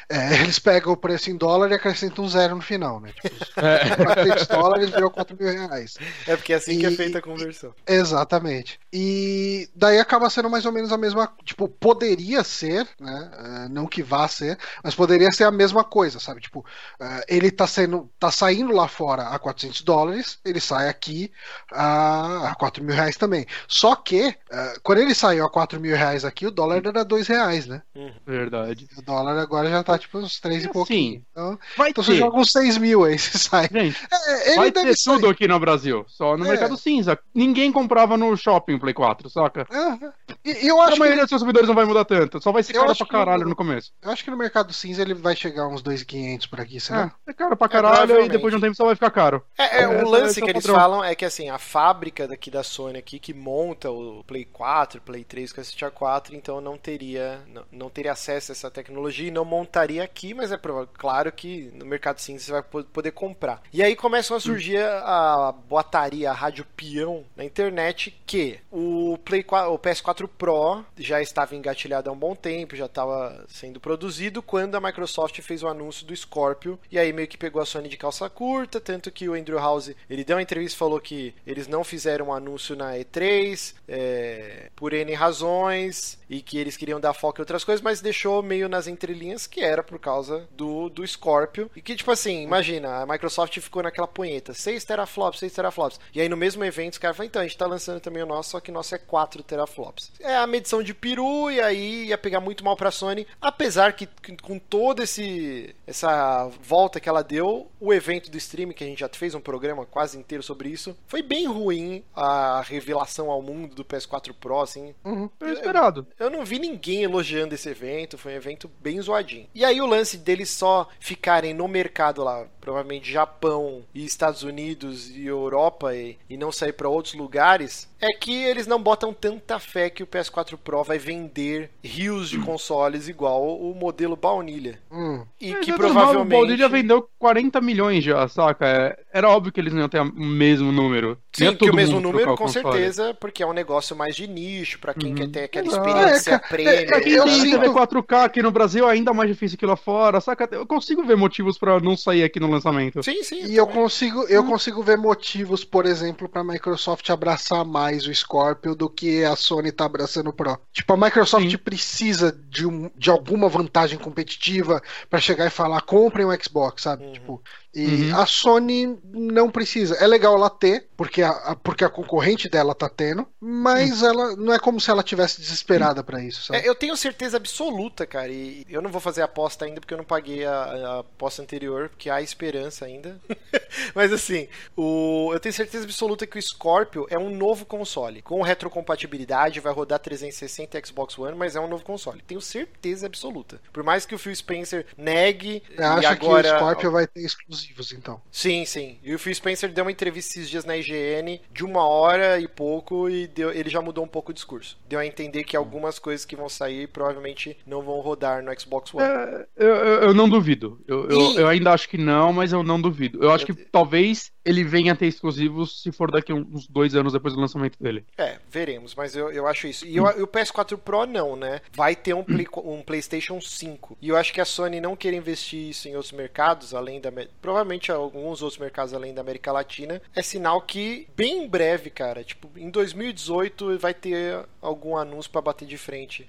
é, eles pegam o preço em dólar e acrescentam um zero no final, né? Tipo, É. 400 dólares virou 4 mil reais. É porque é assim que é E- feita a conversão. Exatamente. E daí acaba sendo mais ou menos a mesma. Tipo, poderia ser, né? eh, Não que vá ser, mas poderia ser a mesma coisa, sabe? Tipo, eh, ele tá sendo. tá saindo lá fora a 400 dólares, ele sai aqui a, a 4 mil reais também. Só que, eh, quando ele saiu a 4 mil reais aqui, o dólar era 2 reais, né? Verdade. O dólar agora já tá tipo uns 3 e Assim, pouquinho. Então, Vai então você joga uns 6 mil aí, você sai. Gente, É, ele vai deve ter sair. tudo aqui no Brasil. Só no É. mercado cinza. Ninguém comprava no shopping o Play 4, saca? Ah, e eu A acho que maioria dos consumidores não vai mudar tanto. Só vai ser Eu caro pra que caralho o- no começo. Eu acho que no mercado cinza ele vai chegar uns 2.500 por aqui, será? É, é caro pra caralho e provavelmente. depois de um tempo só vai ficar caro. É, é, É, o lance é que eles falam é que assim, a fábrica daqui da Sony aqui que monta o Play 4, Play 3 com esse 4, então não teria não, não teria acesso a essa tecnologia e não montaria aqui, mas é prova- claro que no mercado cinza você vai po- poder comprar. E aí começam a surgir a boataria, rádio peão na internet que o Play 4, o PS4 Pro já estava engatilhado há um bom tempo, já estava sendo produzido quando a Microsoft fez o anúncio do Scorpio e aí meio que pegou a Sony de calça curta, tanto que o Andrew House ele deu uma entrevista e falou que eles não fizeram um anúncio na E3 é, por N razões e que eles queriam dar foco em outras coisas, mas deixou meio nas entrelinhas que era por causa do, do Scorpio. E que tipo assim, imagina, a Microsoft ficou naquela punheta, 6 teraflops, 6 teraflops e aí no mesmo evento os caras falaram, então a gente tá lançando também o nosso, só que o nosso é 4 teraflops. É a medição de peru e aí ia pegar muito mal pra Sony, apesar que com todo esse essa volta que ela deu, o evento do stream que a gente já fez um programa quase inteiro sobre isso, foi bem ruim a revelação ao mundo do PS4 Pro, assim. Uhum. Foi esperado. Eu não vi ninguém elogiando esse evento, foi um evento bem zoadinho. E aí o lance deles só ficarem no mercado lá, provavelmente Japão e Estados Unidos e o Europa e, e não sair para outros lugares, é que eles não botam tanta fé que o PS4 Pro vai vender rios de consoles igual o modelo baunilha. Hum. E Mas que é normal, provavelmente. O Baunilha vendeu 40 milhões já, saca? É, Era óbvio que eles não iam ter o mesmo número. Sim, que o mesmo número, com console. certeza, porque é um negócio mais de nicho, pra quem Uhum. quer ter aquela Exato. experiência É, premium. Quem Eu tem sinto- TV 4K aqui no Brasil, é ainda mais difícil que lá fora, saca? Eu consigo ver motivos pra não sair aqui no lançamento. Sim, sim. E eu consigo, eu consigo ver motivos, por exemplo, pra Microsoft abraçar mais o Scorpio do que a Sony tá abraçando o Pro. Tipo, a Microsoft Sim. precisa de, um- de alguma vantagem competitiva pra chegar e falar, comprem um Xbox, sabe? Uhum. Tipo, e Uhum. a Sony não precisa. É legal ela ter, porque a, a- porque a concorrente dela tá tendo, mas ela não é como se ela tivesse desesperada pra isso, sabe? É, eu tenho certeza absoluta, cara, e eu não vou fazer a aposta ainda porque eu não paguei a, a aposta anterior, porque há esperança ainda. Mas assim, o, eu tenho certeza absoluta que o Scorpio é um novo console. Com retrocompatibilidade, vai rodar 360 e Xbox One, mas é um novo console. Tenho certeza absoluta. Por mais que o Phil Spencer negue, Você e acha agora... que o Scorpio vai ter exclusivos, então? Sim, sim. E o Phil Spencer deu uma entrevista esses dias na IGN de uma hora e pouco e deu- ele já mudou um pouco o discurso. Deu a entender que algumas coisas que vão sair provavelmente não vão rodar no Xbox One. É, eu, eu- eu não duvido. Eu, eu, E- eu ainda acho que não, mas eu não duvido. Eu acho que talvez ele venha a ter exclusivos se for daqui uns dois anos depois do lançamento dele. É, veremos, mas eu, eu acho isso. E, eu- e o PS4 Pro não, né? Vai ter um, Play- um PlayStation 5. E eu acho que a Sony não quer investir isso em outros mercados, além da. Provavelmente alguns outros mercados além da América Latina. É sinal que, bem em breve, cara, tipo, em 2018 vai ter algum anúncio pra bater de frente.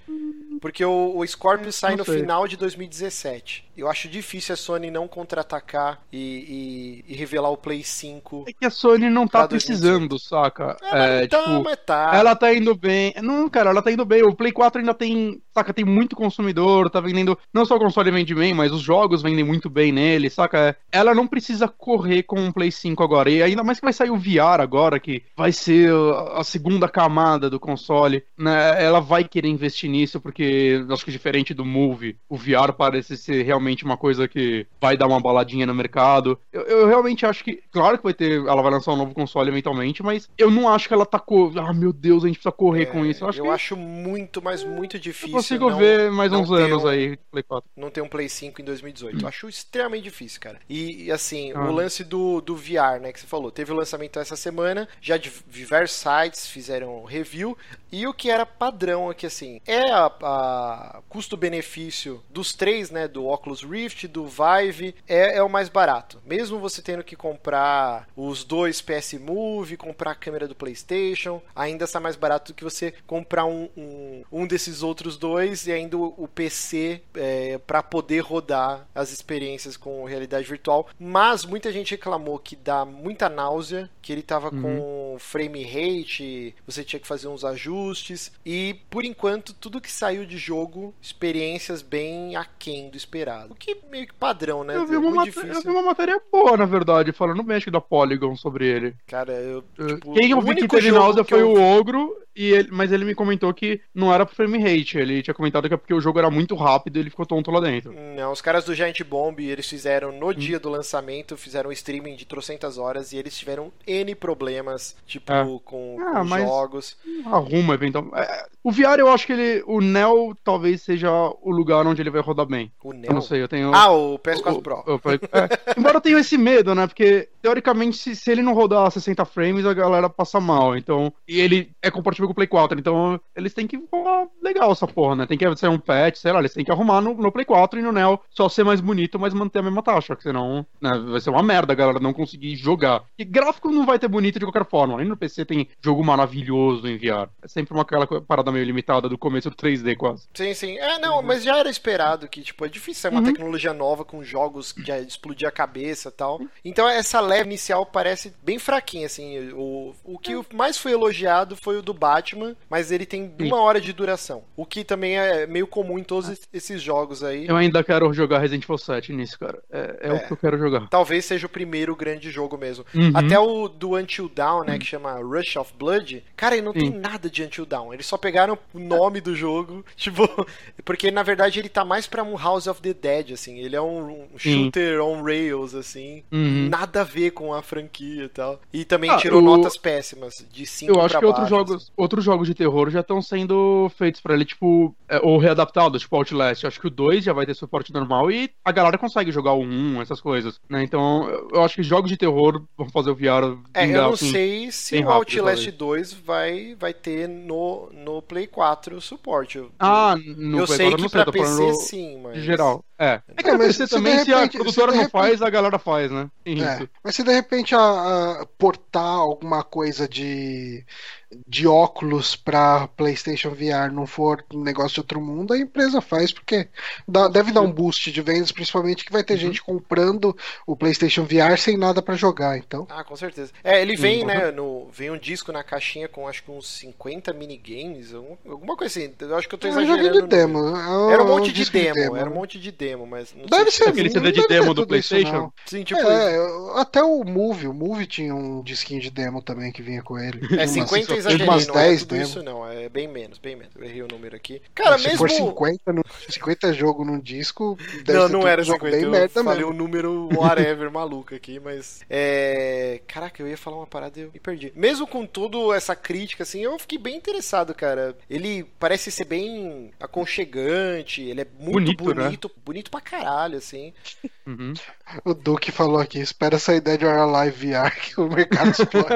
Porque o, o Scorpio sai não no final de 2017. Eu acho difícil a Sony não contra-atacar e, e- e revelar o Play 5. É que a Sony não tá precisando, saca? É, É, tá, tipo, mas tá. ela tá indo bem. Não, cara, ela tá indo bem. O Play 4 ainda tem, saca, tem muito consumidor, tá vendendo. Não só o console vende bem, mas os jogos vendem muito bem nele, saca? Ela não precisa correr com um Play 5 agora. E ainda mais que vai sair o VR agora, que vai ser a segunda camada do console, né? Ela vai querer investir nisso, porque acho que diferente do Move, o VR parece ser realmente uma coisa que vai dar uma baladinha no mercado. Eu, eu realmente acho que, claro que vai ter, ela vai lançar um novo console eventualmente, mas eu não acho que ela tá co... Ah, meu Deus, a gente precisa correr É, com isso. Eu acho que acho muito, mas muito eu difícil. Consigo não- ver mais uns anos um- aí, Play 4. Não ter um Play 5 em 2018. Eu acho extremamente difícil, cara. E, e, assim, Ah. o lance do, do VR, né, que você falou. Teve o lançamento essa semana, já diversos sites fizeram review. E o que era padrão aqui, assim, é a, a custo-benefício dos três, né, do Oculus Rift, do Vive, é, é o mais barato. Mesmo você tendo que comprar os dois PS Move, comprar a câmera do PlayStation, ainda está mais barato do que você comprar um, um, um desses outros dois e ainda o, o PC é, para poder rodar as experiências com realidade virtual. Mas muita gente reclamou que dá muita náusea, que ele tava com frame rate, você tinha que fazer uns ajustes. E por enquanto, tudo que saiu de jogo, experiências bem aquém do esperado. O que é meio que padrão, né? Eu vi, É uma maté- eu vi uma matéria boa, na verdade, falando acho que da Polygon sobre ele. Cara, eu. Tipo, Quem eu vi que teve náusea foi eu o Ogro, e ele- mas ele me comentou que não era pro frame rate. Ele tinha comentado que é porque o jogo era muito rápido e ele ficou tonto lá dentro. Não, os caras do Giant Bomb, eles fizeram Hum. no dia do lançamento, fizeram um streaming de trocentas horas e eles tiveram N problemas, tipo, É. com, Ah, com jogos. Arruma, eventualmente. É, o VR eu acho que ele. O Neo talvez seja o lugar onde ele vai rodar bem. O Eu Neo. não sei, eu tenho. Ah, o PS4 o- Pro. o- o- é. Embora eu tenha esse medo, né? Porque, teoricamente, se, se ele não rodar 60 frames, a galera passa mal. Então. E ele é compatível com o Play 4. Então, eles têm que rolar legal essa porra, né? Tem que ser um patch, sei lá, eles têm que arrumar no, no Play 4 e no Neo só ser mais bonito, mas manter a mesma taxa. Porque senão né, vai ser uma merda a galera não conseguir jogar. E gráfico não vai ter bonito de qualquer forma. Nem no PC tem jogo maravilhoso em VR. É sempre uma aquela parada meio limitada do começo do 3D quase. Sim, sim. É, não, mas já era esperado que, tipo, é difícil ser uma Uhum. tecnologia nova com jogos que já explodir a cabeça e tal. Então essa leve inicial parece bem fraquinha, assim. O, o que mais foi elogiado foi o do Batman, mas ele tem Sim. uma hora de duração. O que também é meio comum em todos es- esses jogos aí. Eu ainda quero jogar Resident Evil 7 nisso, cara. É, é É. o que eu quero jogar. Talvez seja o primeiro grande jogo mesmo. Uhum. Até o do Until Dawn, né, que chama Rush of Blood, cara, ele não tem Sim. nada de Until Dawn. Eles só pegaram o nome do jogo, tipo, porque na verdade ele tá mais pra um House of the Dead, assim. Ele é um, um shooter on rails, assim. Uhum. Nada a ver com a franquia e tal. E também Ah, tirou o- notas péssimas, de 5 Eu acho que outros jogos, outros jogos de terror já estão sendo feitos pra ele, tipo, é, ou readaptados, tipo Outlast. Eu acho que o 2 já vai ter suporte normal e a galera consegue jogar o 1, essas coisas, né? Então, eu- eu acho que jogos de terror vão fazer o VR É, eu não assim. sei se o Outlast talvez. 2 vai, vai ter no, no Play 4 suporte. Eu- Ah, no eu Play sei 4 que não sei, pra falando PC sim, mas. geral. É. É que É, mas se também, de se a repente- produtora se não faz, a galera faz, né? É, mas se de repente a, a portar alguma coisa de, de óculos pra PlayStation VR não for um negócio de outro mundo, a empresa faz, porque dá- deve dar um boost de vendas, principalmente que vai ter gente comprando o PlayStation VR sem nada pra jogar. Então, Ah, com certeza. É, ele vem, Hum, né, no, vem um disco na caixinha com acho que uns 50 minigames, algum- alguma coisa assim. Eu acho que eu tô é um exagerando. é Era um monte de demo, era um monte de demo, mas não Deve sei ser Aquele CD não de demo do isso, PlayStation? não. se... Sim, tipo, É, até o Move, o Move tinha um disquinho de demo também que vinha com ele. é Tinha 50 umas- exagerei, umas não é 10 tudo demo. isso não, é bem menos, bem menos. Eu errei o número aqui. Cara, Se mesmo... for 50, no, 50 jogos num disco, deve não, ser não era jogo 50, bem eu merda falei mesmo. um número whatever maluco aqui, mas... É... Caraca, eu ia falar uma parada e eu me perdi. Mesmo com tudo essa crítica, assim, eu fiquei bem interessado, cara. Ele parece ser bem aconchegante, ele é muito Bonito, né? bonito, bonito pra caralho, assim. Uhum. O Duque falou aqui, espera essa ideia de Hora Live VR que o mercado explode.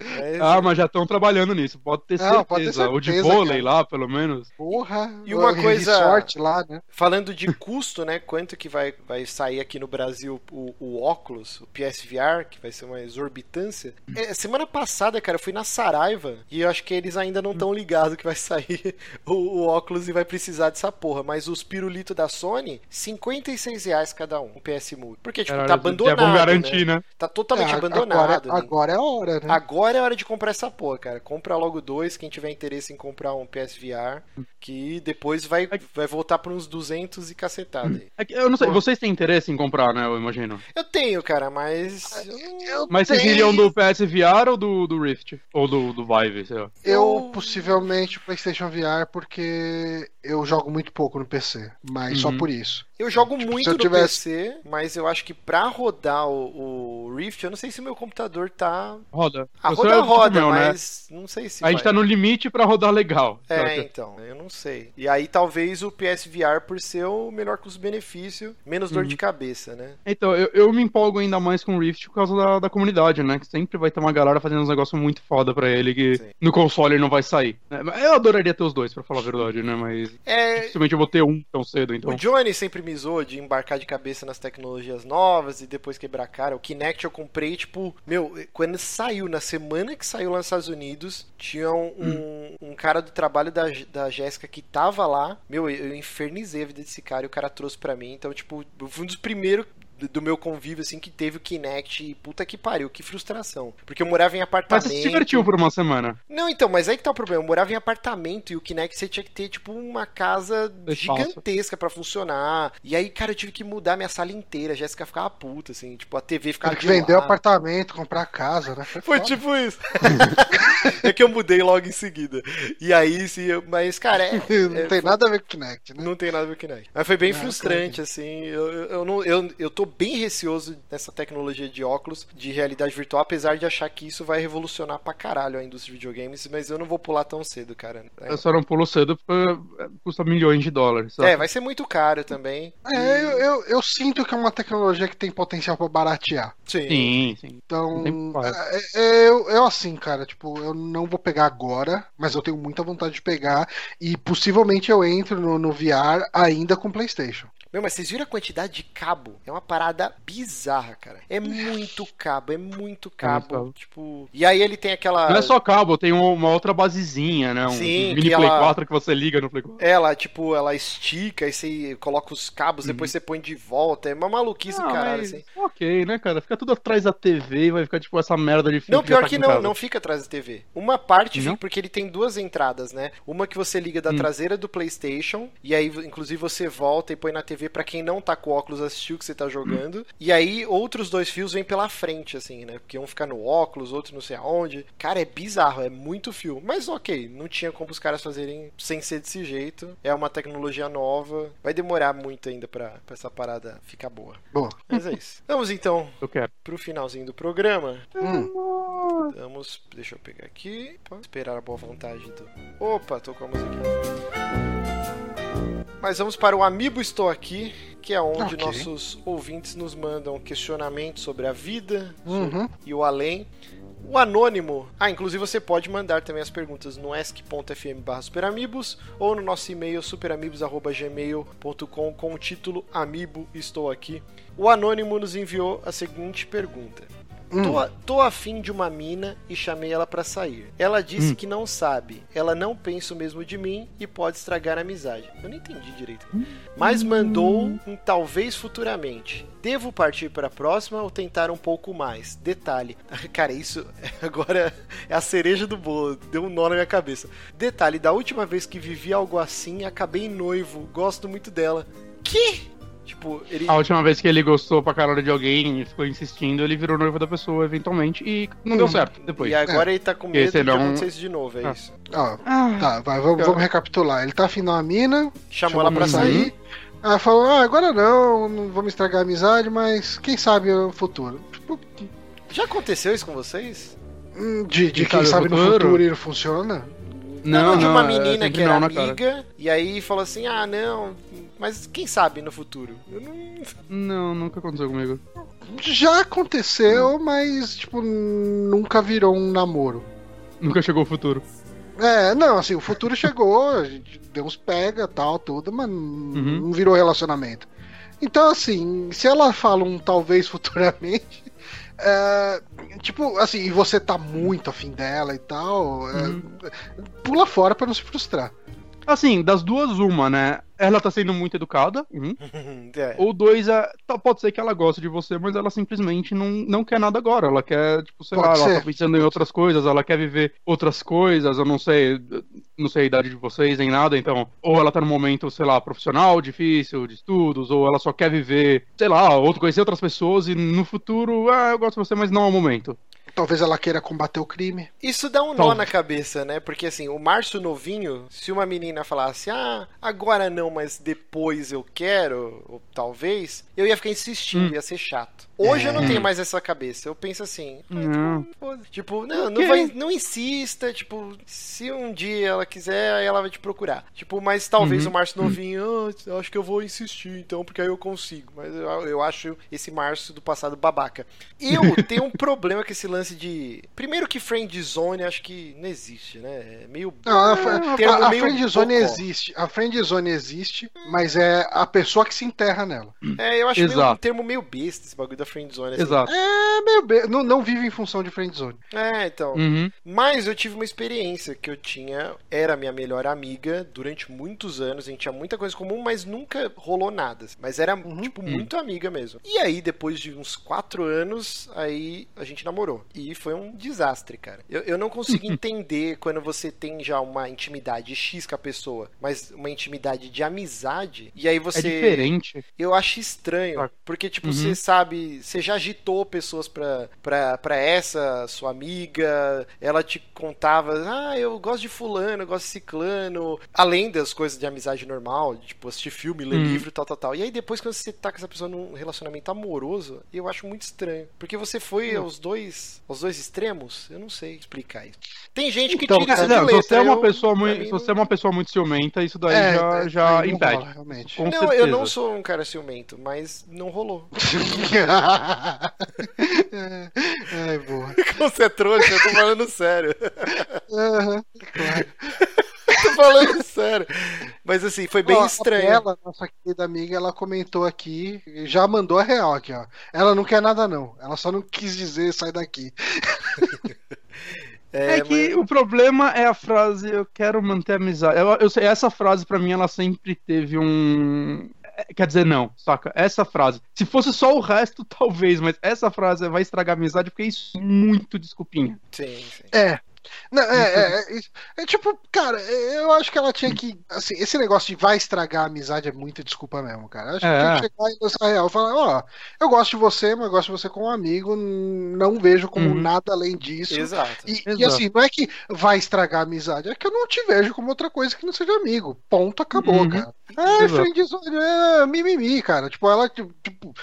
Mas- Ah, mas já estão trabalhando nisso, pode ter, Não, certeza. pode ter O de certeza, vôlei cara. lá, pelo menos. Porra, E uma o coisa- Resort lá, né? Falando de custo, né? Quanto que vai, vai sair aqui no Brasil o, o óculos, o PSVR, que vai ser uma exorbitância. É, semana passada, cara, eu fui na Saraiva e eu acho que eles ainda não estão ligados que vai sair o, o óculos e vai precisar dessa porra. Mas os pirulitos da Sony, 56 reais cada um, o PS Move. Porque, tipo, Caralho, tá abandonado. vão garantir, né? né? Tá totalmente É, abandonado. Agora, né? agora é a hora, né? Agora é hora de comprar essa porra, cara. Compra logo dois, quem tiver interesse em comprar um PSVR, que depois vai, vai voltar para uns 200 e cacetada aí. É que Eu não sei, Pô. vocês têm interesse em comprar, né? Eu imagino. Eu tenho, cara, mas. eu não- Eu Mas vocês tenho- iriam do PSVR ou do, do Rift? Ou do, do Vive, sei lá. Eu possivelmente PlayStation VR porque eu jogo muito pouco no PC, mas só Uhum. por isso. Eu jogo Tipo, muito eu no tivesse- PC, mas eu acho que pra rodar o, o Rift, eu não sei se o meu computador tá. Roda. A Você roda é roda, meu, né? mas não sei se. A gente vai. tá no limite pra rodar legal. É, então, eu não sei. E aí talvez o PSVR por ser o melhor custo-benefício, menos dor Uhum. de cabeça, né? Então, eu, eu me empolgo ainda mais com o Rift por causa da, da comunidade, né? Que sempre vai ter uma galera fazendo uns negócios muito foda pra ele que Sim. no console ele não vai sair. né? Mas Eu adoraria ter os dois, pra falar a verdade, né? Mas É, dificilmente eu vou ter um tão cedo, então. O Johnny sempre me zoou de embarcar de cabeça nas tecnologias novas e depois quebrar a cara. O Kinect eu comprei, tipo, meu, quando saiu, na semana que saiu lá nos Estados Unidos, tinha um, Hum. um cara do trabalho da, da Jéssica que tava lá. Meu, eu eu infernizei a vida desse cara e o cara trouxe pra mim. Então, tipo, eu fui um dos primeiros do- meu convívio, assim, que teve o Kinect e puta que pariu, que frustração. Porque eu morava em Mas apartamento. você se divertiu por uma semana. Não, então, mas aí que tá o problema. Eu morava em apartamento e o Kinect você tinha que ter, tipo, uma casa Espaço. gigantesca pra funcionar. E aí, cara, eu tive que mudar minha sala inteira. A Jéssica ficava puta, assim, tipo, a TV ficava Teve que de vender o apartamento, comprar casa, né? Foi foda. tipo isso. é que eu mudei logo em seguida. E aí, sim, eu- mas, cara, é, Não é, tem nada a ver com Kinect, né? não tem nada a ver com Kinect. Mas foi bem Não, frustrante, assim. Eu, eu, eu não, eu, eu tô bem receoso nessa tecnologia de óculos de realidade virtual, apesar de achar que isso vai revolucionar pra caralho a indústria de videogames, mas eu não vou pular tão cedo, cara. Eu só não pulo cedo porque é, custa milhões de dólares. sabe? É, vai ser muito caro também. É, eu, eu, eu sinto que é uma tecnologia que tem potencial pra baratear. Sim. Sim, sim. Então, é, é, eu, eu assim, cara, tipo, eu não vou pegar agora, mas eu tenho muita vontade de pegar e possivelmente eu entro no, no VR ainda com PlayStation. Meu, mas vocês viram a quantidade de cabo? É uma parada bizarra, cara. É muito cabo, é muito cabo. cabo. Tipo. E aí ele tem aquela. Não é só cabo, tem um- uma outra basezinha, né? Um Sim, mini Play ela- 4 que você liga no Play 4. Ela, tipo, ela estica e você coloca os cabos, depois você põe de volta. É uma maluquice Uhum. Ah, caralho, mas assim. Ok, né, cara? Fica tudo atrás da TV e vai ficar tipo essa merda de filme Não, pior tá que em não, não fica atrás da TV. Uma parte Não? fica porque ele tem duas entradas, né? Uma que você liga da Hum. traseira do PlayStation, e aí inclusive você volta e põe na TV pra quem não tá com óculos assistir o que você tá jogando. E aí outros dois fios vêm pela frente, assim, né? Porque um fica no óculos, outro não sei aonde. Cara, é bizarro, é muito fio. Mas ok, não tinha como os caras fazerem sem ser desse jeito. É uma tecnologia nova. Vai demorar muito ainda pra, pra essa parada ficar boa. Boa. Mas é isso. Vamos então Eu quero. pro finalzinho do programa. Hum. Vamos, deixa eu pegar aqui, esperar a boa vontade do. Opa, tô com a musiquinha. Mas vamos para o Amiibo Estou Aqui, que é onde Ok. nossos ouvintes nos mandam questionamentos sobre a vida Uhum. e o além. O anônimo. Ah, inclusive você pode mandar também as perguntas no ask.fm barra ou no nosso e-mail superamigos.gmail.com com o título Amiibo Estou Aqui. O anônimo nos enviou a seguinte pergunta. Hum. Tô, tô afim de uma mina e chamei ela pra sair. Ela disse Hum. que não sabe. Ela não pensa o mesmo de mim e pode estragar a amizade. Eu não entendi direito. Mas mandou um talvez futuramente. Devo partir para a próxima ou tentar um pouco mais? Detalhe. Cara, isso agora é a cereja do bolo. Deu um nó na minha cabeça. Detalhe, da última vez que vivi algo assim, acabei noivo. Gosto muito dela. Que? Tipo, ele. A última vez que ele gostou pra caralho de alguém e ficou insistindo, ele virou noivo da pessoa eventualmente e não deu Hum. certo depois. E agora ele tá com medo de senão- acontecer isso de novo, é Ah. isso. Ó, Ah, tá, vai, vamos, vamos recapitular. Ele tá afim de uma mina, Chamou ela pra Uhum. sair. Ela falou, ah, agora não, não vamos estragar a amizade, mas quem sabe no futuro. Tipo, Já aconteceu isso com vocês? hum, de, de Quem sabe sabe no futuro? futuro ele funciona? Não, de uma é menina que era não, né, cara? amiga, e aí falou assim: ah, não, mas quem sabe no futuro? Eu não. Não, nunca aconteceu comigo. Já aconteceu, mas, tipo, nunca virou um namoro. Nunca chegou o futuro. É, não, assim, o futuro chegou, a gente deu uns pega, tal, tudo, mas Uhum. não virou relacionamento. Então, assim, se ela fala um talvez futuramente, é, tipo, assim, e você tá muito afim dela e tal, é, Uhum. pula fora pra não se frustrar. Assim, das duas, uma, né? Ela tá sendo muito educada. É. Ou dois, é, tá- pode ser que ela goste de você, mas ela simplesmente não, não quer nada agora. Ela quer, tipo, sei Pode lá, ela ser. tá pensando em outras coisas, ela quer viver outras coisas, eu não sei, não sei a idade de vocês nem nada, então. Ou ela tá num momento, sei lá, profissional, difícil, de estudos, ou ela só quer viver, sei lá, ou conhecer outras pessoas e no futuro, ah, eu gosto de você, mas não é o momento. Talvez ela queira combater o crime. Isso dá um nó na cabeça, né? Porque assim, o Márcio novinho, se uma menina falasse, ah, agora não, mas depois eu quero, ou talvez, eu ia ficar insistindo, Hum. ia ser chato. Hoje eu não É. tenho mais essa cabeça. Eu penso assim, ah, Não. tipo, foda-se. tipo, não, não, vai, não insista, tipo, se um dia ela quiser, aí ela vai te procurar. Tipo, mas talvez Uhum. o Márcio novinho, ah, eu acho que eu vou insistir, então, porque aí eu consigo. Mas eu, eu acho esse Márcio do passado babaca. Eu tenho um problema com esse lance de. Primeiro que friend zone acho que não existe, né? É meio. Não, a, um a, a meio friend zone bocó. existe. A friend zone existe, mas é a pessoa que se enterra nela. É, eu acho meio, um Exato. termo meio besta esse bagulho da friend zone. assim. Exato. É, meio be... não, não vive em função de friend zone. É, então. Uhum. Mas eu tive uma experiência que eu tinha, era minha melhor amiga durante muitos anos, a gente tinha muita coisa em comum, mas nunca rolou nada. Mas era, tipo, muito amiga mesmo. E aí, depois de uns quatro anos, aí a gente namorou. E foi um desastre, cara. Eu, eu não consigo entender quando você tem já uma intimidade X com a pessoa, mas uma intimidade de amizade, e aí É você. diferente. Eu acho estranho, Tá. porque, tipo, Uhum. você sabe, você já agitou pessoas pra, pra, pra essa sua amiga, ela te contava, ah, eu gosto de fulano, eu gosto de ciclano, além das coisas de amizade normal, tipo, assistir filme, ler Uhum. livro, tal, tal, tal. E aí depois quando você tá com essa pessoa num relacionamento amoroso, eu acho muito estranho, porque você foi Hum. aos dois, aos dois extremos, eu não sei explicar isso. Tem gente que Então, tira cara, de Não, se você é uma eu- pessoa muito, mim se não- você é uma pessoa muito ciumenta, isso daí É, já, é, já impede. rola, realmente. Com Não, certeza. eu não sou um cara ciumento, mas não rolou. é, boa. Você é trouxa, eu tô falando sério. Aham, claro. tô falando sério. Mas assim, foi bem Ó, estranho. Ela, nossa querida amiga, ela comentou aqui, já mandou a real aqui, ó. Ela não quer nada, não. Ela só não quis dizer sai daqui. É, que o problema é a frase eu quero manter a amizade. Eu, eu essa frase pra mim ela sempre teve um é, quer dizer não, saca? Essa frase. Se fosse só o resto, talvez, mas essa frase vai estragar a amizade porque é isso muito desculpinha. Sim, sim. É. Não, é, é, é, é, tipo, cara, eu acho que ela tinha que. Assim, esse negócio de vai estragar a amizade é muita desculpa mesmo, cara. Eu acho que É. tinha que chegar e real e falar: ó, eu gosto de você, mas gosto de você como amigo, não vejo como Uhum. nada além disso. Exato. E, e Exato. assim, não é que vai estragar a amizade, é que eu não te vejo como outra coisa que não seja amigo. Ponto, acabou, Uhum. cara. Ah, Exato. friendzone, é mimimi, cara. Tipo, ela, tipo,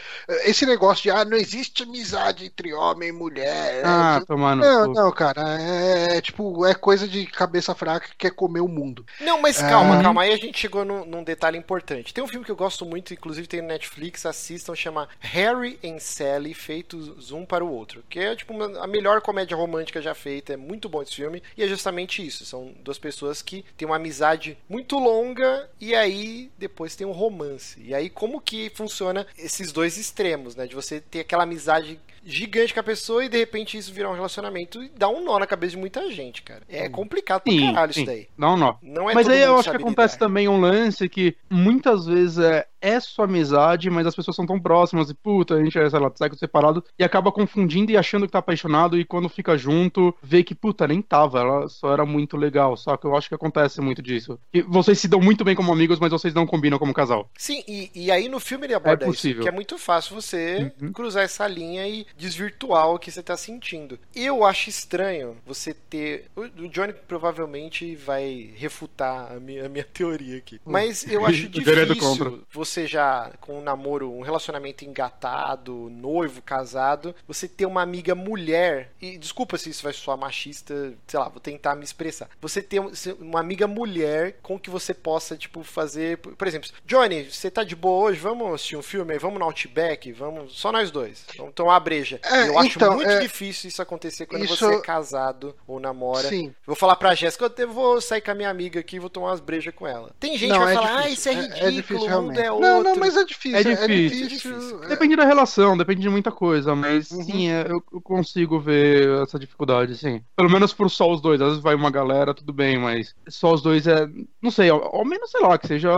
esse negócio de, ah, não existe amizade entre homem e mulher. Ah, é, tomar no não, não, cara, é, é, tipo, é coisa de cabeça fraca que quer comer o mundo. Não, mas calma, Ah. calma. Aí a gente chegou num, num detalhe importante. Tem um filme que eu gosto muito, inclusive tem no Netflix, assistam, chama Harry and Sally, feitos um para o outro. Que é tipo uma- a melhor comédia romântica já feita. É muito bom esse filme. E é justamente isso. São duas pessoas que têm uma amizade muito longa e aí depois tem um romance. E aí como que funciona esses dois extremos, né? De você ter aquela amizade gigante com a pessoa e de repente isso virar um relacionamento e dar um nó na cabeça de muita gente, cara. É complicado pra Sim, caralho sim. isso daí. Não, não. Não é Mas aí eu acho que acontece lidar. também um lance que muitas vezes é, é sua amizade, mas as pessoas são tão próximas e puta, a gente é, sei lá, separado e acaba confundindo e achando que tá apaixonado e quando fica junto, vê que puta, nem tava, ela só era muito legal. Só que eu acho que acontece muito disso. E vocês se dão muito bem como amigos, mas vocês não combinam como casal. Sim, e, e aí no filme ele aborda isso, possível. que é muito fácil você Uhum. cruzar essa linha e desvirtuar o que você tá sentindo. Eu acho estranho você ter. O Johnny provavelmente vai refutar a minha, a minha teoria aqui. Mas eu acho difícil você já, com um namoro, um relacionamento engatado, noivo, casado, você ter uma amiga mulher. E desculpa se isso vai soar machista, sei lá, vou tentar me expressar. Você ter um- uma amiga mulher com que você possa, tipo, fazer. Por exemplo, Johnny, você tá de boa hoje? Vamos assistir um filme aí? Vamos no Outback? Vamos. Só nós dois. Vamos tomar uma breja. É, eu acho então, muito é, difícil isso acontecer quando isso- você é casado ou namora. Sim. Vou falar pra Jéssica, eu vou sair com a minha amiga aqui e vou tomar umas brejas com ela. Tem gente que não, vai é falar, difícil. ah, isso é ridículo, o mundo realmente. é outro. Não, não, mas é difícil. É É difícil. difícil. É difícil. Depende da relação, depende de muita coisa, mas Uhum. sim, é, eu, eu consigo ver essa dificuldade, sim. Pelo menos por só os dois. Às vezes vai uma galera, tudo bem, mas só os dois é. Não sei, ao, ao menos, sei lá, que seja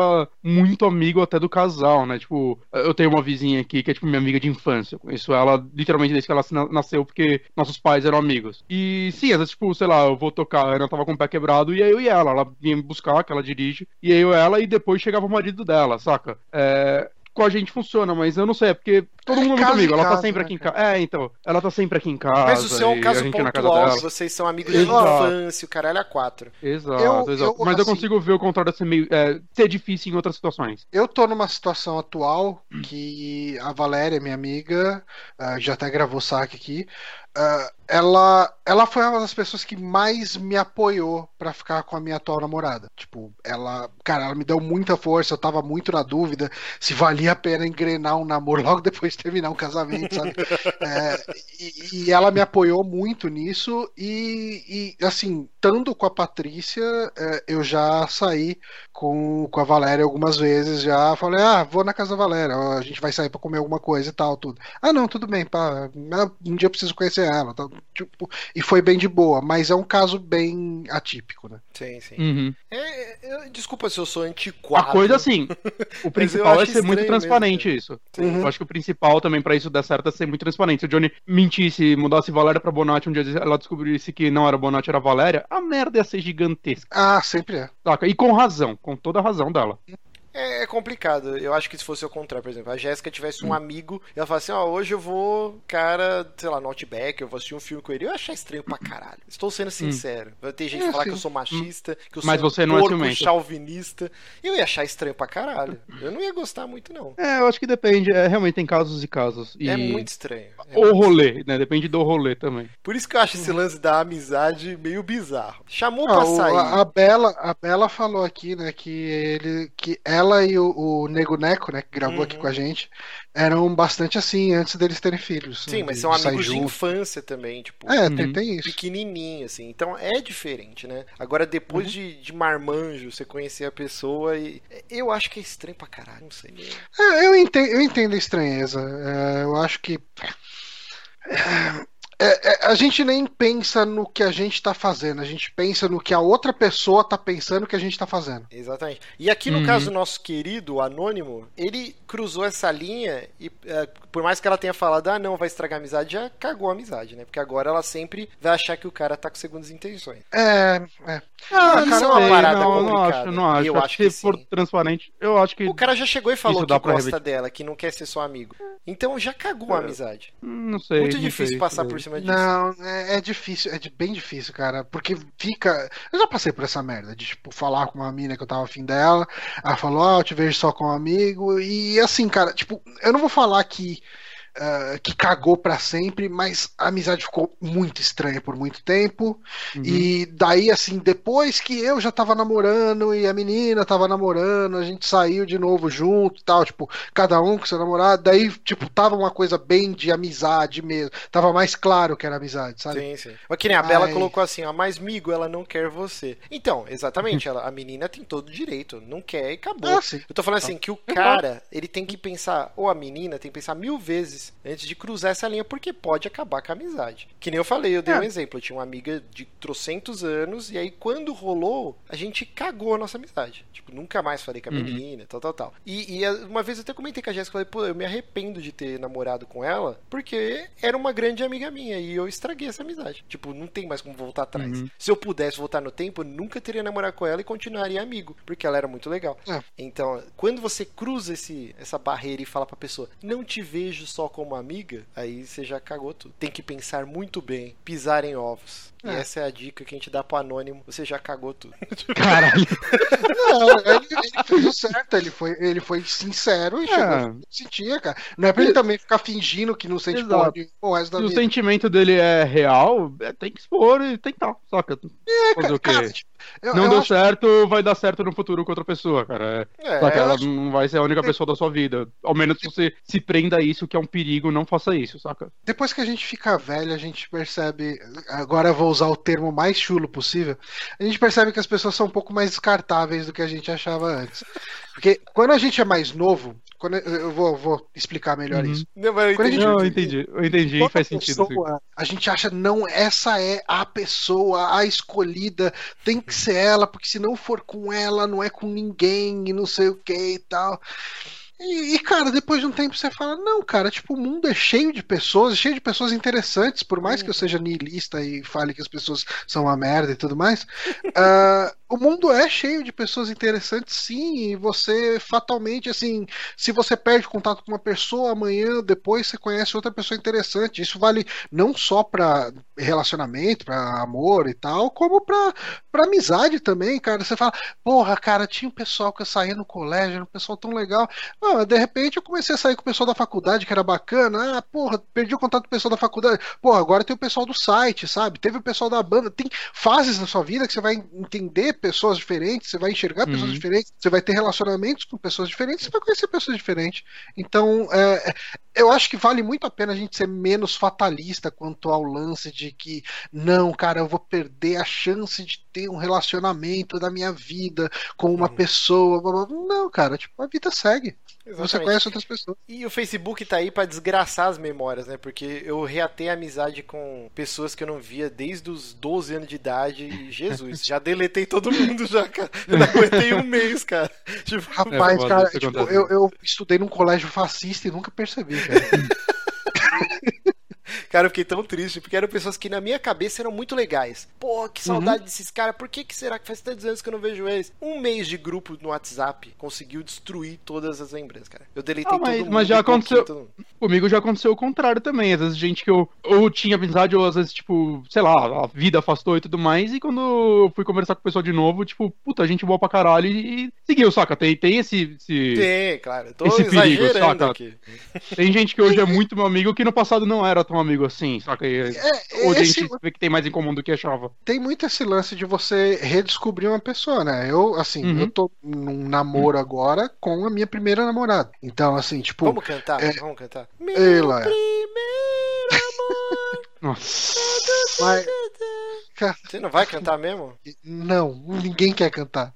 muito amigo até do casal, né? Tipo, eu tenho uma vizinha aqui que é tipo minha amiga de infância. Eu conheço ela literalmente desde que ela na- nasceu, porque nossos pais eram amigos. E sim, às vezes, tipo, sei lá, eu vou tocar, a Ana tava com o pé quebrado, e aí eu e ela, ela vinha me buscar, que ela dirige, e aí eu e ela, e depois chegava o marido dela, saca? É, com a gente funciona, mas eu não sei, é porque todo É mundo é muito amigo. Ela tá caso, sempre né, aqui em casa. É, então. Ela tá sempre aqui em casa. Mas o seu é um caso casa pontual, vocês são amigos de infância, o caralho é quatro. Exato, Eu- exato. eu, mas eu assim- consigo ver o contrário ser meio. É, ser difícil em outras situações. Eu tô numa situação atual que a Valéria, minha amiga, ah, já até gravou saque aqui. Ah, ela, ela foi uma das pessoas que mais me apoiou pra ficar com a minha atual namorada. Tipo, ela, cara, ela me deu muita força. Eu tava muito na dúvida se valia a pena engrenar um namoro logo depois de terminar um casamento, sabe? É, e, e ela me apoiou muito nisso. E, e, assim, estando com a Patrícia, é, eu já saí com, com a Valéria algumas vezes. Já falei, ah, vou na casa da Valéria, a gente vai sair pra comer alguma coisa e tal, tudo. Ah, não, tudo bem, pá, um dia eu preciso conhecer ela. Tal, tipo, e foi bem de boa, mas é um caso bem atípico, né? Sim, sim. Uhum. É, é, desculpa se eu sou A antiquado. coisa assim, o principal é ser muito transparente mesmo, isso. Uhum. Eu acho que o principal também pra isso dar certo é ser muito transparente. Se o Johnny mentisse, mudasse Valéria pra Bonatti, um dia ela descobrisse que não era Bonatti, era Valéria, a merda ia ser gigantesca. Ah, sempre é. Saca? E com razão, com toda a razão dela. É, é complicado. Eu acho que se fosse o contrário, por exemplo, a Jéssica tivesse um amigo e ela falasse assim, ó, hoje eu vou, cara, sei lá, no Outback, eu vou assistir um filme com ele. Eu ia achar estranho pra caralho. Estou sendo sincero. Vai ter gente É, que falar sim. que eu sou machista, que eu Mas sou você não é porco ciumento. chauvinista. Eu ia achar estranho pra caralho. Eu não ia gostar muito, não. É, eu acho que depende. É, realmente tem casos e casos. E... É muito estranho. É O rolê, né? Depende do rolê também. Por isso que eu acho esse lance da amizade meio bizarro. Chamou Ah, pra sair. a, a Bela, a Bela falou aqui, né, que ele, que ela ela e o, o Nego Neco, né, que gravou Uhum. aqui com a gente, eram bastante assim antes deles terem filhos. Sim, né, mas de são amigos de junto. infância também, tipo. É, Uhum. tem, tem isso. pequenininho, assim. Então é diferente, né? Agora, depois Uhum. de, de marmanjo, você conhecer a pessoa e. Eu acho que é estranho pra caralho, não sei. É, eu, entendo, eu entendo a estranheza. É, eu acho que. É, é, a gente nem pensa no que a gente tá fazendo, a gente pensa no que a outra pessoa tá pensando que a gente tá fazendo. Exatamente. E aqui no Uhum. caso do nosso querido o Anônimo, ele cruzou essa linha e, é, por mais que ela tenha falado, ah, não, vai estragar a amizade, já cagou a amizade, né? Porque agora ela sempre vai achar que o cara tá com segundas intenções. É, é. Ah, é não uma sei, parada não, não complicada. acho, não acho. Eu acho, que, que for sim. transparente, eu acho que. O cara já chegou e falou que gosta repetir. dela, que não quer ser só amigo. Então já cagou a É. amizade. Não sei. Muito não difícil sei, passar não por sei. Cima disso. Não, é, é difícil, é de- bem difícil, cara. Porque fica. Eu já passei por essa merda de, tipo, falar com uma mina que eu tava afim dela. Ela falou, ah, eu te vejo só com um amigo. E assim, cara, tipo, eu não vou falar que. Ah, que cagou pra sempre, mas a amizade ficou muito estranha por muito tempo. Uhum. E daí, assim, depois que eu já tava namorando e a menina tava namorando, a gente saiu de novo junto e tal, tipo, cada um com seu namorado, daí, tipo, tava uma coisa bem de amizade mesmo. Tava mais claro que era amizade, sabe? Sim, sim. Mas que nem a Bela Ai. colocou assim, ó, mas migo, ela não quer você. Então, exatamente, ela, a menina tem todo o direito, não quer e acabou. Ah. Eu tô falando assim, que o cara, ele tem que pensar, ou a menina tem que pensar mil vezes antes de cruzar essa linha, porque pode acabar com a amizade. Que nem eu falei, eu dei É. um exemplo, eu tinha uma amiga de trocentos anos, e aí quando rolou, a gente cagou a nossa amizade. Tipo, nunca mais falei com a Uhum. menina, tal, tal, tal. E, e a- uma vez eu até comentei com a Jéssica, falei, pô, eu me arrependo de ter namorado com ela, porque era uma grande amiga minha, e eu estraguei essa amizade. Tipo, não tem mais como voltar atrás. Uhum. Se eu pudesse voltar no tempo, eu nunca teria namorado com ela e continuaria amigo, porque ela era muito legal. É. Então, quando você cruza esse, essa barreira e fala pra pessoa, não te vejo só como amiga, aí você já cagou tudo. Tem que pensar muito bem, pisar em ovos. E É. essa é a dica que a gente dá pro anônimo, você já cagou tudo. Caralho. Não, ele, ele fez o certo, ele foi, ele foi sincero e É. chegou que sentia, cara. Não é pra ele também ficar fingindo que não sente porra o resto da Se o vida. sentimento dele é real, é, tem que expor e tentar, saca? Fazer o quê? Cara, tipo, eu, não eu deu acho- certo, vai dar certo no futuro com outra pessoa, cara. É, Saca? eu Ela acho- não vai ser a única pessoa da sua vida. Ao menos se você se prenda a isso, que é um perigo, não faça isso, saca? Depois que a gente fica velho, a gente percebe. Agora eu vou usar o termo mais chulo possível. A gente percebe que as pessoas são um pouco mais descartáveis do que a gente achava antes. Porque quando a gente é mais novo, quando eu vou, vou explicar melhor Uhum. isso. Não, mas eu Quando a entendi. gente- Não, eu entendi, eu entendi, Toda faz sentido. pessoa, a gente acha, não, essa é a pessoa, a escolhida, tem que ser ela, porque se não for com ela, não é com ninguém, e não sei o que e tal. E, e, cara, depois de um tempo você fala, não, cara, tipo, o mundo é cheio de pessoas, cheio de pessoas interessantes, por mais que eu seja niilista e fale que as pessoas são uma merda e tudo mais, ah, o mundo é cheio de pessoas interessantes, sim, e você fatalmente, assim, se você perde contato com uma pessoa, amanhã, depois você conhece outra pessoa interessante. Isso vale não só pra relacionamento, pra amor e tal, como pra, pra amizade também, cara. Você fala, porra, cara, tinha um pessoal que eu saía no colégio, era um pessoal tão legal. Ah, de repente eu comecei a sair com o pessoal da faculdade, que era bacana. Ah, porra, perdi o contato com o pessoal da faculdade. Porra, agora tem o pessoal do site, sabe? Teve o pessoal da banda. Tem fases na sua vida que você vai entender pessoas diferentes, você vai enxergar pessoas Uhum. diferentes, você vai ter relacionamentos com pessoas diferentes, você vai conhecer pessoas diferentes. Então, é, eu acho que vale muito a pena a gente ser menos fatalista quanto ao lance de que, não, cara, eu vou perder a chance de ter um relacionamento da minha vida com uma Uhum. pessoa. blá, blá, blá. Não, cara, tipo, a vida segue. Você Exatamente. conhece outras pessoas. E o Facebook tá aí pra desgraçar as memórias, né? Porque eu reatei a amizade com pessoas que eu não via desde os 12 anos de idade. E Jesus, já deletei todo mundo já, cara. Eu não aguentei um mês, cara. Tipo, Rapaz, foda cara, tipo, eu, eu estudei num colégio fascista e nunca percebi, cara. cara, eu fiquei tão triste, porque eram pessoas que na minha cabeça eram muito legais. Pô, que saudade desses caras. Por que, que será que faz tantos anos que eu não vejo eles? Um mês de grupo no WhatsApp conseguiu destruir todas as lembranças, cara. Eu deletei Ah, mas- todo mundo. mas já aconteceu-. Comigo já aconteceu o contrário também. Às vezes gente que eu ou tinha amizade, ou às vezes, tipo, sei lá, a vida afastou e tudo mais. E quando eu fui conversar com o pessoal de novo, tipo, puta, gente boa pra caralho. E, seguiu, saca? Tem, tem esse. esse- Tem, claro. Eu tô Esse perigo, saca? aqui. Tem gente que hoje é muito meu amigo que no passado não era tão amigo amigo assim, só que É, ou a esse- gente vê que tem mais em comum do que achava. tem muito esse lance de você redescobrir uma pessoa, né? Eu, assim, Uhum. eu tô num namoro agora com a minha primeira namorada. Então, assim, tipo. Vamos cantar? é- Vamos cantar. Ei, Laia. primeiro amor. Nossa. Mas, cara, Você não vai cantar mesmo? não, ninguém quer cantar.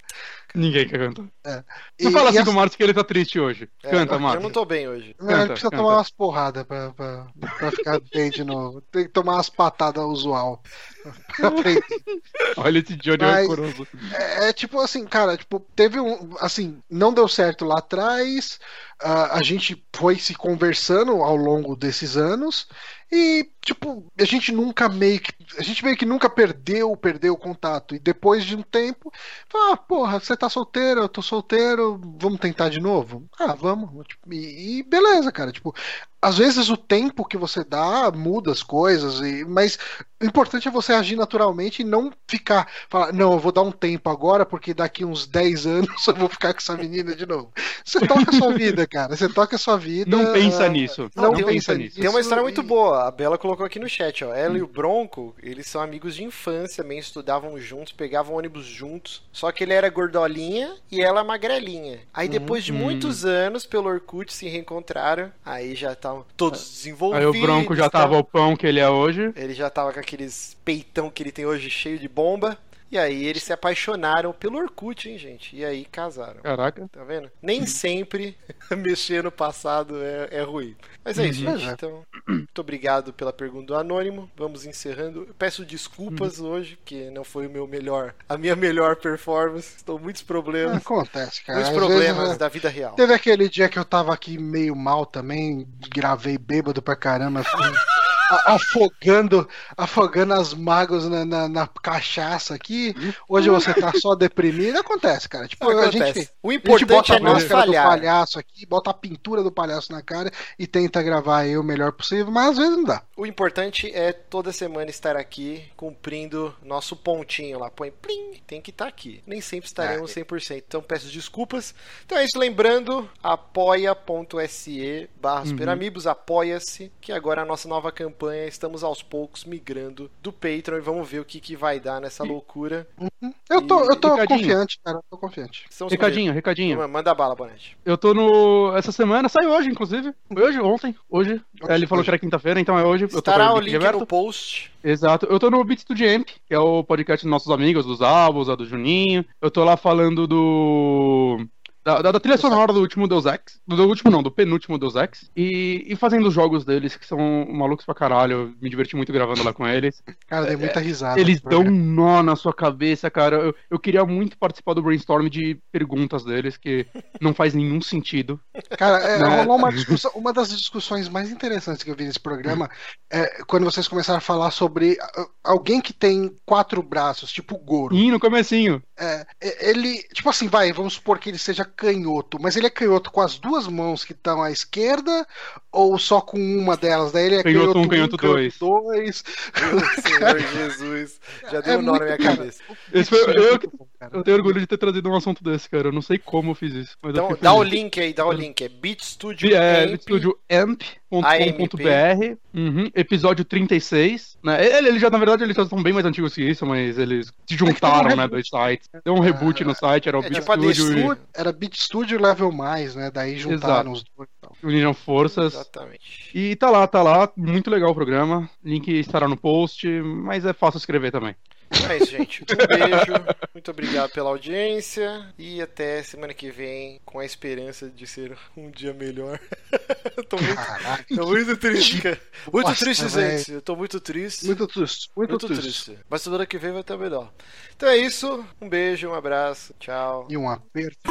Ninguém quer cantar. E, Não fala e assim com o Márcio que ele tá triste hoje. É, Canta, eu Márcio. não tô bem hoje. Não, ele Canta, precisa canta. tomar umas porradas pra, pra, pra ficar bem de novo. Tem que tomar umas patadas usual. Olha esse Johnny Mas- rancoroso. É, é tipo assim, cara, tipo, teve um. Assim, não deu certo lá atrás. ah, a gente foi se conversando ao longo desses anos. E, tipo, a gente nunca meio que. A gente meio que nunca perdeu, perdeu o contato. E depois de um tempo, fala, ah, porra, você tá solteiro, eu tô solteiro, vamos tentar de novo? Ah, vamos. Tipo, E, e beleza, cara. Tipo, às vezes o tempo que você dá muda as coisas, e, mas o importante é você agir naturalmente e não ficar, falar, não, eu vou dar um tempo agora, porque daqui uns 10 anos eu vou ficar com essa menina de novo. Você toca a sua vida, cara. Você toca a sua vida. Não pensa nisso. Não, tem- pensa nisso. nisso. Tem uma história muito boa. A Bela colocou aqui no chat, ó. Ela e o Bronco, eles são amigos de infância, também estudavam juntos, pegavam ônibus juntos. Só que ele era gordolinha e ela magrelinha. Aí depois de Hum. muitos anos, pelo Orkut, se reencontraram. Aí já estavam todos desenvolvidos. Aí o Bronco já tal. tava o pão que ele é hoje. Ele já tava com aqueles peitão que ele tem hoje cheio de bomba. E aí eles se apaixonaram pelo Orkut, hein, gente? E aí casaram. Caraca. Tá vendo? Nem sempre mexer no passado é, é ruim. Mas é isso, Uhum. gente. Então, muito obrigado pela pergunta do Anônimo. Vamos encerrando. Eu peço desculpas hoje, porque não foi o meu melhor, a minha melhor performance. Estou muitos problemas. Acontece, cara. muitos Às problemas vezes, da vida real. Teve aquele dia que eu tava aqui meio mal também, gravei bêbado pra caramba, fui a- afogando, afogando as mágoas na, na- na cachaça aqui. Hoje você tá só deprimido. Acontece, cara. Tipo, a Acontece. gente, O a gente importante bota é a não máscara do falhar. palhaço aqui, bota a pintura do palhaço na cara e tenta gravar aí o melhor possível, mas às vezes não dá. O importante é toda semana estar aqui cumprindo nosso pontinho lá. Põe plim, tem que estar aqui. Nem sempre estaremos 100%. Então peço desculpas. Então é isso. Lembrando, apoia.se barra superamigos, apoia-se, que agora é a nossa nova campanha. Estamos aos poucos migrando do Patreon e vamos ver o que, que vai dar nessa loucura. Eu tô, eu tô confiante, cara. Eu tô confiante. Estamos Recadinho, com recadinho. Manda bala, Bonete. Eu tô no. Essa semana, saiu hoje, inclusive. Hoje, ontem, hoje. Ele falou Hoje. que era quinta-feira, então é hoje. Eu tô Estará o link aberto. no post. Exato. Eu tô no Beat Studio Amp, que é o podcast dos nossos amigos, dos álbuns, a do Juninho. Eu tô lá falando do. Da, da- da trilha sonora do último Deus Ex. Do, do último não, do penúltimo Deus Ex. E, e fazendo os jogos deles, que são malucos pra caralho. Eu me diverti muito gravando lá com eles. Cara, dei muita risada. É, Eles dão um nó na sua cabeça, cara. Eu, eu queria muito participar do brainstorm de perguntas deles, que não faz nenhum sentido. Cara, é, Né? rolou uma discussão. Uma das discussões mais interessantes que eu vi nesse programa é quando vocês começaram a falar sobre alguém que tem quatro braços, tipo o Goro. E no comecinho. É, ele, tipo assim, vai, vamos supor que ele seja canhoto, mas ele é canhoto com as duas mãos que estão à esquerda ou só com uma delas? Daí ele é Canhoto canhoto um, canhoto dois. dois. Meu Senhor Jesus. Já deu É um nó na minha cara. cabeça. Esse foi- é eu- cara. Eu tenho orgulho de ter trazido um assunto desse, cara. Eu não sei como eu fiz isso. Mas Então, dá o link aí, dá o link. É BeatStudio É, Amp. estudioamp.com.br, uhum, episódio 36. Né? Ele, ele já, na verdade, eles já são bem mais antigos que isso, mas eles se juntaram, um né, dois sites. Deu um reboot no site, era o É, Beat tipo e Era Beat Studio Level Mais, né? Daí juntaram os dois. e tal. uniram forças. Exatamente. E tá lá, tá lá. Muito legal o programa. Link estará no post, mas é fácil escrever também. Então é isso, gente. Um beijo. Muito obrigado pela audiência. E até semana que vem, com a esperança de ser um dia melhor. tô, muito, Caraca, tô muito triste, cara. Muito Nossa, triste, velho. gente. Eu tô muito triste. muito triste, muito, muito triste. triste. Mas semana que vem vai estar melhor. Então é isso. Um beijo, um abraço. Tchau. E um aperto.